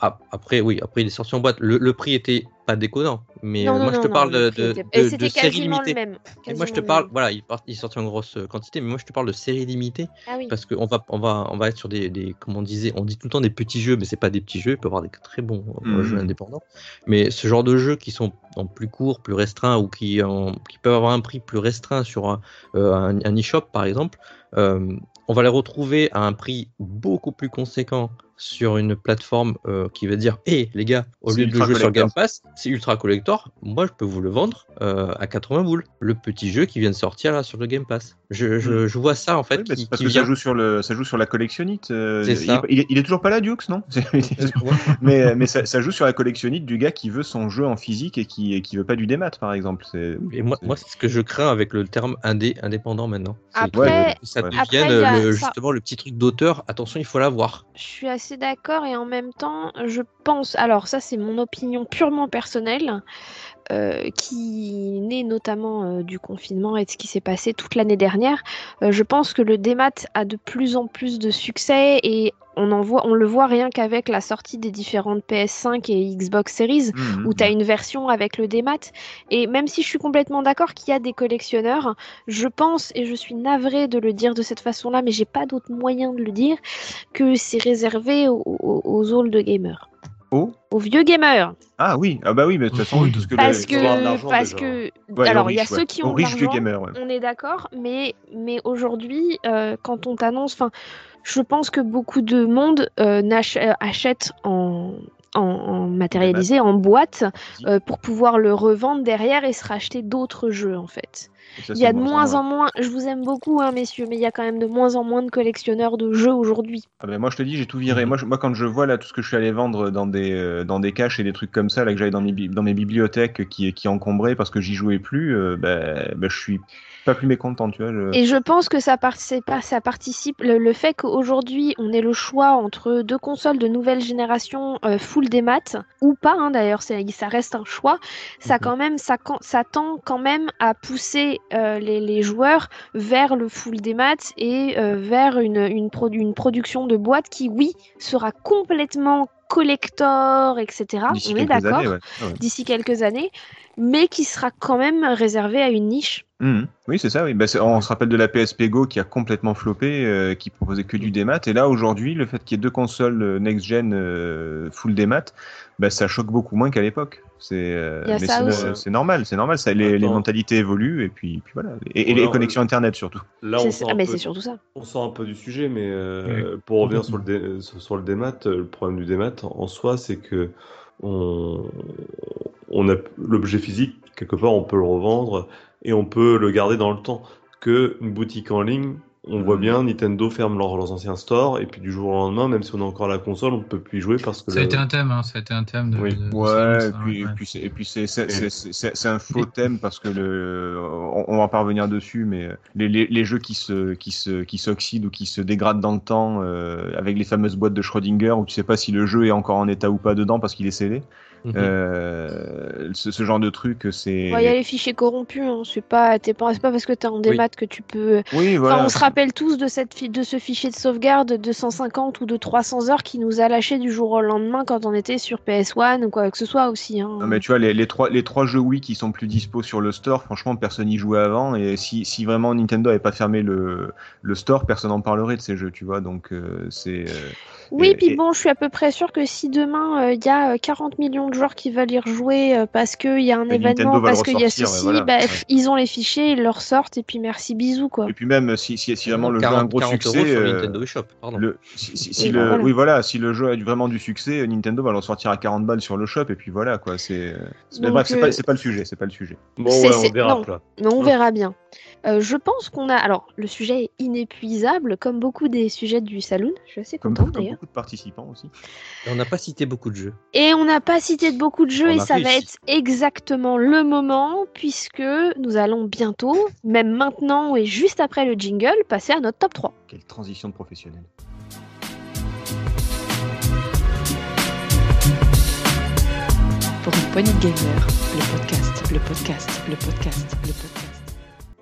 ap- après, oui, après il est sorti en boîte. Le, le prix était pas déconnant. Mais Non, euh, non, moi, je te non, parle le de, de, de- série quasiment le limitée. même. Et moi, je te parle, voilà, il, part- il sortit en grosse euh, quantité, mais moi, je te parle de série limitée Ah oui. parce qu'on va, on va, on va être sur des, des, comme on disait, on dit tout le temps des petits jeux, mais c'est pas des petits jeux. Il peut y avoir des très bons euh, Mhm. jeux indépendants, mais ce genre de jeux qui sont en plus court, plus restreint ou qui, en- qui peuvent avoir un prix plus restreint sur un, euh, un, un e-shop, par exemple, euh, on va les retrouver à un prix beaucoup plus conséquent sur une plateforme euh, qui va dire Hé les gars, au lieu de jouer sur. Game Pass, c'est ultra collector, moi je peux vous le vendre euh, à 80 boules. Le petit jeu qui vient de sortir là sur le Game Pass. Je, je, je vois ça en fait. Oui, qui, c'est parce qui que vient- ça joue sur le, ça joue sur la collectionnite. euh, C'est il, ça. il est- il est toujours pas là, Dukes, non? Mais, mais ça, ça joue sur la collectionnite du gars qui veut son jeu en physique et qui, et qui veut pas du démat, par exemple. Et moi, c'est- moi c'est ce que je crains avec le terme indé, indépendant maintenant. C'est Après- que ça Ouais. devienne Après, il y a le- ça- justement le petit truc d'auteur. Attention, il faut l'avoir. Je suis assez d'accord et en même temps, je pense, alors ça c'est mon opinion purement personnelle, euh, qui naît notamment euh, du confinement et de ce qui s'est passé toute l'année dernière. Euh, je pense que le démat a de plus en plus de succès et on, en voit, on le voit rien qu'avec la sortie des différentes PS5 et Xbox Series Mhm. où tu as une version avec le démat. Et même si je suis complètement d'accord qu'il y a des collectionneurs, je pense, et je suis navrée de le dire de cette façon-là, mais j'ai pas d'autre moyen de le dire, que c'est réservé aux, aux, aux old gamers. Oh Aux vieux gamers. Ah oui, ah bah oui, mais de toute façon, oui, parce que Parce que. Parce déjà. que Ouais, alors, il y a ceux qui ont de riches vieux l'argent, gamers, ouais. on est d'accord, mais, mais aujourd'hui, euh, quand on t'annonce, enfin, je pense que beaucoup de monde euh, euh, achète en, en, en matérialisé, en boîte, euh, pour pouvoir le revendre derrière et se racheter d'autres jeux, en fait. Ça, Il y a de moins moins en moins, je vous aime beaucoup, hein, messieurs, mais il y a quand même de moins en moins de collectionneurs de jeux aujourd'hui. Ah ben, moi je te dis j'ai tout viré. Moi, je- moi quand je vois là tout ce que je suis allé vendre dans des euh, dans des caches et des trucs comme ça là que j'avais dans mes bi- dans mes bibliothèques qui qui encombraient parce que j'y jouais plus, ben, ben, je suis pas plus mécontent tu vois. je- Et je pense que ça participe, ça participe le, le fait qu'aujourd'hui on ait le choix entre deux consoles de nouvelle génération euh, full des maths ou pas, hein, d'ailleurs ça reste un choix. Ça Mhm. quand même, ça, tend quand même à pousser euh, les, les joueurs vers le full des maths et euh, vers une, une, produ- une production de boîtes qui, oui, sera complètement collector, etc. On est d'accord. ouais. Ah ouais. D'ici quelques années, mais qui sera quand même réservé à une niche. Mhm. Oui, c'est ça, oui. Bah, on se rappelle de la PSP Go qui a complètement floppé, euh, qui proposait que du démat. Et là, aujourd'hui, le fait qu'il y ait deux consoles euh, next-gen euh, full démat, bah, ça choque beaucoup moins qu'à l'époque. C'est euh, normal, c'est normal. Ça, les, mentalités évoluent et puis, puis voilà. Et, les connexions Internet surtout. Là, on C'est- sort, ah, un mais peu, c'est surtout ça. on sort un peu du sujet, mais euh, pour revenir sur le, dé- sur sur le démat, le problème du démat en soi, c'est que on, on a l'objet physique, quelque part, on peut le revendre et on peut le garder dans le temps. Que une boutique en ligne, on voit Mhm. bien Nintendo ferme leurs, leurs anciens stores et puis du jour au lendemain, même si on a encore la console, on ne peut plus y jouer parce que Ça a le- été un thème, hein, ça a été un thème de. Oui. de- de Ouais, et puis, ouais. et puis c'est- et puis c'est c'est- c'est- c'est- c'est un faux thème parce que le, on, on va pas revenir dessus, mais les, les, les jeux qui se qui se qui s'oxydent ou qui se dégradent dans le temps, euh, avec les fameuses boîtes de Schrödinger où tu sais pas si le jeu est encore en état ou pas dedans parce qu'il est scellé. Mhm. Euh, ce, ce genre de truc, c'est. Ouais, Il y a les fichiers corrompus, hein. c'est pas, parce que t'es en démat que tu peux. Oui, Enfin, voilà. on se rappelle tous de, cette de ce fichier de sauvegarde de 150 ou de 300 heures qui nous a lâché du jour au lendemain quand on était sur PS1 ou quoi que ce soit aussi. Hein. Non, mais tu vois, les, les, trois, les trois jeux Wii qui sont plus dispo sur le store, franchement, personne n'y jouait avant. Et si, si vraiment Nintendo avait pas fermé le, le store, personne n'en parlerait de ces jeux, tu vois. Donc, euh, c'est. euh, Oui, et- puis et- bon, je suis à peu près sûr que si demain euh, il y a euh, 40 millions de joueurs qui veulent y rejouer euh, parce qu'il y a un événement, parce qu'il y a ceci, voilà. bah, Ouais. ils ont les fichiers, ils le ressortent et puis merci, bisous quoi. Et puis même si, si, si vraiment le jeu a un 40 gros 40 euros succès, euh, pardon. le, si, le, voilà. oui voilà, si le jeu a vraiment du succès, euh, Nintendo va le ressortir à 40 balles sur le shop et puis voilà quoi. C'est, euh, bref, c'est euh, pas, c'est pas le sujet, c'est pas le sujet. Bon, C'est- ouais, c'est- on dérape non. là. On Hein. verra bien. Euh, je pense qu'on a. Alors, le sujet est inépuisable, comme beaucoup des sujets du saloon. Je suis assez Comme, contente comme d'ailleurs. beaucoup de participants aussi. Et on n'a pas cité beaucoup de jeux. Et on n'a pas cité de beaucoup de jeux On et ça va être exactement le moment puisque nous allons bientôt, même maintenant et juste après le jingle, passer à notre top 3. Quelle transition de professionnel. Pour une poignée de gamer, le podcast, le podcast, le podcast, le podcast.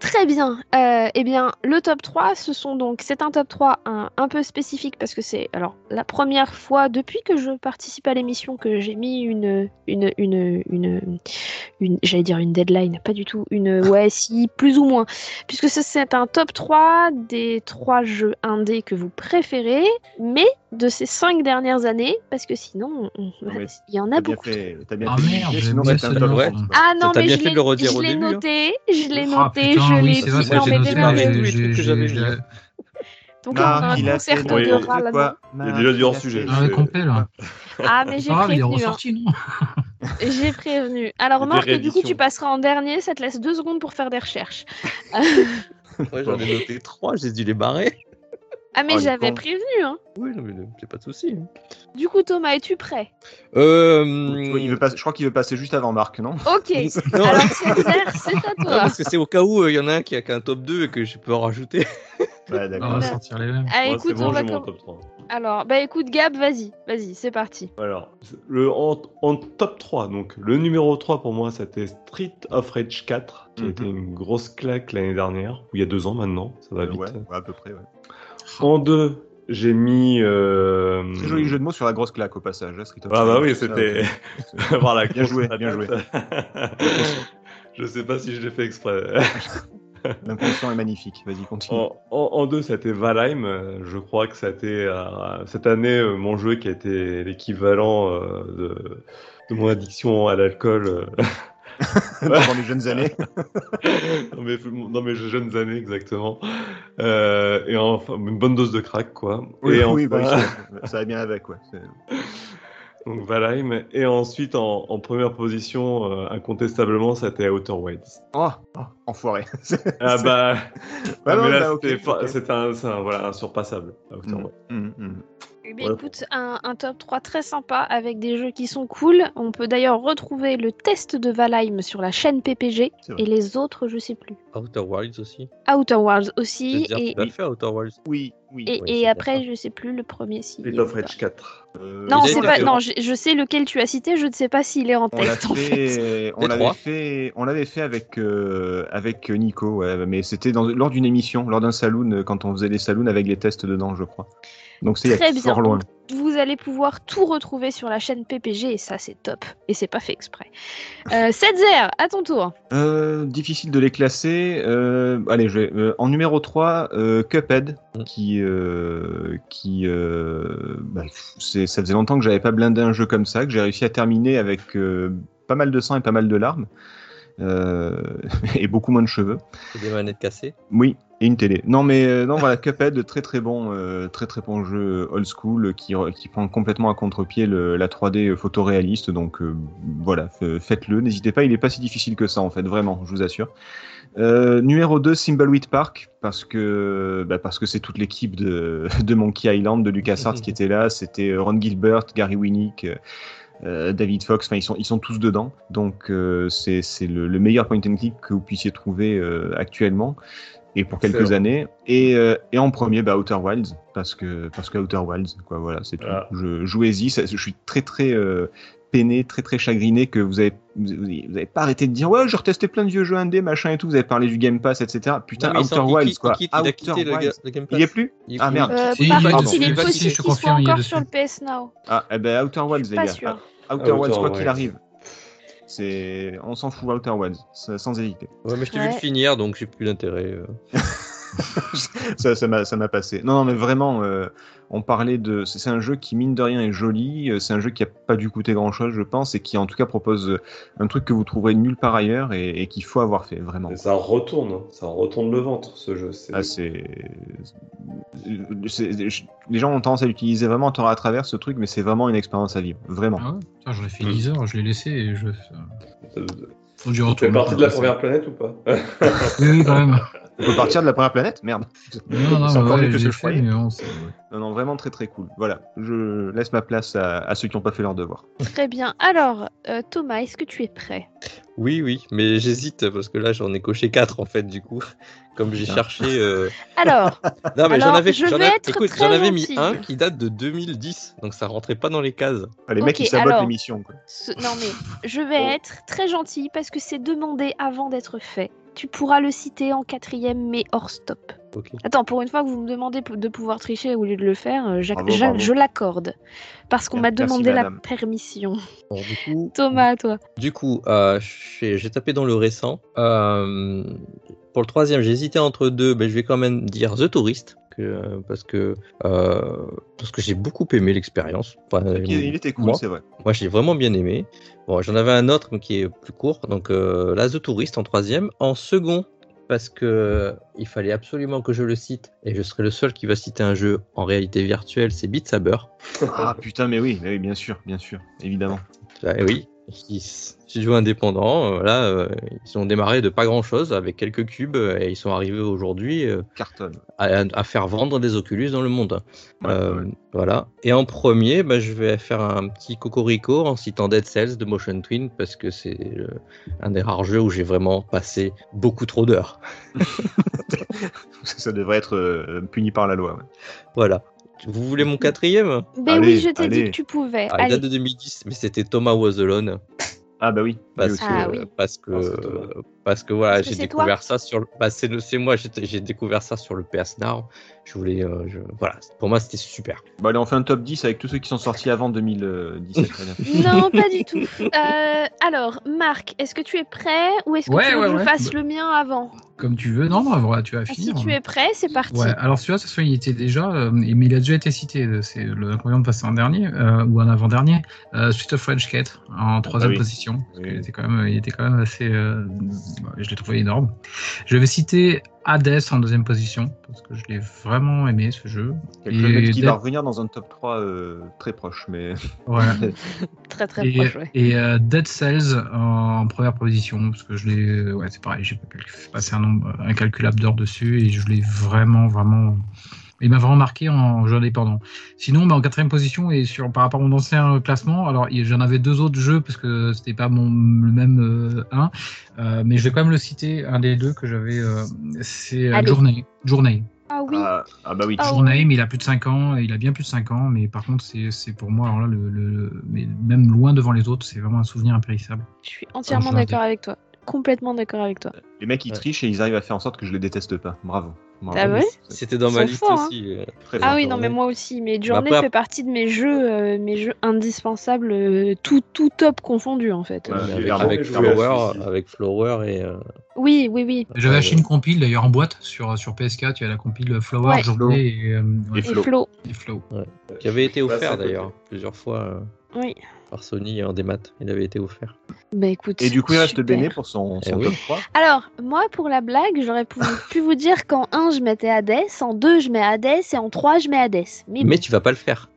Très bien. Euh, eh bien, le top 3, ce sont donc, c'est un top 3 un, un peu spécifique parce que c'est alors la première fois depuis que je participe à l'émission que j'ai mis une, une, une, une, une- j'allais dire une deadline, pas du tout, une, ouais, si, plus ou moins, puisque ce- c'est un top 3 des trois jeux indés que vous préférez, mais de ces cinq dernières années, parce que sinon, Non, il y en a beaucoup. fait, t'as bien Ah fait de merde, l'expliquer, j'ai sinon oublié c'était un ça, top ouais. 30, quoi. Ah non, mais bien je l'ai hein. noté, je l'ai Ah, noté, je l'ai dit démarrés. mais mis. Donc là, on a Marc, un a concert de rats là-dedans. quoi. Il y a déjà du a hors-sujet. Ah, là. Ah, mais j'ai prévenu. hein. non J'ai prévenu. Alors, Marc, du coup, tu passeras en dernier. Ça te laisse deux secondes pour faire des recherches. Ouais, j'en ai noté trois, j'ai dû les barrer. Ah, mais le j'avais prévenu. Hein. Oui, non, mais c'est pas de souci. hein. Du coup, Thomas, es-tu prêt? Euh, Il veut passer- je crois qu'il veut passer juste avant Marc, non? Ok. non, Alors, c'est à non, toi. parce que c'est au cas où il y en a un qui a qu'un top 2 et que je peux en rajouter. Ouais, On d'accord. va Ouais. sortir les mêmes. Ah, Moi, écoute, c'est bon, on va top 3. Alors, bah écoute, Gab, vas-y. Vas-y, c'est parti. Alors, le, en, en top 3, donc le numéro 3 pour moi, c'était Street of Rage 4, qui a Mhm. été une grosse claque l'année dernière, ou il y a deux ans maintenant, ça va Euh, vite. ouais, ouais, à peu près, ouais. En 2, j'ai mis. euh, Très joli jeu de mots sur la grosse claque au passage. hein, Street of Ah bah oui, c'était. ok. voilà, Bien joué, bien joué. je sais pas si je l'ai fait exprès. L'inconscient est magnifique. Vas-y, continue. En, en, en deux, c'était Valheim. Je crois que c'était euh, cette année euh, mon jeu qui a été l'équivalent euh, de, de mon addiction à l'alcool euh, Dans les jeunes années. dans, mes, dans mes jeunes années, exactement. Euh, et enfin, une bonne dose de crack, quoi. Oui, et oui, enfin- bah, ça, ça va bien avec, ouais. Donc Valheim. Et ensuite, en, en première position, euh, incontestablement, c'était Outer Wilds. Oh, oh, enfoiré. Ah bah, Bah ah, bah, ok, c'était fa- ok. c'était un, c'est un- voilà, insurpassable. Outer Mm, Wilds. mm, mm. Eh bien, écoute, un, un top 3 très sympa avec des jeux qui sont cool. On peut d'ailleurs retrouver le test de Valheim sur la chaîne PPG et les autres, je sais plus. Outer Wilds aussi. Outer Worlds aussi. Et, tu fait Outer Wilds. Oui, oui. et, Oui, et c'est après, je sais plus le premier si. Street of Rage 4. Euh, Non, c'est pas. fait, je, je sais lequel tu as cité. Je ne sais pas s'il est en On test en fait. fait, on l'avait fait, on l'avait fait avec euh, avec Nico, ouais, mais c'était lors d'une émission, lors d'un saloon, euh, quand on faisait les saloons avec les tests dedans, je crois. Donc c'est Très bien. fort loin. Vous allez pouvoir tout retrouver sur la chaîne PPG et ça, c'est top. Et c'est pas fait exprès. Euh, Setzer, à ton tour. Euh, difficile de les classer. Euh, allez, je vais, euh, en numéro 3, euh, Cuphead, Mm. qui, euh, qui euh, bah, ça faisait longtemps que j'avais pas blindé un jeu comme ça, que j'ai réussi à terminer avec euh, pas mal de sang et pas mal de larmes. Euh, et beaucoup moins de cheveux. C'est des manettes cassées. Oui, et une télé. Non, mais euh, non, voilà, Cuphead, très très bon, euh, très très bon jeu old school euh, qui, qui prend complètement à contre-pied la 3D photoréaliste. Donc voilà, faites-le. N'hésitez pas, il est pas si difficile que ça en fait, vraiment, je vous assure. Numéro 2, Thimbleweed Park, parce que bah, parce que c'est toute l'équipe de, de Monkey Island, de LucasArts qui était là. C'était Ron Gilbert, Gary Winnick. David Fox, enfin ils sont, ils sont tous dedans, donc euh, c'est le, le meilleur point and click que vous puissiez trouver actuellement et pour quelques années. Et, euh, et en premier, bah, Outer Wilds, parce que parce que Outer Wilds, quoi, voilà, c'est tout. Je jouez-y, ça- je suis très très euh, peiné, très très chagriné que vous avez vous avez vous avez pas arrêté de dire ouais, j'ai retesté plein de vieux jeux indés, machin et tout. Vous avez parlé du Game Pass, etc. Putain, Non, Outer il Wilds, quoi. il Outer quitté le, Wilds. ga- le Game Pass. Il est plus Il- Ah, merde. Euh, Si, par il est contre, il est possible qu'il soit encore sur le PS Now. Ah, eh ben Outer Wilds, les Pas gars. sûr. Outer Outer Wilds, quoi qu'il arrive. C'est, on s'en fout, Outer Wilds, ça- sans hésiter. Ouais, mais je t'ai Ouais. vu le finir, donc j'ai plus d'intérêt. euh. ça, ça m'a, ça m'a passé. Non, non, mais vraiment, euh, on parlait de. C'est un jeu qui, mine de rien, est joli. euh, C'est un jeu qui a pas dû coûter grand chose, je pense, et qui, en tout cas, propose euh, un truc que vous trouverez nulle part ailleurs et, et qu'il faut avoir fait, vraiment. Et ça retourne, hein. ça retourne le ventre ce jeu. C'est Ah, c'est... c'est- je- Les gens ont tendance à l'utiliser vraiment temps à travers ce truc, mais c'est vraiment une expérience à vivre. Vraiment. Ah ouais Putain, J'aurais fait Mm. 10 heures, je l'ai laissé et je. Faut que j'y Tu fais retourne. partie de la première planète ou pas? Oui, oui, quand même. On peut partir de la première planète Merde. Non, non, C'est encore ouais, mieux que ce que je croyais. Non, non, vraiment très très cool. Voilà, je laisse ma place à, à ceux qui n'ont pas fait leur devoir. Très bien. Alors, euh, Thomas, est-ce que tu es prêt? Oui, oui, mais j'hésite parce que là j'en ai coché 4 en fait, du coup. Comme j'ai cherché. euh, Alors, Non, mais j'en avais, je j'en vais avais- être écoute, très j'en avais mis un qui date de 2010, donc ça rentrait pas dans les cases. Ah, les mecs, Ok, ils sabotent alors. l'émission. quoi. ce- non mais je vais Oh. être très gentille parce que c'est demandé avant d'être fait. Tu pourras le citer en quatrième, mais hors stop. Attends, pour une fois que vous me demandez de pouvoir tricher au lieu de le faire, euh, Bravo, bravo. je l'accorde. Parce qu'on m'a demandé la permission. Bon, du coup, Thomas, à toi. Du coup, euh, j'ai j'ai tapé dans le récent. Euh, pour le troisième, j'ai hésité entre deux, mais je vais quand même dire The Tourist. Que- parce que, euh, parce que j'ai beaucoup aimé l'expérience. Enfin, Il, il était cool, c'est vrai. moi, j'ai vraiment bien aimé. Bon, j'en avais un autre qui est plus court. Donc euh, là, The Tourist en troisième. En second, parce que il fallait absolument que je le cite, et je serai le seul qui va citer un jeu en réalité virtuelle, c'est Beat Saber. Ah putain, mais oui, mais oui, bien sûr, bien sûr, évidemment. Ah, oui, ils- c'est joué indépendant. euh, Là, euh, ils ont démarré de pas grand chose avec quelques cubes euh, et ils sont arrivés aujourd'hui euh, à, à faire vendre des Oculus dans le monde. Ouais, Euh, ouais. Voilà. Et en premier, bah, je vais faire un petit cocorico en citant Dead Cells de Motion Twin parce que c'est un des rares jeux où j'ai vraiment passé beaucoup trop d'heures. Ça devrait être puni par la loi. ouais. Voilà. Vous voulez mon quatrième? Mais Allez, oui, je t'ai dit que tu pouvais. ah, Il date de 2010, mais c'était Thomas Was Alone. Ah bah oui. Parce, oui, que, aussi. Ah oui. parce que, Ah. Parce que voilà, j'ai c'est découvert ça sur le, bah, c'est moi, j'ai découvert ça sur le PS Now. Je voulais, euh, je- voilà, pour moi c'était super. Bah allez, on fait un top 10 avec tous ceux qui sont sortis avant 2017. très bien. Non, pas du tout. Euh, alors, Marc, est-ce que tu es prêt ou est-ce que Ouais, tu veux ouais, que je fasse le mien avant Comme tu veux. Non, bah, voilà, tu vas Ah, Si finir. tu es prêt, c'est parti. Ouais, alors celui-là, de toute façon, il était déjà, euh, mais il a déjà été cité. C'est le inconvénient de passer en dernier euh, ou en avant-dernier. Euh, Street of Rage 4 en troisième oui. position. Parce Oui. était quand même, il était quand même assez. Bah, je l'ai trouvé énorme. Je vais citer Hades en deuxième position parce que je l'ai vraiment aimé ce jeu. Chose qui va revenir dans un top 3 euh, très proche, mais. Très très et proche, ouais. et, euh, Dead Cells en première position parce que je l'ai ouais c'est pareil j'ai passé un nombre incalculable d'heures dessus et je l'ai vraiment vraiment il m'a vraiment marqué en jeu indépendant sinon bah, en quatrième position et sur par rapport à mon ancien classement alors j'en avais deux autres jeux parce que c'était pas mon le même euh, un euh, mais je vais quand même le citer un des deux que j'avais euh, c'est euh. Journey Journey Ah oui. ah, ah bah oui. Ah oui. mais il a plus de 5 ans, il a bien plus de 5 ans, mais par contre, c'est c'est pour moi, alors là, le, le- mais même loin devant les autres, c'est vraiment un souvenir impérissable. Je suis entièrement d'accord avec toi. Complètement d'accord avec toi. Les mecs ils Ouais. trichent et ils arrivent à faire en sorte que je les déteste pas. Bravo. Bravo. Ah ouais C'était dans ma liste hein. aussi. euh. très Ah oui, non, mais moi aussi. Mais Journée après- fait partie de mes jeux, euh, mes jeux indispensables, euh, tout, tout top confondu en fait. Ouais, avec, Flower, avec Flower et euh, Oui, oui, oui. J'avais acheté une compile d'ailleurs en boîte sur, sur PS4, il y a la compile Flower, Ouais. Journée et, euh, ouais, Et Et Flo. Flo. et Flow. qui avait été offert d'ailleurs plusieurs fois euh, Oui. Par Sony en démat. Il avait été offert. Bah écoute. Et du coup il reste. Béné pour son, son Eh oui. top 3. Alors, moi, pour la blague, j'aurais pu, pu vous dire qu'en 1, je mettais Hades, en 2, je mets Hades, et en 3, je mets Hades. Mais, Mais bon. tu vas pas le faire.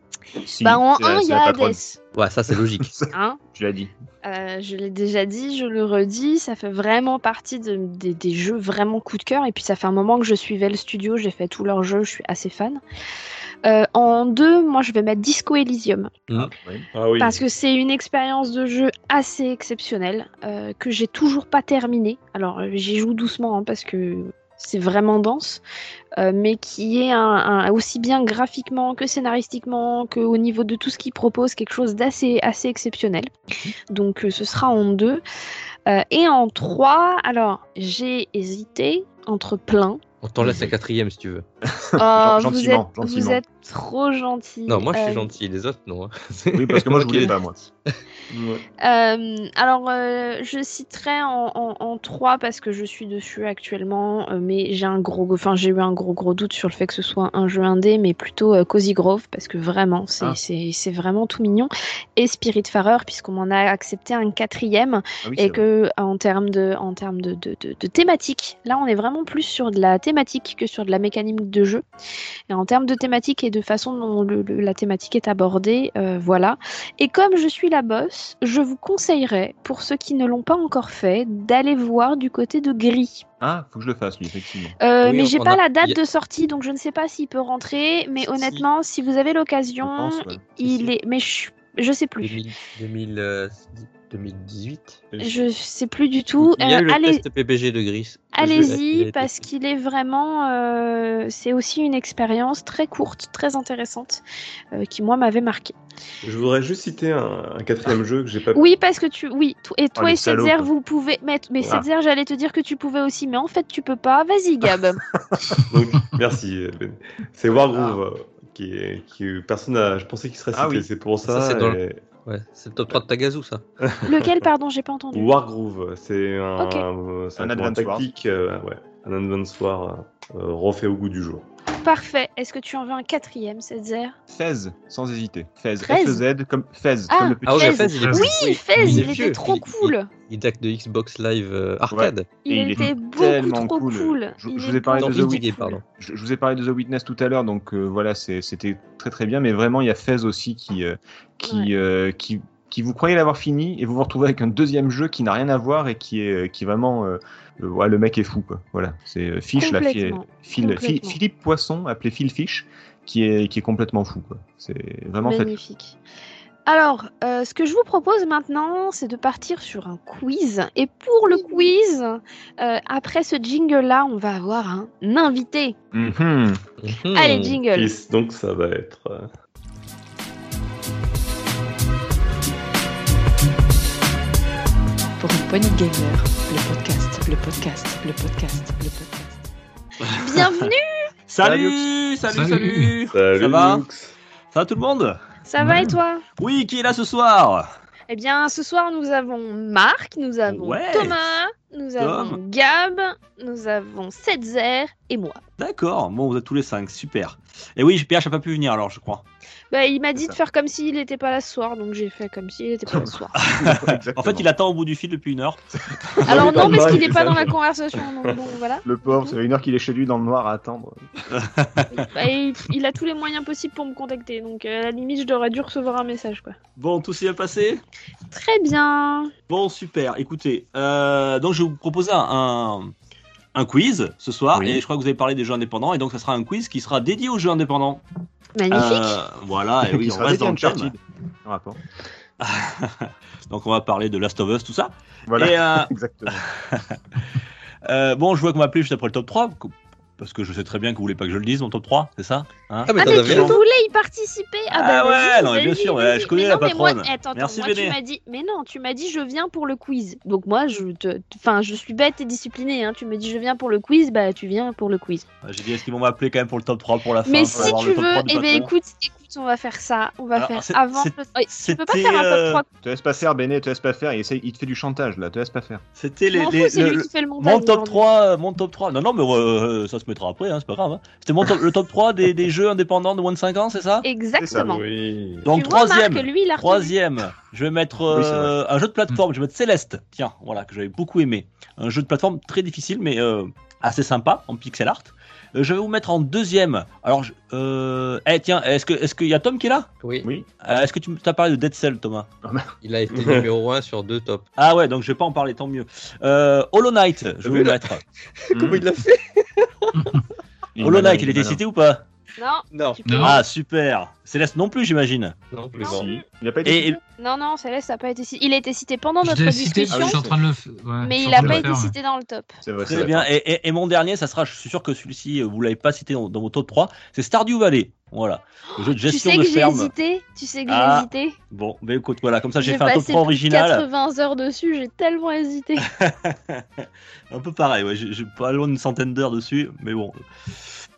Si, bah, en c'est la- 1, il y a. Hades. Ouais, ça c'est logique. Hein Tu l'as dit. Euh, je l'ai déjà dit, je le redis, ça fait vraiment partie de- des- des jeux vraiment coup de cœur. Et puis ça fait un moment que je suivais le studio, j'ai fait tous leurs jeux, je suis assez fan. Euh, en deux, moi je vais mettre Disco Elysium. Mm. Ah, oui. Ah oui. Parce que c'est une expérience de jeu assez exceptionnelle, euh, que j'ai toujours pas terminée. Alors euh, j'y joue doucement hein, parce que c'est vraiment dense, euh, mais qui est un, un- aussi bien graphiquement que scénaristiquement, que au niveau de tout ce qu'il propose, quelque chose d'assez assez exceptionnel. Donc euh, ce sera en deux. Euh, et en trois, alors j'ai hésité entre plein. On t'en laisse la quatrième si tu veux. Oh, vous, gentiment, êtes, vous êtes trop gentil. Non, moi je suis Euh, gentil, les autres non. Oui, parce que moi je voulais pas moi. Ouais. Euh, alors, euh, je citerai en, en, en trois parce que je suis dessus actuellement, euh, mais j'ai un gros, enfin j'ai eu un gros gros doute sur le fait que ce soit un jeu indé, mais plutôt euh, Cozy Grove parce que vraiment c'est Ah. c'est c'est vraiment tout mignon et Spiritfarer puisqu'on m'en a accepté un quatrième Ah oui, et vrai. que en termes de en termes de, de, de, de thématique, là on est vraiment plus sur de la thématique que sur de la mécanique de jeu. Et en termes de thématique et de façon dont le- le- la thématique est abordée, euh, voilà. Et comme je suis la boss, je vous conseillerais, pour ceux qui ne l'ont pas encore fait, d'aller voir du côté de Gris. Ah, faut que je le fasse lui, effectivement. Euh, Oui, mais j'ai pas a- la date de sortie, donc je ne sais pas s'il peut rentrer. Mais Si, honnêtement, si vous avez l'occasion, ouais. il Si, est. Mais je Je sais plus. 2000, 2000, euh, 2018. Je sais plus du tout. Il y a Euh, eu le allez, test PPG de Gris. A allez-y parce qu'il est vraiment. euh, c'est aussi une expérience très courte, très intéressante, euh, qui moi m'avait marqué. Je voudrais juste citer un, un quatrième jeu que j'ai pas Oui, parce que tu. Oui, to- et toi les et Setzer, vous pouvez. Mais, mais Ah. J'allais te dire que tu pouvais aussi, mais en fait, tu peux pas. Vas-y, Gab. Donc, merci. Ben. C'est Wargroove. euh, Qui est, qui est- personne n'a, je pensais qu'il serait cité, Ah oui. c'est pour ça. Ça, Ouais, c'est le top 3 de Tagazu, ça. Lequel, pardon, j'ai pas entendu. Wargroove, c'est un, Ok. euh, c'est Un tactique, euh, ouais, un Advance War euh, refait au goût du jour. Parfait. Est-ce que tu en veux un quatrième, Setzer? Fez, sans hésiter. Fez. 13. F-E-Z, comme Fez, Ah, comme le petit Ah oui, Fez. Fez, il est Oui, oui, Fez, il il, est était vieux. trop Il- cool. Il date de Xbox Live euh, Arcade. Il, il était beaucoup trop cool. cool. Je- Il vous ai parlé de The Witness, cool. pardon. Je, je vous ai parlé de The Witness tout à l'heure, donc euh, voilà, c'était très très bien, mais vraiment il y a Fez aussi qui, euh, qui, euh, qui, qui vous croyez l'avoir fini et vous vous retrouvez avec un deuxième jeu qui n'a rien à voir et qui est, qui est vraiment. euh, euh, ouais, le mec est fou, quoi. Voilà, c'est euh, Fish, là, Phil-. Philippe Poisson, appelé Phil Fish, qui est, qui est complètement fou, quoi. C'est vraiment fait. Magnifique. Alors, euh, ce que je vous propose maintenant, c'est de partir sur un quiz. Et pour le quiz, euh, après ce jingle-là, on va avoir un invité. Mhm. Mhm. Allez, jingle. Donc ça va être. Pour une poignée de gamer, le podcast, le podcast, le podcast, le podcast. Bienvenue, Salut, salut, Salut. salut. Salut Ça va Lux. Ça va tout le monde? Ça va et toi? Oui, qui est là ce soir? Eh bien, ce soir, nous avons Marc, nous avons Ouais. Thomas, nous avons. Gab, nous avons Setzer et moi. D'accord, bon, vous êtes tous les cinq, super. Et oui, PH n'a pas pu venir alors, je crois. Bah, il m'a dit de faire comme s'il n'était pas là ce soir, donc j'ai fait comme s'il n'était pas là ce soir. En fait, il attend au bout du fil depuis une heure. Alors non, parce qu'il n'est pas dans la conversation, donc bon, voilà. Le pauvre, ça fait une heure qu'il est chez lui dans le noir à attendre. Bah, il, il a tous les moyens possibles pour me contacter, donc euh, à la limite, je devrais dû recevoir un message, quoi. Bon, tout s'est bien passé? Très bien. Bon, super. Écoutez, euh, donc je vais vous proposer un, un, quiz ce soir. Oui. Et je crois que vous avez parlé des jeux indépendants. Et donc, ça sera un quiz qui sera dédié aux jeux indépendants. Magnifique. Euh, voilà, et oui, on reste dans le thème. Rapport. donc, on va parler de Last of Us, tout ça. Voilà, Et, euh, exactement. Euh, bon, je vois qu'on m'a appelé juste après le top 3, parce que je sais très bien que vous voulez pas que je le dise, mon top 3, c'est ça hein Ah, mais Ah, mais tu voulais y participer Ah, Ah bah, ouais, vas-y, non, mais bien sûr, ouais, je connais Mais la non, mais moi- patronne. attends, Merci, moi, tu m'as dit, mais non, tu m'as dit je viens pour le quiz. Donc moi, je te, enfin, je suis bête et disciplinée. Hein. Tu me dis je viens pour le quiz, bah tu viens pour le quiz. J'ai dit, est-ce qu'ils vont m'appeler quand même pour le top 3 pour la fin mais pour si avoir tu le top veux, 3 du eh ben patron écoute, écoute, on va faire ça. On va Alors, faire avant. c'est- le- Oui, tu peux pas faire un euh, top 3. Te laisse pas faire, Béné, te laisse pas faire. Il, te fait du chantage là, te laisse pas faire. C'était les, fous, le- montage. mon top aujourd'hui. 3, euh, mon top 3. Non, non, mais euh, ça se mettra après, hein, c'est pas grave. hein. C'était mon top- le top 3 des, des jeux indépendants de moins de 5 ans, c'est ça Exactement. Oui. Donc, tu vois, troisième. Marc, lui. Troisième, je vais mettre Oui, euh, un jeu de plateforme. Je vais mettre Céleste. Tiens, voilà, que j'avais beaucoup aimé. Un jeu de plateforme très difficile, mais euh, assez sympa en pixel art. Euh, je vais vous mettre en deuxième. Alors, je- euh, eh, tiens, est-ce que est-ce qu'il y a Tom qui est là? Oui, Oui. Euh, Est-ce que tu t'as parlé de Dead Cell, Thomas? Il a été numéro 1 sur deux tops. Ah ouais, donc je vais pas en parler, tant mieux. Euh, Hollow Knight, je vais vous là- mettre. Comment il l'a fait? Hollow Knight, il était cité ou pas? Non, Non, tu peux- Non. Ah super. Céleste non plus, j'imagine. non plus. Non. Si. Il a pas été Et, cité non, non, Céleste, ça n'a pas été cité. Il a été cité pendant notre cité, discussion, je suis en train de le faire. ouais, je mais il n'a pas été faire, ouais. cité dans le top. C'est vrai, Très c'est bien. vrai. Et, et- et mon dernier, ça sera, je suis sûr que celui-ci, euh, vous l'avez pas cité dans, dans vos top 3, c'est Stardew Valley. Voilà. Le jeu de Tu gestion sais de que j'ai ferme. hésité? Tu sais que Ah, j'ai hésité? Bon, écoute, voilà, comme ça j'ai J'ai fait un top passé 3 plus de original. 80 heures dessus, j'ai tellement hésité. un peu pareil, ouais, j'ai j'ai pas loin d'une centaine d'heures dessus, mais bon.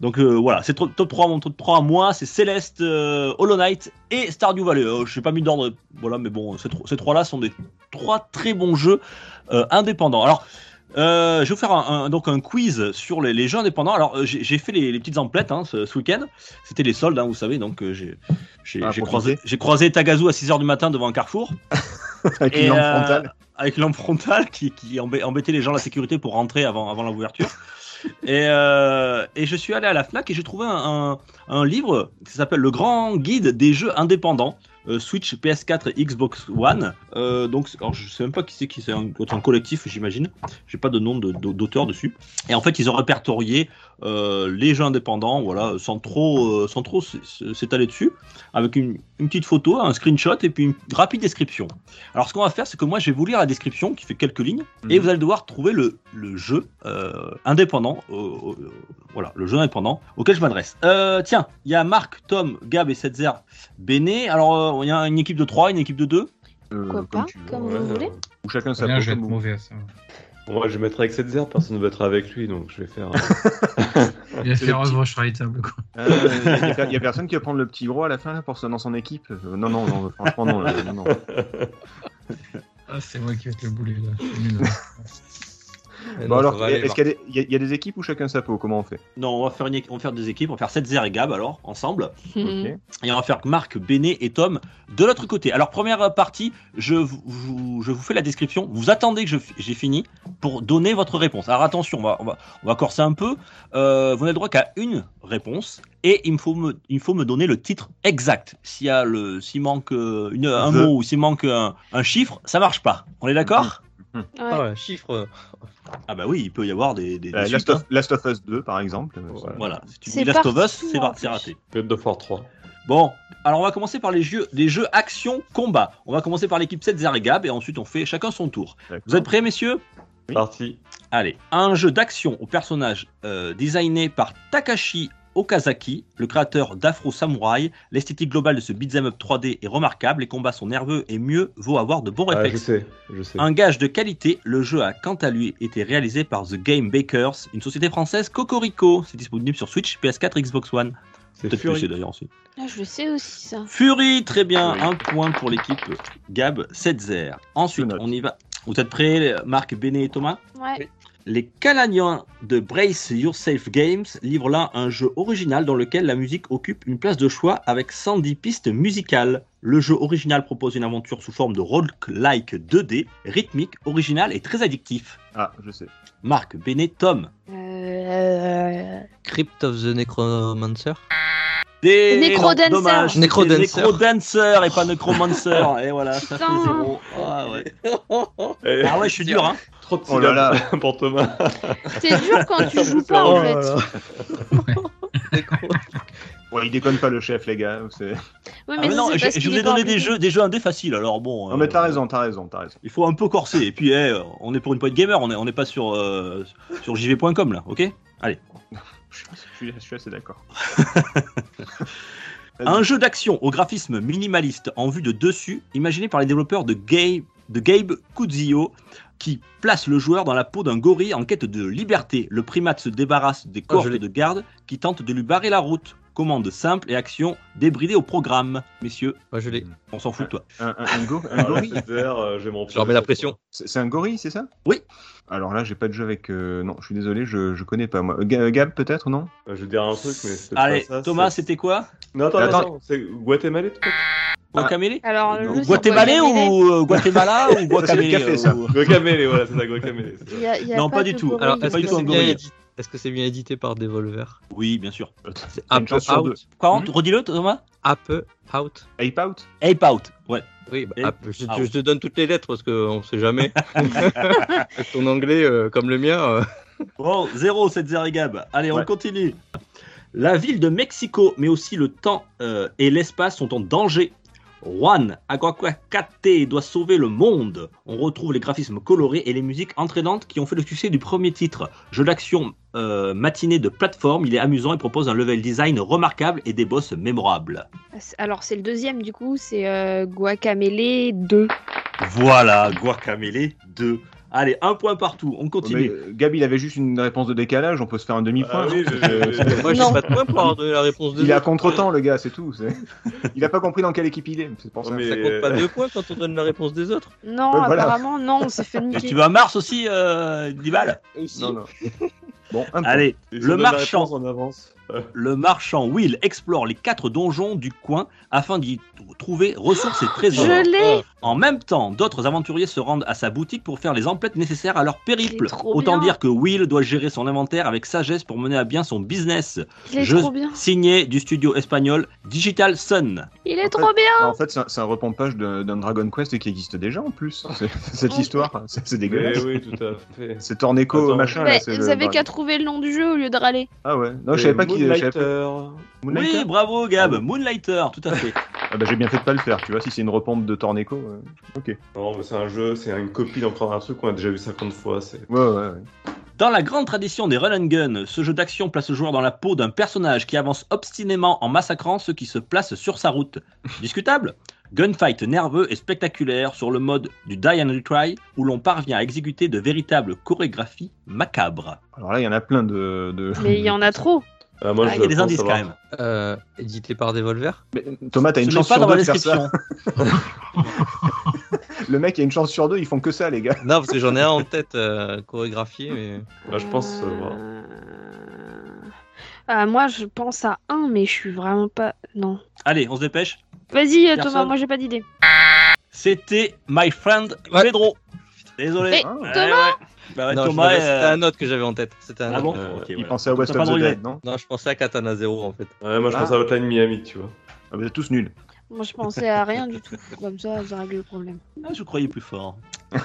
Donc euh, voilà, c'est top 3, mon top 3 à moi, c'est Céleste, euh, Hollow Knight et Stardew Valley. Euh, je n'ai pas mis d'ordre, voilà, mais bon, ces, trois- ces trois-là sont des trois très bons jeux indépendants. Alors, je vais vous faire un, un- donc un quiz sur les, les jeux indépendants. Alors, j'ai fait les, les petites emplettes hein, ce, ce week-end. C'était les soldes, hein, vous savez, donc j'ai Ah, croisé, croisé Tagazu à 6h du matin devant un carrefour. Avec une lampe frontale. avec lampe frontale qui, qui embê- embêtait les gens la sécurité pour rentrer avant, avant l'ouverture. Et, euh, et je suis allé à la FNAC et j'ai trouvé un, livre qui s'appelle Le Grand Guide des jeux indépendants. euh, Switch, PS4 et Xbox One. Euh, donc, alors, je sais même pas qui c'est qui c'est un, un collectif, j'imagine. J'ai pas de nom d'auteur dessus. Et en fait, ils ont répertorié euh, les jeux indépendants, voilà, sans trop, euh, sans trop s'étaler dessus, avec une, une petite photo, un screenshot et puis une rapide description. Alors, ce qu'on va faire, c'est que moi, je vais vous lire la description qui fait quelques lignes, et Mhm. vous allez devoir trouver le, le jeu euh, indépendant, euh, euh, voilà, le jeu indépendant auquel je m'adresse. Euh, tiens, il y a Marc, Tom, Gab et Setzer Béné. Alors, euh, il y a une équipe de 3, une équipe de 2. Euh, Pourquoi pas, tu comme Ouais, vous voulez. Ou chacun sa Bien, peau, je vais être comme vous. mauvais à ça. Moi, je vais mettre avec cette zère, personne ne battra avec lui, donc je vais faire. Il va faire le petit- rush charitable, quoi. Euh, Il y, a- y a personne qui va prendre le petit gros à la fin là, pour dans son équipe. Euh, Non, non, non, franchement, non. là, non, non. Ah, c'est moi qui vais être le boulet, là. Bon non, alors, est-ce qu'il y, a des- il y a- il y a des équipes ou chacun sa peau Comment on fait? Non, on va faire, une, on va faire des équipes, on va faire Setzer et Gab alors, ensemble. Ok. Et on va faire Marc, Béné et Tom de l'autre côté. Alors, première partie, je vous, vous- je vous fais la description. Vous attendez que j'ai fini pour donner votre réponse. Alors, attention, on va, on va, on va corser un peu. Euh, vous n'avez le droit qu'à une réponse. Et il me faut me, il faut me donner le titre exact. S'il y a le, s'il manque euh, une, un The. mot ou s'il manque un, un chiffre, ça marche pas. On est d'accord? Ouais. Ah ouais, chiffre. Ah bah oui, il peut y avoir des, des, des Euh, suites, Last, of, hein. Last of Us 2 par exemple. Euh, Ouais. Voilà, si tu C'est dis Last of Us, c'est plus. raté. God of War 3. Bon, alors on va commencer par les jeux, les jeux action combat. On va commencer par l'équipe 7 et Gab et ensuite on fait chacun son tour. Vous êtes prêts messieurs? Oui. Parti. Allez, un jeu d'action au personnage euh, designé par Takashi Okazaki, le créateur d'Afro Samurai. L'esthétique globale de ce beat'em up 3D est remarquable, les combats sont nerveux et mieux vaut avoir de bons Ah, je réflexes. sais, je sais. Un gage de qualité, le jeu a quant à lui été réalisé par The Game Bakers, une société française Cocorico. C'est disponible sur Switch, PS4, Xbox One. C'est Peut-être Fury. D'ailleurs aussi. Ah, je le sais aussi, ça. Fury, très bien, un point pour l'équipe Gab 7 Ensuite, on y va. Vous êtes prêts, Marc, Béné et Thomas? Ouais. Les Canadiens de Brace Yourself Games livrent là un jeu original dans lequel la musique occupe une place de choix avec 110 pistes musicales. Le jeu original propose une aventure sous forme de roguelike 2D, rythmique, original et très addictif. Ah, je sais. Marc, Béné, Tom. Euh... Crypt of the Necromancer. Des... Necrodancer. Necrodancer et pas Necromancer. et voilà, ça fait Putain. zéro. Ah ouais, ah ouais je suis dur, hein. Trop de Oh là là. pour Thomas. C'est dur quand tu joues pas, Oh en fait. Ouais, il déconne pas le chef, les gars. c'est- Oui, Ah, mais mais non, je, je vous ai donné des jeux, des jeux indés faciles, alors bon. Non, mais euh, t'as raison, t'as raison, t'as raison. Il faut un peu corser. Et puis, eh, on est pour une point gamer, on n'est on est pas sur, euh, sur jv.com là, ok? Je suis, je suis- assez d'accord. Un jeu d'action au graphisme minimaliste en vue de dessus, imaginé par les développeurs de Gabe, de Gabe Kuzio, qui place le joueur dans la peau d'un gorille en quête de liberté. Le primate se débarrasse des Ah, cohortes l'ai. de garde qui tentent de lui barrer la route. Commande simple et action débridée au programme. Messieurs, Moi, je l'ai. on s'en fout de toi. Un, un, un go- un gorille euh, j'ai mon Je leur mets la pression. C'est un gorille, c'est ça? Oui. Alors là, j'ai pas de jeu avec. euh, Non, je suis désolé, je, je connais pas moi. Ga- Gab, peut-être, non? Euh, Je vais dire un truc, mais c'est Allez, pas ça. Thomas, c'était quoi? Non, attends, Attends. attends, c'est Guatemala peut-être? Guacamele Alors, le Guacamele. ou euh, Guatemala ou Guacamele Guacamele, voilà, c'est ça, Guacamele. Non, pas du tout. Alors, pas du que tout un c'est bien, gorille. Est-ce que c'est bien édité par Devolver Oui, bien sûr. C'est Ape. Out. Quoi, Mhm. redis-le, Thomas Ape Out. Ape Out Ape Out, ouais. Oui, bah, Ape, je, Out. je te donne toutes les lettres parce qu'on sait jamais. Avec ton anglais euh, comme le mien. euh, Bon, 0, 7 0 Gab. Allez, on continue. La ville de Mexico, mais aussi le temps euh, et l'espace sont en danger. Juan Aguacate doit sauver le monde. On retrouve les graphismes colorés et les musiques entraînantes qui ont fait le succès du premier titre. Jeu d'action euh, matinée de plateforme, il est amusant et propose un level design remarquable et des boss mémorables. Alors, c'est le deuxième, du coup, c'est euh, Guacamele 2. Voilà, Guacamele 2. Allez, un point partout, on Mais, continue. euh, Gab, il avait juste une réponse de décalage, on peut se faire un demi-point. Ah oui, je- Euh, je- Moi, j'ai pas de point pour avoir donné la réponse de Il est à contre-temps, le gars, c'est tout. Il a pas compris dans quelle équipe il est, c'est pour ça. Mais- Ça compte pas deux points quand on donne la réponse des autres. Non, Ouais, voilà. apparemment, non, on s'est fait Et niquer. tu veux un Mars aussi, euh, Dibal Aussi. Non, non. Bon, un point. Allez, le marchand. en avance. Le marchand Will explore les quatre donjons du coin afin d'y trouver ressources et trésors. Je l'ai En même temps, d'autres aventuriers se rendent à sa boutique pour faire les emplettes nécessaires à leur périple. Autant bien. dire que Will doit gérer son inventaire avec sagesse pour mener à bien son business. Il est trop bien signé du studio espagnol Digital Sun. Il est En trop fait- bien En fait, c'est un, repompage d'un Dragon Quest qui existe déjà en plus. Cette histoire, c'est c'est Mais dégueulasse. oui, tout à fait. C'est Torneco machin. Là, Vous le- avez qu'à trouver le nom du jeu au lieu de râler. Ah ouais. Non, je savais pas qui. je savais pas- Moonlighter. Moonlighter Oui, bravo Gab, Ah Moonlighter, tout à fait. Ah bah, j'ai bien fait de pas le faire. Tu vois, si c'est une repompe de Torneco. euh, Ok. Non, mais c'est un jeu, c'est une copie d'encore un truc qu'on a déjà vu 50 fois. C'est Ouais, ouais, ouais. Dans la grande tradition des run and gun, ce jeu d'action place le joueur dans la peau d'un personnage qui avance obstinément en massacrant ceux qui se placent sur sa route. Discutable Gunfight nerveux et spectaculaire sur le mode du Die and Retry où l'on parvient à exécuter de véritables chorégraphies macabres. Alors là, il y en a plein de. de- Mais il y en a trop. Ah, moi, Ah, je il y a des indices savoir. quand même. Euh, édité par Devolver. Mais, Thomas, t'as une chance pas sur dans la deux de faire ça. Le mec a une chance sur deux, ils font que ça, les gars. Non, parce que j'en ai un en tête euh, chorégraphié, mais. Bah, je pense. euh, voilà. Moi, je pense à un, mais je suis vraiment pas. Non. Allez, on se dépêche. Vas-y, Thomas, moi j'ai pas d'idée. C'était My Friend Ouais. Désolé. Mais, Thomas ouais. Bah ouais, non, Thomas, euh, c'était un autre que j'avais en tête. C'était un Ah bon Euh, Il pensait à West of the. Dead, non Non, je pensais à Katana Zero en fait. Ouais, moi, je Ah. pense à Hotline Miami, tu vois. ah, Vous êtes tous nuls. Moi, je pensais à rien du tout. Comme ça, ça règle le problème. ah, je croyais plus fort.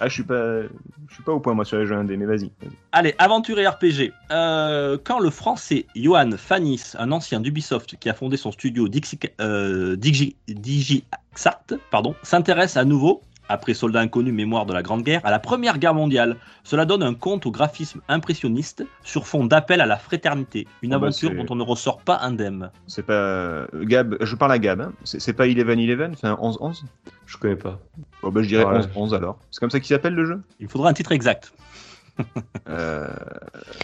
Ah, je suis pas, je suis pas au point moi sur les jeux indés, mais vas-y. Allez, aventure et RPG. Euh, quand le français Johan Fanis, un ancien d'Ubisoft qui a fondé son studio Dixi, euh, Digi, DigiXart, pardon, s'intéresse à nouveau, après Soldat Inconnu, Mémoire de la Grande Guerre, à la Première Guerre mondiale. Cela donne un conte au graphisme impressionniste sur fond d'appel à la fraternité. Une Oh bah, aventure dont on ne ressort pas indemne. C'est pas euh, Gab. Je parle à Gab. Hein. C'est pas 11-11, enfin 11-11. Je connais pas. Bon, bah, je dirais Ouais. 11-11 alors. C'est comme ça qu'il s'appelle le jeu? Il faudra un titre exact. euh...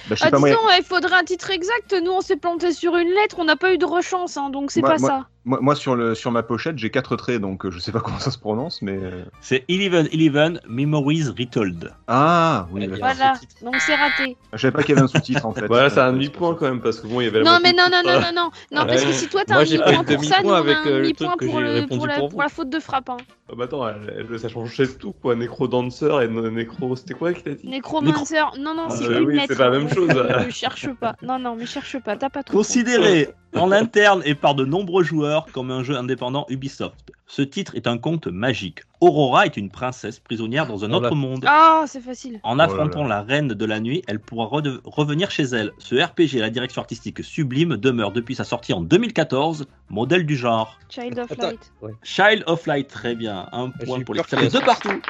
bah, Ah, pas moi. disons, il faudrait un titre exact. Nous, on s'est planté sur une lettre, on n'a pas eu de rechance, hein, donc c'est pas moi- ça. Moi, moi, sur, le, sur ma pochette, j'ai quatre traits, donc euh, je sais pas comment ça se prononce, mais. euh, C'est 11-11 Memories Retold. Ah oui. Voilà, donc c'est raté. Je savais pas qu'il y avait un sous-titre en fait. Voilà, c'est un Euh, demi-point quand même, parce que bon, il y avait la Non, mais non, de non, non, non, non, non, parce que si toi t'as un demi-point pour ça, nous on a avec, un demi-point que pour, la, pour pour vous. la faute de frappe. Hein. Ah bah attends, elle- elle- ça changeait tout quoi. Nécro Dancer et Nécro. C'était quoi qu'il a dit? Nécromancer, non, non, Ah, c'est bah une c'est pas la même chose. Ne cherche pas. Non, non, mais cherche pas, t'as pas tout. Considéré en interne et par de nombreux joueurs comme un jeu indépendant Ubisoft, ce titre est un conte magique. Aurora est une princesse prisonnière dans un autre monde. Ah, c'est facile. En Oh là affrontant la reine de la nuit, elle pourra revenir chez elle. Ce RPG à la direction artistique sublime demeure depuis sa sortie en 2014 modèle du genre. Child of Attends. Light. Child of Light, très bien. Un point pour les de partout.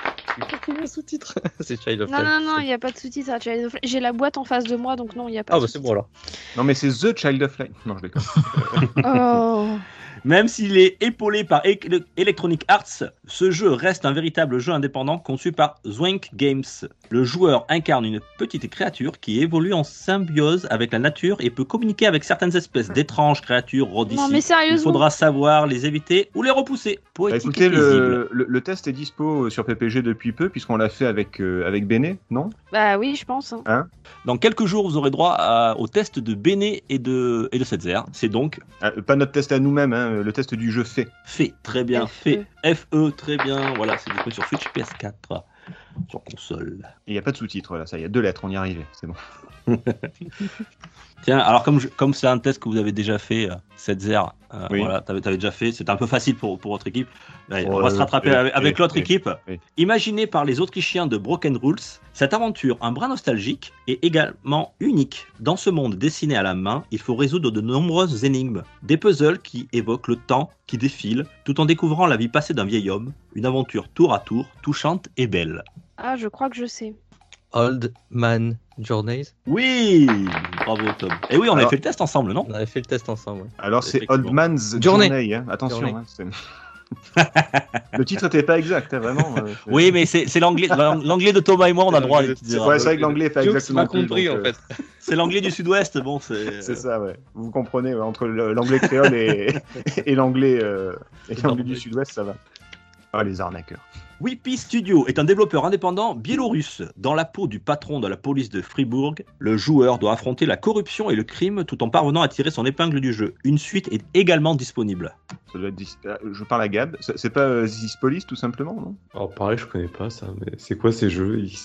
Sous-titre C'est Child of Non, Light. non, non, il n'y a pas de sous-titre à Child of Light. J'ai la boîte en face de moi, donc non, il n'y a pas Ah de bah c'est bon alors. Non, mais c'est The Child of Light. Non, je déconne. Oh. Même s'il est épaulé par E- Electronic Arts, ce jeu reste un véritable jeu indépendant conçu par Zwank Games. Le joueur incarne une petite créature qui évolue en symbiose avec la nature et peut communiquer avec certaines espèces d'étranges créatures mais Il faudra savoir les éviter ou les repousser. Bah, écoutez, le, le, le test est dispo sur PPG depuis peu, puisqu'on l'a fait avec, euh, avec Béné, non? Bah oui, je pense. hein. Dans quelques jours, vous aurez droit à- au test de Bene et de, et de Setzer. C'est donc Ah, Pas notre test à nous-mêmes, hein, le test du jeu fait. fait, très bien, FE. fait, FE, très bien. Voilà, c'est disponible sur Switch, PS4, sur console. Et il n'y a pas de sous-titres, voilà, ça, il y a deux lettres, on y arrivait, c'est bon. Tiens, alors comme je- comme c'est un test que vous avez déjà fait, euh, Setzer, euh, Oui. voilà, t'avais avais déjà fait, c'était un peu facile pour, pour votre équipe. Allez, on va se rattraper avec, avec l'autre équipe. oui. Imaginée par les Autrichiens de Broken Rules, cette aventure, un brin nostalgique, est également unique. Dans ce monde dessiné à la main, il faut résoudre de nombreuses énigmes, des puzzles qui évoquent le temps qui défile, tout en découvrant la vie passée d'un vieil homme, une aventure tour à tour, touchante et belle. Ah, je crois que je sais. Old Man Journeys. Oui, bravo Tom. Et oui, on avait fait le test ensemble, non On avait fait le test ensemble. ouais. Alors c'est. Old Man's Journey. Journey, hein, attention. Journey. hein, le titre était pas exact, hein, vraiment. euh, Oui, mais c'est l'anglais l'ang- l'anglais de Thomas et moi, on a droit à des petites C'est erreurs. ouais, c'est vrai que l'anglais est pas exactement compris donc, en euh, fait. C'est l'anglais du sud-ouest, bon, c'est. C'est ça, ouais. Vous comprenez, ouais, entre l'anglais créole et, et l'anglais euh, du sud-ouest, ça va. Ah, les arnaqueurs. Whippy Studio est un développeur indépendant biélorusse. Dans la peau du patron de la police de Fribourg, le joueur doit affronter la corruption et le crime tout en parvenant à tirer son épingle du jeu. Une suite est également disponible. Ça doit être dis- euh, Je parle à Gab. C'est pas euh, This is Police, tout simplement, non? Alors pareil, je connais pas ça, mais c'est quoi ces jeux? Ils-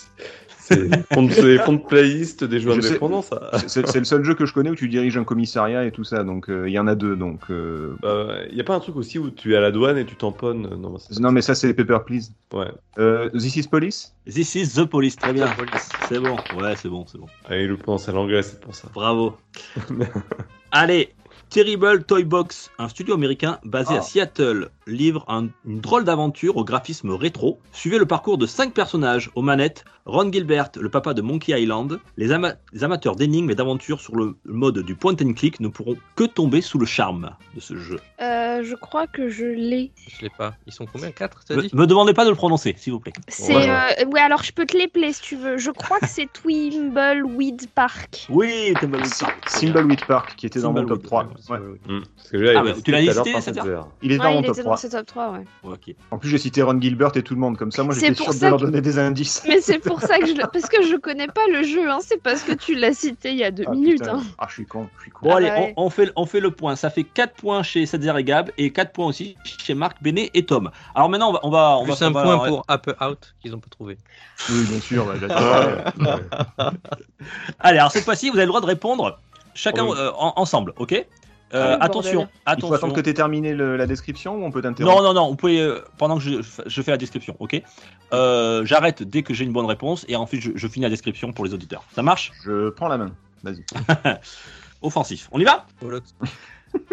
C'est fonds de- c'est les fonds de playlist des jeux Je sais. indépendants, ça C'est- C'est c'est le seul jeu que je connais où tu diriges un commissariat et tout ça, donc euh, il y en a deux. Donc, euh, Euh, y a pas un truc aussi où tu es à la douane et tu tamponnes Non, bah, mais ça, c'est Paper Please. Ouais. Euh, This is Police? This is The Police, très bien. C'est bon, ouais, c'est bon, c'est bon. Ah, il le pense à l'anglais, c'est pour ça. Bravo. Allez, Terrible Toy Box, un studio américain basé Ah. à Seattle, livre un- une drôle d'aventure au graphisme rétro. Suivez le parcours de cinq personnages aux manettes Ron Gilbert, le papa de Monkey Island. Les, ama- les amateurs d'énigmes et d'aventures sur le mode du point and click ne pourront que tomber sous le charme de ce jeu. Euh, je crois que je l'ai. Je l'ai pas. Ils sont combien? 4 t'as Me, dit? me demandez pas de le prononcer, s'il vous plaît. C'est Ouais. euh, ouais alors je peux te les player si tu veux. Je crois que c'est Twimbleweed Park. Oui, t'es mal Thimbleweed Park, qui était dans mon top Thimbleweed, 3. ouais, Ouais. Hmm. Parce que j'ai Ah, bah, tu l'as listé, ça Il est dans Ouais, mon top était 3. dans ce top 3, ouais. Ok. En plus, j'ai cité Ron Gilbert et tout le monde, comme ça, moi C'est j'étais sûr de leur donner des indices. Mais c'est pour ça que je. Parce que je connais pas le jeu, hein. c'est parce que tu l'as cité il y a deux Ah, minutes. Hein. Ah, je suis con, je suis con. Bon, Ah allez, bah ouais. on, on fait, on fait le point. Ça fait 4 points chez Setzer et Gab et 4 points aussi chez Marc, Béné et Tom. Alors maintenant, on va. On va, on Plus va un on va- point pour Up Out qu'ils ont pas trouvé. Oui, bien sûr, bah, j'adore. Ah, Allez, alors cette fois-ci, vous avez le droit de répondre chacun Ah oui. euh, en- ensemble, ok? Euh, Ah oui, Attention. Il faut attention. attendre que tu aies terminé le- la description ou on peut t'interrompre Non, non, non, vous pouvez, euh, pendant que je, je fais la description, ok Euh, J'arrête dès que j'ai une bonne réponse et ensuite je, je finis la description pour les auditeurs. Ça marche? Je prends la main. Vas-y. Offensif. On y va?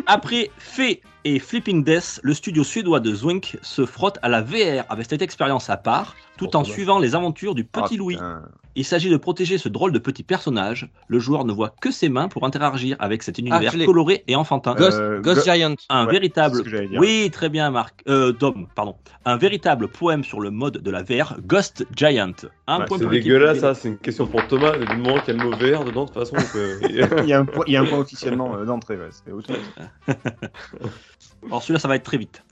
Après Fée et Flipping Death, le studio suédois de Zwink se frotte à la VR avec cette expérience à part, tout Oh, en suivant les aventures du petit Ah, Louis. Il s'agit de protéger ce drôle de petit personnage. Le joueur ne voit que ses mains pour interagir avec cet univers je l'ai. coloré et enfantin. Ghost, Euh, Ghost Go- Giant. Un Ouais, véritable. c'est ce que j'allais dire. Oui, très bien, Marc. Euh, Dom, pardon. Un véritable poème sur le mode de la VR, Ghost Giant. Un Ouais, point C'est dégueulasse, ça. C'est une question pour Thomas. Du moment qu'il y a le mot vert dedans, de toute façon, on peut- Il y, a un point, il y a un point officiellement euh, d'entrée. Ouais. Alors celui-là, ça va être très vite.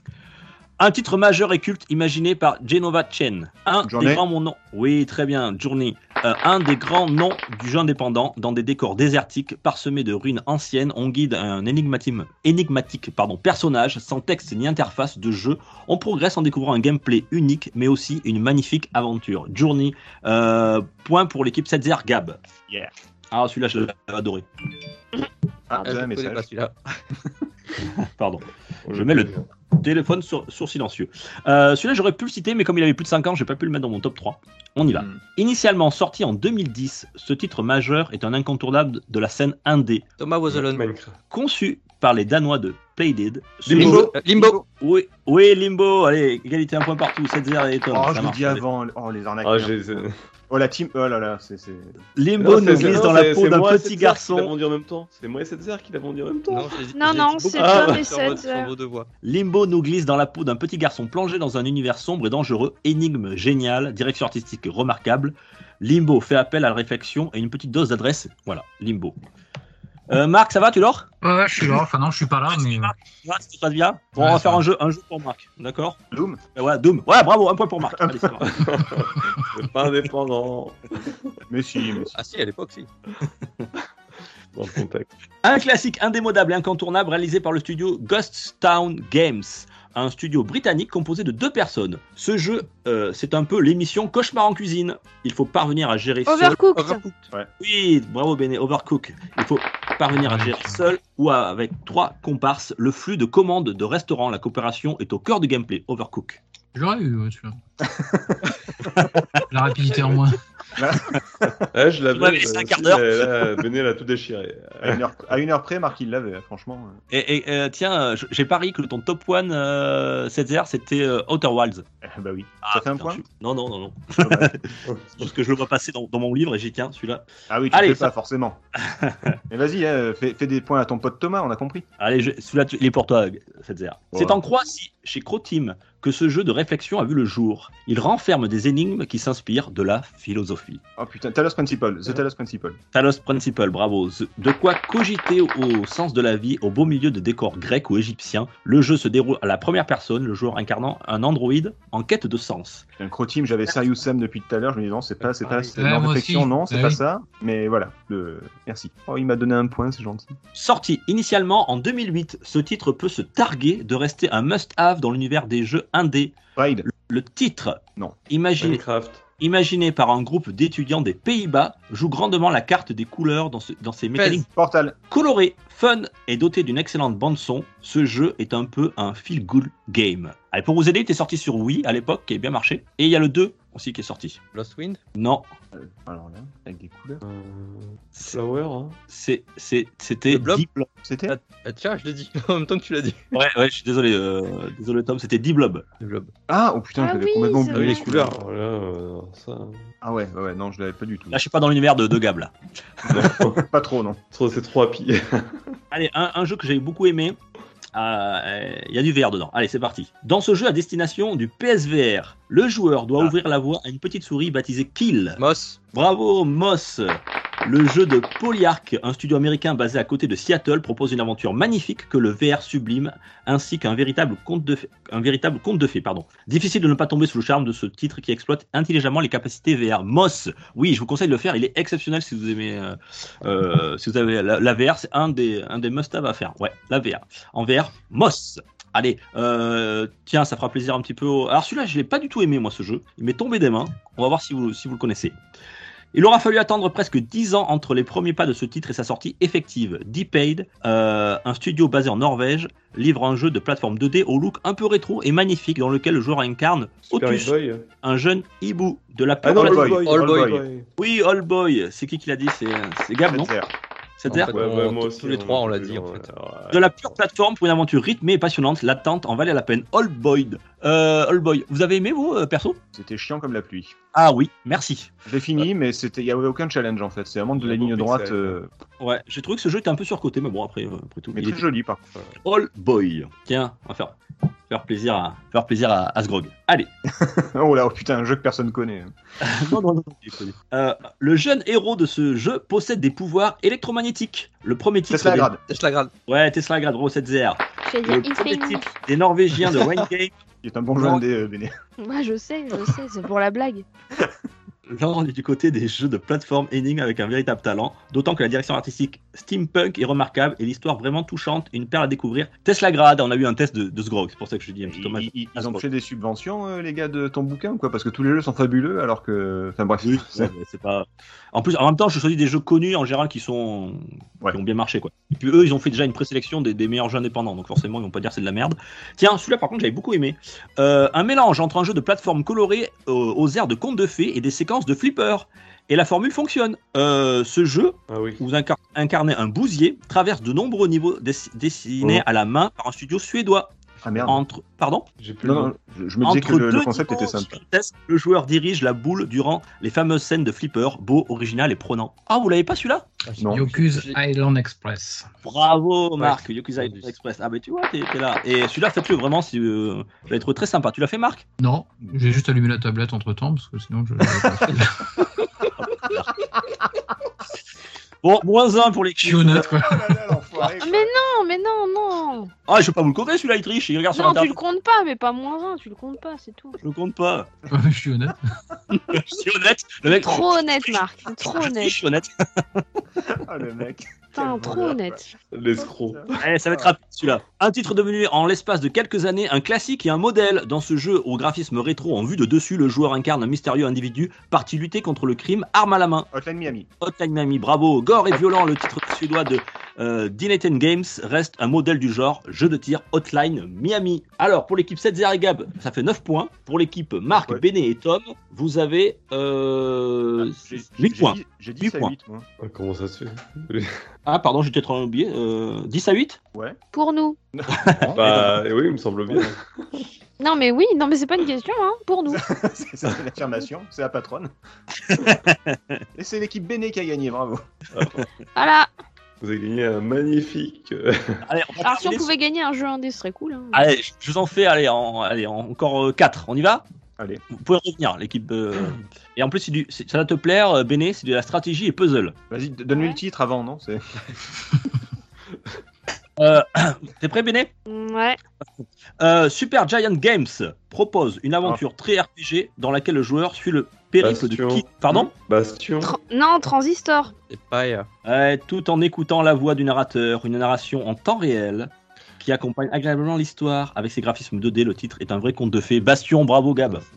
Un titre majeur et culte imaginé par Genova Chen. Un Journey. des grands noms. Oui, très bien, Journey. Euh, un des grands noms du jeu indépendant dans des décors désertiques parsemés de ruines anciennes. On guide un énigmatique, énigmatique pardon, personnage sans texte ni interface de jeu. On progresse en découvrant un gameplay unique, mais aussi une magnifique aventure. Journey. euh, point pour l'équipe Setzer Gab. Yeah. Ah, celui-là, je l'ai adoré. Ah, Ah, je ne connais pas celui-là. Pardon. Je mets le téléphone sur, sur silencieux. Euh, Celui-là, j'aurais pu le citer, mais comme il avait plus de 5 ans, j'ai pas pu le mettre dans mon top 3. On y va. Hmm. Initialement sorti en 2010, ce titre majeur est un incontournable de la scène indé. Thomas was alone. Conçu par les Danois de Playdead. ce Limbo. Euh, Limbo. Oui, oui, Limbo. Allez, égalité un point partout. 7-0 et Tom. Oh, ça je vous dis avant. Oh, les arnaques. J'ai. c'est- Oh, la team. Oh là là, c'est. Limbo Non, nous c'est- glisse non, dans la peau c'est d'un moi et petit garçon. vendu en même temps. C'est moi et Setzer qui l'a vendu en même temps. Non, Non, c'est choses et Setzer. Limbo nous glisse dans la peau d'un petit garçon plongé dans un univers sombre et dangereux, énigme géniale, direction artistique remarquable. Limbo fait appel à la réflexion et une petite dose d'adresse. Voilà, Limbo. Euh, Marc, ça va, tu dors? Ouais, ouais, je suis là. Enfin, non, je suis pas là, mais. Ouais, ça se passe bien Bon, Ouais, on va faire va. un jeu, un jeu pour Marc, d'accord? Doom Euh, Ouais, Doom. Ouais, bravo, un point pour Marc. Allez, ça va. C'est pas indépendant. Mais si, mais si. Ah si, à l'époque, si. Dans le contexte. Un classique indémodable et incontournable réalisé par le studio Ghost Town Games, un studio britannique composé de deux personnes. Ce jeu, euh, c'est un peu l'émission Cauchemar en cuisine. Il faut parvenir à gérer seul Overcooked. Oui, bravo Béné, Overcook. Il faut parvenir à gérer seul ou à- avec trois comparses le flux de commandes de restaurants. La coopération est au cœur du gameplay. Overcook. J'aurais eu, ouais, tu vois. La rapidité en moins. Ouais, je l'avais. Ouais, mais c'est un euh, quart d'heure. Là, Benet l'a tout déchiré. À une, heure, à une heure près, Marc, il l'avait, franchement. Et, et, euh, tiens, euh, j'ai pari que ton top 1 euh, 7 c'était euh, Outer Wilds. Bah oui. Ah, Ça fait un putain, point je- Non, non, non, non. Dommage. Parce que je le vois passer dans, dans mon livre et j'y tiens, celui-là. Ah oui, tu Allez, fais ça- pas, forcément. Mais vas-y, hein, fais, fais des points à ton pote Thomas, on a compris. Allez, je- celui-là, tu- il est pour toi, 7 C'est en Croatie chez Croteam que ce jeu de réflexion a vu le jour. Il renferme des énigmes qui s'inspirent de la philosophie. Oh putain, Talos Principle, The Talos Principle. Talos Principle, bravo. De quoi cogiter au sens de la vie, au beau milieu de décors grecs ou égyptiens. Le jeu se déroule à la première personne, le joueur incarnant un androïde en quête de sens. Un Croteam, j'avais Serious Sam depuis tout à l'heure, je me dis non, c'est pas, c'est pas, c'est Ouais, réflexion, aussi. non, c'est Ouais, pas oui. ça. Mais voilà, le... merci. Oh, il m'a donné un point, c'est gentil. Sorti initialement en 2008, ce titre peut se targuer de rester un must-have dans l'univers des jeux indés. Raid. Le titre, Non. imaginé, Minecraft. imaginé par un groupe d'étudiants des Pays-Bas, joue grandement la carte des couleurs dans, ce- dans ses mécaniques Portal. coloré, fun et doté d'une excellente bande son, ce jeu est un peu un feel good game. Allez, pour vous aider, il était sorti sur Wii à l'époque, qui a bien marché, et il y a le 2 aussi qui est sorti. Lost Wind Non, Alors là, avec des couleurs. Euh, Flower. hein. c'est c'est c'était Le blob. C'était Ah, Tiens, je l'ai dit en même temps que tu l'as dit. Ouais, ouais, je suis désolé, euh, désolé Tom, c'était Deep Blob. Le blob. Ah, oh putain, Ah je l'avais oui, complètement oublié. les couleurs. Alors là, euh, ça. Ah ouais, ouais, ouais, non, je l'avais pas du tout. Là, je suis pas dans l'univers de, de Gab là. Pas trop, non. C'est trop happy. Allez, un, un jeu que j'avais beaucoup aimé. Euh, Il y a du VR dedans. Allez, c'est parti. Dans ce jeu à destination du PSVR, le joueur doit Ah. ouvrir la voie à une petite souris baptisée Kill. Moss. Bravo, Moss Le jeu de Polyarch, un studio américain basé à côté de Seattle, propose une aventure magnifique que le VR sublime, ainsi qu'un véritable conte de fées. Pardon. Difficile de ne pas tomber sous le charme de ce titre qui exploite intelligemment les capacités VR. Moss, oui, je vous conseille de le faire. Il est exceptionnel si vous aimez, euh, euh, si vous avez la, VR, c'est un des, un des must-have à faire. Ouais, la VR. En VR, Moss. Allez, euh, tiens, ça fera plaisir un petit peu. Alors celui-là, je l'ai pas du tout aimé moi ce jeu. Il m'est tombé des mains. On va voir si vous le connaissez. Il aura fallu attendre presque 10 ans entre les premiers pas de ce titre et sa sortie effective. Deepaid, euh, un studio basé en Norvège, livre un jeu de plateforme 2D au look un peu rétro et magnifique dans lequel le joueur incarne Otus, un jeune hibou de la Ah pure non, All All Boy. Boy. All All Boy. Boy. Oui, All Boy, c'est qui qui l'a dit? C'est Gab, non? ZR. C'est En dire fait, Ouais, on- ouais, moi tous aussi, les on trois, on l'a dit, en fait. ouais. De la pure plateforme pour une aventure rythmée et passionnante, l'attente en valait la peine. All Boy. Euh, All Boy, vous avez aimé vous, euh, perso? C'était chiant comme la pluie. Ah oui, merci. Je l'ai fini, mais c'était, il y avait aucun challenge en fait. C'est vraiment de la ligne droite. euh, Ouais, j'ai trouvé que ce jeu était un peu surcoté, mais bon, après, euh, après tout. mais il très était joli par contre. All Boy. Tiens, on va faire, faire plaisir à, faire plaisir à, à Sgrog. Allez. Oh là, oh putain, un jeu que personne connaît. non, non, non. connu. Euh, le jeune héros de ce jeu possède des pouvoirs électromagnétiques. Le premier titre. Tesla des- Grad. Tesla Grad. Ouais, Tesla Grad, Bravo 7ZR. Je vais Le premier titre des Norvégiens de Rain Game. Il est un bon jeu Non. indé, euh, Béné. Moi, je sais, je sais, c'est pour la blague. Là, on est du côté des jeux de plateforme énigme avec un véritable talent, d'autant que la direction artistique steampunk est remarquable et l'histoire vraiment touchante, une perle à découvrir. Tesla Grad, on a eu un test de, de Sgrog, c'est pour ça que je dis un petit hommage. Ils, ont fait des subventions, euh, les gars de ton bouquin, ou quoi? Parce que tous les jeux sont fabuleux, alors que. Enfin bref. Oui, c'est- ouais, pas. En plus, en même temps, je choisis des jeux connus en général qui sont Ouais. qui ont bien marché quoi. Et puis eux, ils ont fait déjà une présélection des, des meilleurs jeux indépendants, donc forcément, ils vont pas dire c'est de la merde. Tiens, celui-là par contre, j'avais beaucoup aimé. Euh, un mélange entre un jeu de plateforme coloré euh, aux airs de contes de fées et des séquences de flipper. Et la formule fonctionne. Euh, ce jeu, Ah oui. où vous incar- incarnez un bousier, traverse de nombreux niveaux dess- dessinés Oh. à la main par un studio suédois. Ah merde. Entre, pardon. J'ai plus Non, je, me disais que Entre le, le deux concept était simple. le joueur dirige la boule durant les fameuses scènes de flipper, beau, original et prenant. Ah, vous l'avez pas celui-là Non. Yoku's Island Express. Bravo Marc, Ouais, Yoku's Island. Express. Ah, mais tu vois, t'es là. Et celui-là, faites-le vraiment, si, euh, allez trouver très sympa. Tu l'as fait, Marc Non, j'ai juste allumé la tablette entre temps parce que sinon je. pas fait. Bon, moins un pour les Je suis honnête quoi. Oh. Mais non, mais non, non. Ah, je vais pas vous le compter, celui-là, il triche. Il regarde sur Non, tu le comptes pas, mais pas moins un, tu le comptes pas, c'est tout. Je le compte pas. je suis honnête. je suis honnête. Le mec. Trop honnête, Marc. Trop Je honnête. suis honnête. Ah, le mec. Putain, trop honnête. L'escroc. Allez, ça va être rapide celui-là. Un titre devenu en l'espace de quelques années un classique et un modèle. Dans ce jeu au graphisme rétro en vue de dessus, le joueur incarne un mystérieux individu parti lutter contre le crime arme à la main. Hotline Miami. Hotline Miami, bravo. Gore et violent, le titre suédois de euh, Dinaten Games reste un modèle du genre jeu de tir Hotline Miami. Alors, pour l'équipe 7 et Gab, ça fait 9 points. Pour l'équipe Marc, Ouais. Béné et Tom, vous avez euh, J'ai 8 j'ai points. dit- J'ai dit Huit ça points. 8, moi. Ah, comment ça se fait Ah, pardon, j'ai peut-être oublié. Euh, 10 à 8 Ouais. Pour nous. Bah oui, il me semble bien. Non, mais oui, non, mais c'est pas une question, hein, pour nous. c'est c'est une affirmation, c'est la patronne. Et c'est l'équipe Béné qui a gagné, bravo. Voilà. Vous avez gagné un magnifique. euh, Allez, on va Alors si on pouvait gagner un jeu indé, ce serait cool. hein. Allez, je- vous en fais, allez, en, allez en- encore 4. On y va? Allez. Vous pouvez revenir, l'équipe. euh, Et en plus, c'est du- ça va te plaire, euh, Béné, c'est de la stratégie et puzzle. Vas-y, donne-lui Ouais. le titre avant, non? C'est- Euh, T'es prêt, Béné? Ouais. Euh, Super Giant Games propose une aventure très RPG dans laquelle le joueur suit le périple Bastion. de qui Pardon Bastion. Tra- non, Transistor. C'est pas. euh, Ouais, Tout en écoutant la voix du narrateur, une narration en temps réel qui accompagne agréablement l'histoire. Avec ses graphismes 2D, le titre est un vrai conte de fées. Bastion, bravo Gab.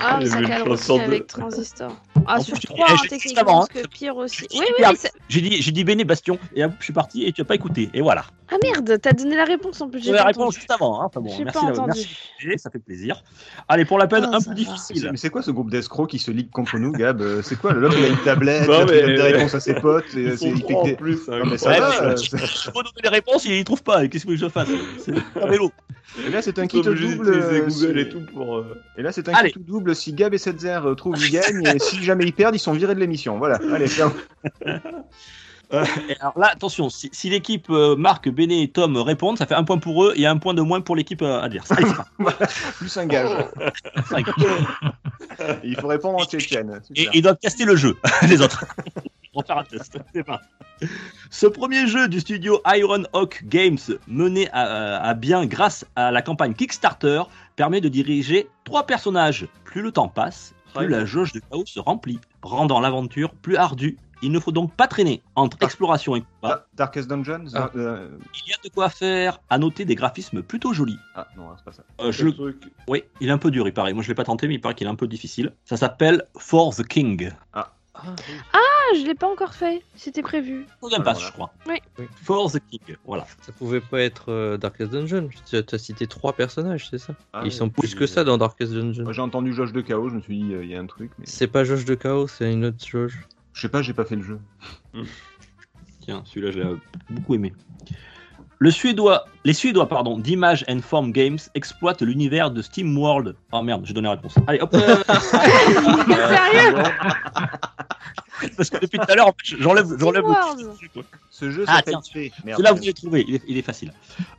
Ah, ça cale aussi de- avec Transistor. Ah, En sur plus, 3, eh, hein, techniquement, parce hein. que pire aussi. Oui, oui, ça- J'ai dit, j'ai dit Béné Bastion et je suis parti et tu as pas écouté. Et voilà. Ah merde, t'as donné la réponse en plus. J'ai la pas réponse entendu. juste avant. Hein. Enfin bon, J'ai merci, pas la- entendu. merci, ça fait plaisir. Allez, pour la peine, Oh, un peu va. difficile. Mais c'est quoi ce groupe d'escrocs qui se ligue contre nous, Gab Euh, C'est quoi L'homme, il a une tablette, Non, l'autre, il donne des réponses à ses potes. Et, il fait que en des- plus. hein. Non, mais ça Ouais, va, mais euh, je peux donner les réponses, il les trouve pas. Et qu'est-ce que je fasse C'est un vélo. Et là, c'est un kit double. euh, Google et tout pour. euh, Et là, c'est un Allez. kit double. Si Gab et Setzer euh, trouvent, ils gagnent. Et si jamais ils perdent, ils sont virés de l'émission. Voilà. Allez, ferme. Et alors là, attention, si, si l'équipe euh, Marc, Béné et Tom répondent, ça fait un point pour eux et un point de moins pour l'équipe euh, adverse. Plus un gage. Il faut répondre en tchétchène. Et ils doivent tester le jeu, les autres. On va faire un test. Ce premier jeu du studio Iron Hawk Games, mené à, à bien grâce à la campagne Kickstarter, permet de diriger trois personnages. Plus le temps passe, plus la jauge de chaos se remplit, rendant l'aventure plus ardue. Il ne faut donc pas traîner entre exploration et combat. Ah, Darkest Dungeons Ah. euh, Il y a de quoi faire. À noter des graphismes plutôt jolis. Ah, non, c'est pas ça. Euh, je truc. Oui, il est un peu dur, il paraît. Moi, je l'ai pas tenté, mais il paraît qu'il est un peu difficile. Ça s'appelle For the King. Ah, je l'ai pas encore fait. C'était prévu. Troisième Voilà, passe, voilà. je crois. Oui. Oui. For the King, voilà. Ça pouvait pas être euh, Darkest Dungeon. Tu as cité trois personnages, c'est ça Ah, Ils oui. sont plus que ça dans Darkest Dungeon. J'ai entendu Josh de Chaos. Je me suis dit, euh, il y a un truc. Mais... C'est pas Jauge de Chaos, c'est une autre jauge. Je sais pas, j'ai pas fait le jeu. Tiens, celui-là, je l'ai beaucoup aimé. Le Suédois, les Suédois pardon, d'Image and Form Games exploitent l'univers de Steam World. Oh merde, j'ai donné la réponse. Allez, hop Sérieux Parce que depuis tout à l'heure, en fait, j'enlève, j'enlève le. Ce jeu Ah, tiens. Merde. Celui-là, vous l'avez trouvé, il est, il est facile.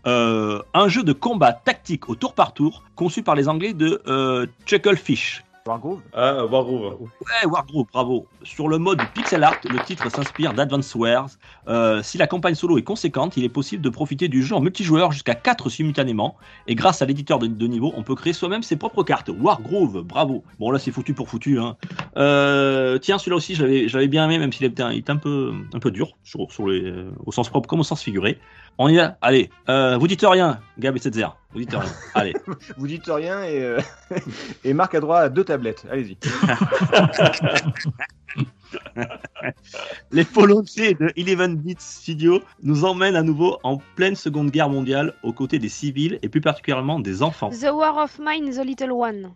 Euh, un jeu de combat tactique au tour par tour, conçu par les Anglais de euh, Chucklefish. Wargrove Ah, Wargroove. Ouais, Wargroove, bravo. Sur le mode pixel art, le titre s'inspire d'Advance Wars. Euh, si la campagne solo est conséquente, il est possible de profiter du jeu en multijoueur jusqu'à 4 simultanément. Et grâce à l'éditeur de, de niveau, on peut créer soi-même ses propres cartes. Wargroove, bravo. Bon, là, c'est foutu pour foutu. Hein. Euh, tiens, celui-là aussi, l'avais bien aimé, même s'il était un, il était un peu, un peu dur, sur, sur les, euh, au sens propre comme au sens figuré. On y va. Allez, euh, vous dites rien, Gab et Setzer. Vous dites rien. Allez. Vous dites rien et, euh, et Marc a droit à deux tablettes. Allez-y. Les volontés de Eleven Bit Studio nous emmènent à nouveau en pleine Seconde Guerre mondiale aux côtés des civils et plus particulièrement des enfants. The War of Mine, The Little One.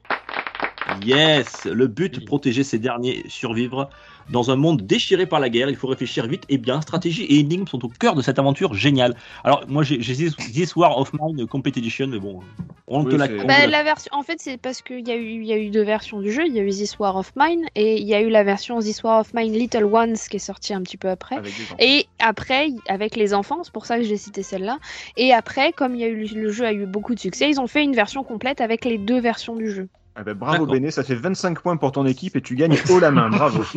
Yes, le but, protéger ces derniers, survivre. Dans un monde déchiré par la guerre, il faut réfléchir vite et bien. Stratégie et énigmes sont au cœur de cette aventure géniale. Alors, moi, j'ai This This War of Mine Complete Edition, mais bon, on Oui, te la on Bah, la- la version, en fait, c'est parce qu'il y, a eu- il y a eu deux versions du jeu. Il y a eu This War of Mine et il y a eu la version This War of Mine Little Ones qui est sortie un petit peu après. Et après, avec les enfants, c'est pour ça que j'ai cité celle-là. Et après, comme il y a eu, le jeu a eu beaucoup de succès, ils ont fait une version complète avec les deux versions du jeu. Ah bah, bravo. Béné, ça fait 25 points pour ton équipe et tu gagnes haut la main. Bravo.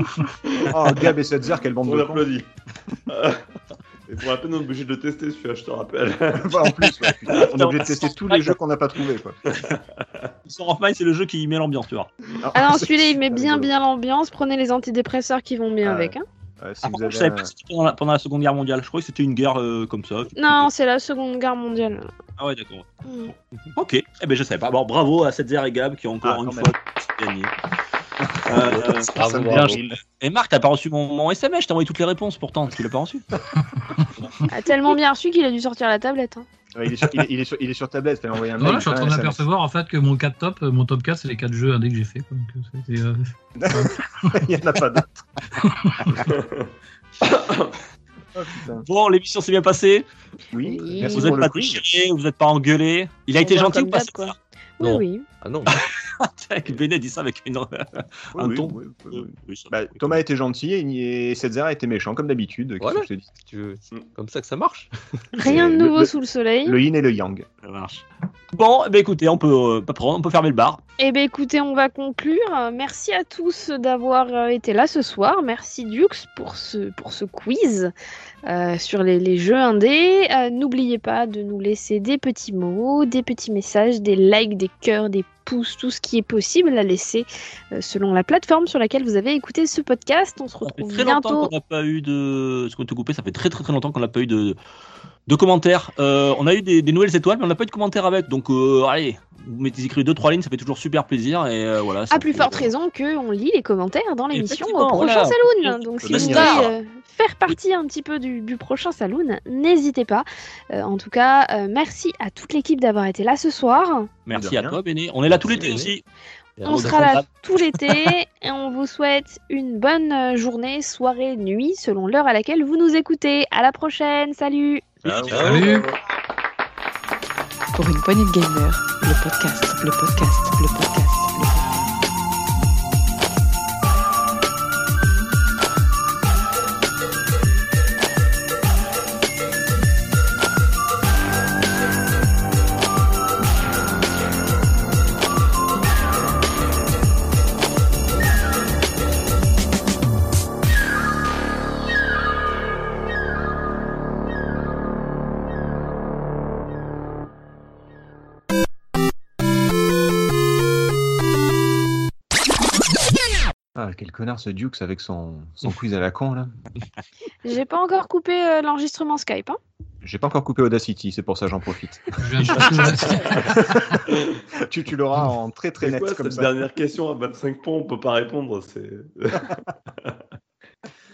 Oh, Gab et Setzer, quelle bande On de cons. applaudit. Et pour la peine, on est obligé de le tester celui-là, je te rappelle. Voilà, en plus, ouais, putain, on est obligé de tester tous les jeux qu'on n'a pas trouvés. Quoi. War of c'est le jeu qui met l'ambiance, tu vois. Ah non, celui-là, il met bien bien l'ambiance. Prenez les antidépresseurs qui vont bien Ah avec. Hein. Si Ah, vous je savais pas c'était pendant la, pendant la Seconde Guerre mondiale. Je croyais que c'était une guerre euh, comme ça. Non, c'est la Seconde Guerre mondiale. Ah ouais, d'accord. Mm. Ok, eh ben je savais pas. Bon, bravo à Setzer et Gab qui ont encore Ah, une fois gagné. Euh, bravo. et Marc, t'as pas reçu mon, mon SMS, je t'ai envoyé toutes les réponses pourtant, tu l'as pas reçu A tellement bien reçu qu'il a dû sortir la tablette. hein. Ouais, il, est sur, il, est, il est sur, il est sur tablette, envoyer un mail. Voilà, je suis en train d'apercevoir en fait que mon 4 top, euh, mon top 4, c'est les 4 jeux indés que j'ai fait. quoi. Donc, euh, euh, il n'y en a pas d'autres. Oh. Bon, l'émission s'est bien passée. Oui, Oui. merci Vous pour êtes le pas quiz. déchirés, vous êtes pas engueulés. Il a On été gentil ou pas quoi. Oui, Non. oui. Ah non. Avec Bene dit ça avec une, Oui, un oui, ton. oui, oui, oui. Oui, ça- Bah, Thomas était gentil et, et Setzer était méchant, comme d'habitude. Voilà. que je te dis Si tu veux, c'est Mm. comme ça que ça marche. Rien de nouveau le- sous le soleil. Le yin et le yang. Ça marche. Bon, ben écoutez, on peut euh, on peut fermer le bar. Eh bien écoutez, on va conclure. Merci à tous d'avoir euh, été là ce soir. Merci Dux pour ce, pour ce quiz euh, sur les, les jeux indés. Euh, N'oubliez pas de nous laisser des petits mots, des petits messages, des likes, des cœurs, des pouces, tout ce qui est possible à laisser euh, selon la plateforme sur laquelle vous avez écouté ce podcast. On se Ça fait retrouve très longtemps bientôt. qu'on n'a pas eu de. Ce qu'on te coupé, ça fait très très très longtemps qu'on n'a pas eu de, de commentaires. Euh, on a eu des, des nouvelles étoiles, mais on n'a pas eu de commentaires avec. Donc euh, allez, vous mettez écrit deux trois lignes, ça fait toujours super plaisir et euh, voilà. À plus forte raison qu'on lit les commentaires dans l'émission au prochain voilà. Saloon. Donc si vous faire partie un petit peu du, du prochain Saloon, n'hésitez pas. Euh, en tout cas, euh, merci à toute l'équipe d'avoir été là ce soir. Merci à toi, Béné. On est là tout l'été aussi. On sera là tout l'été et on vous souhaite une bonne euh, journée, soirée, nuit, selon l'heure à laquelle vous nous écoutez. À la prochaine, salut Ciao. Salut. Pour une poignée de gamers, le podcast, le podcast, le podcast, le podcast. Quel connard ce Dukes avec son, son quiz à la con là. J'ai pas encore coupé euh, l'enregistrement Skype. hein. J'ai pas encore coupé Audacity, c'est pour ça j'en profite. Tu tu l'auras en très très net quoi comme cette ça. dernière question à 25 points On peut pas répondre. C'est.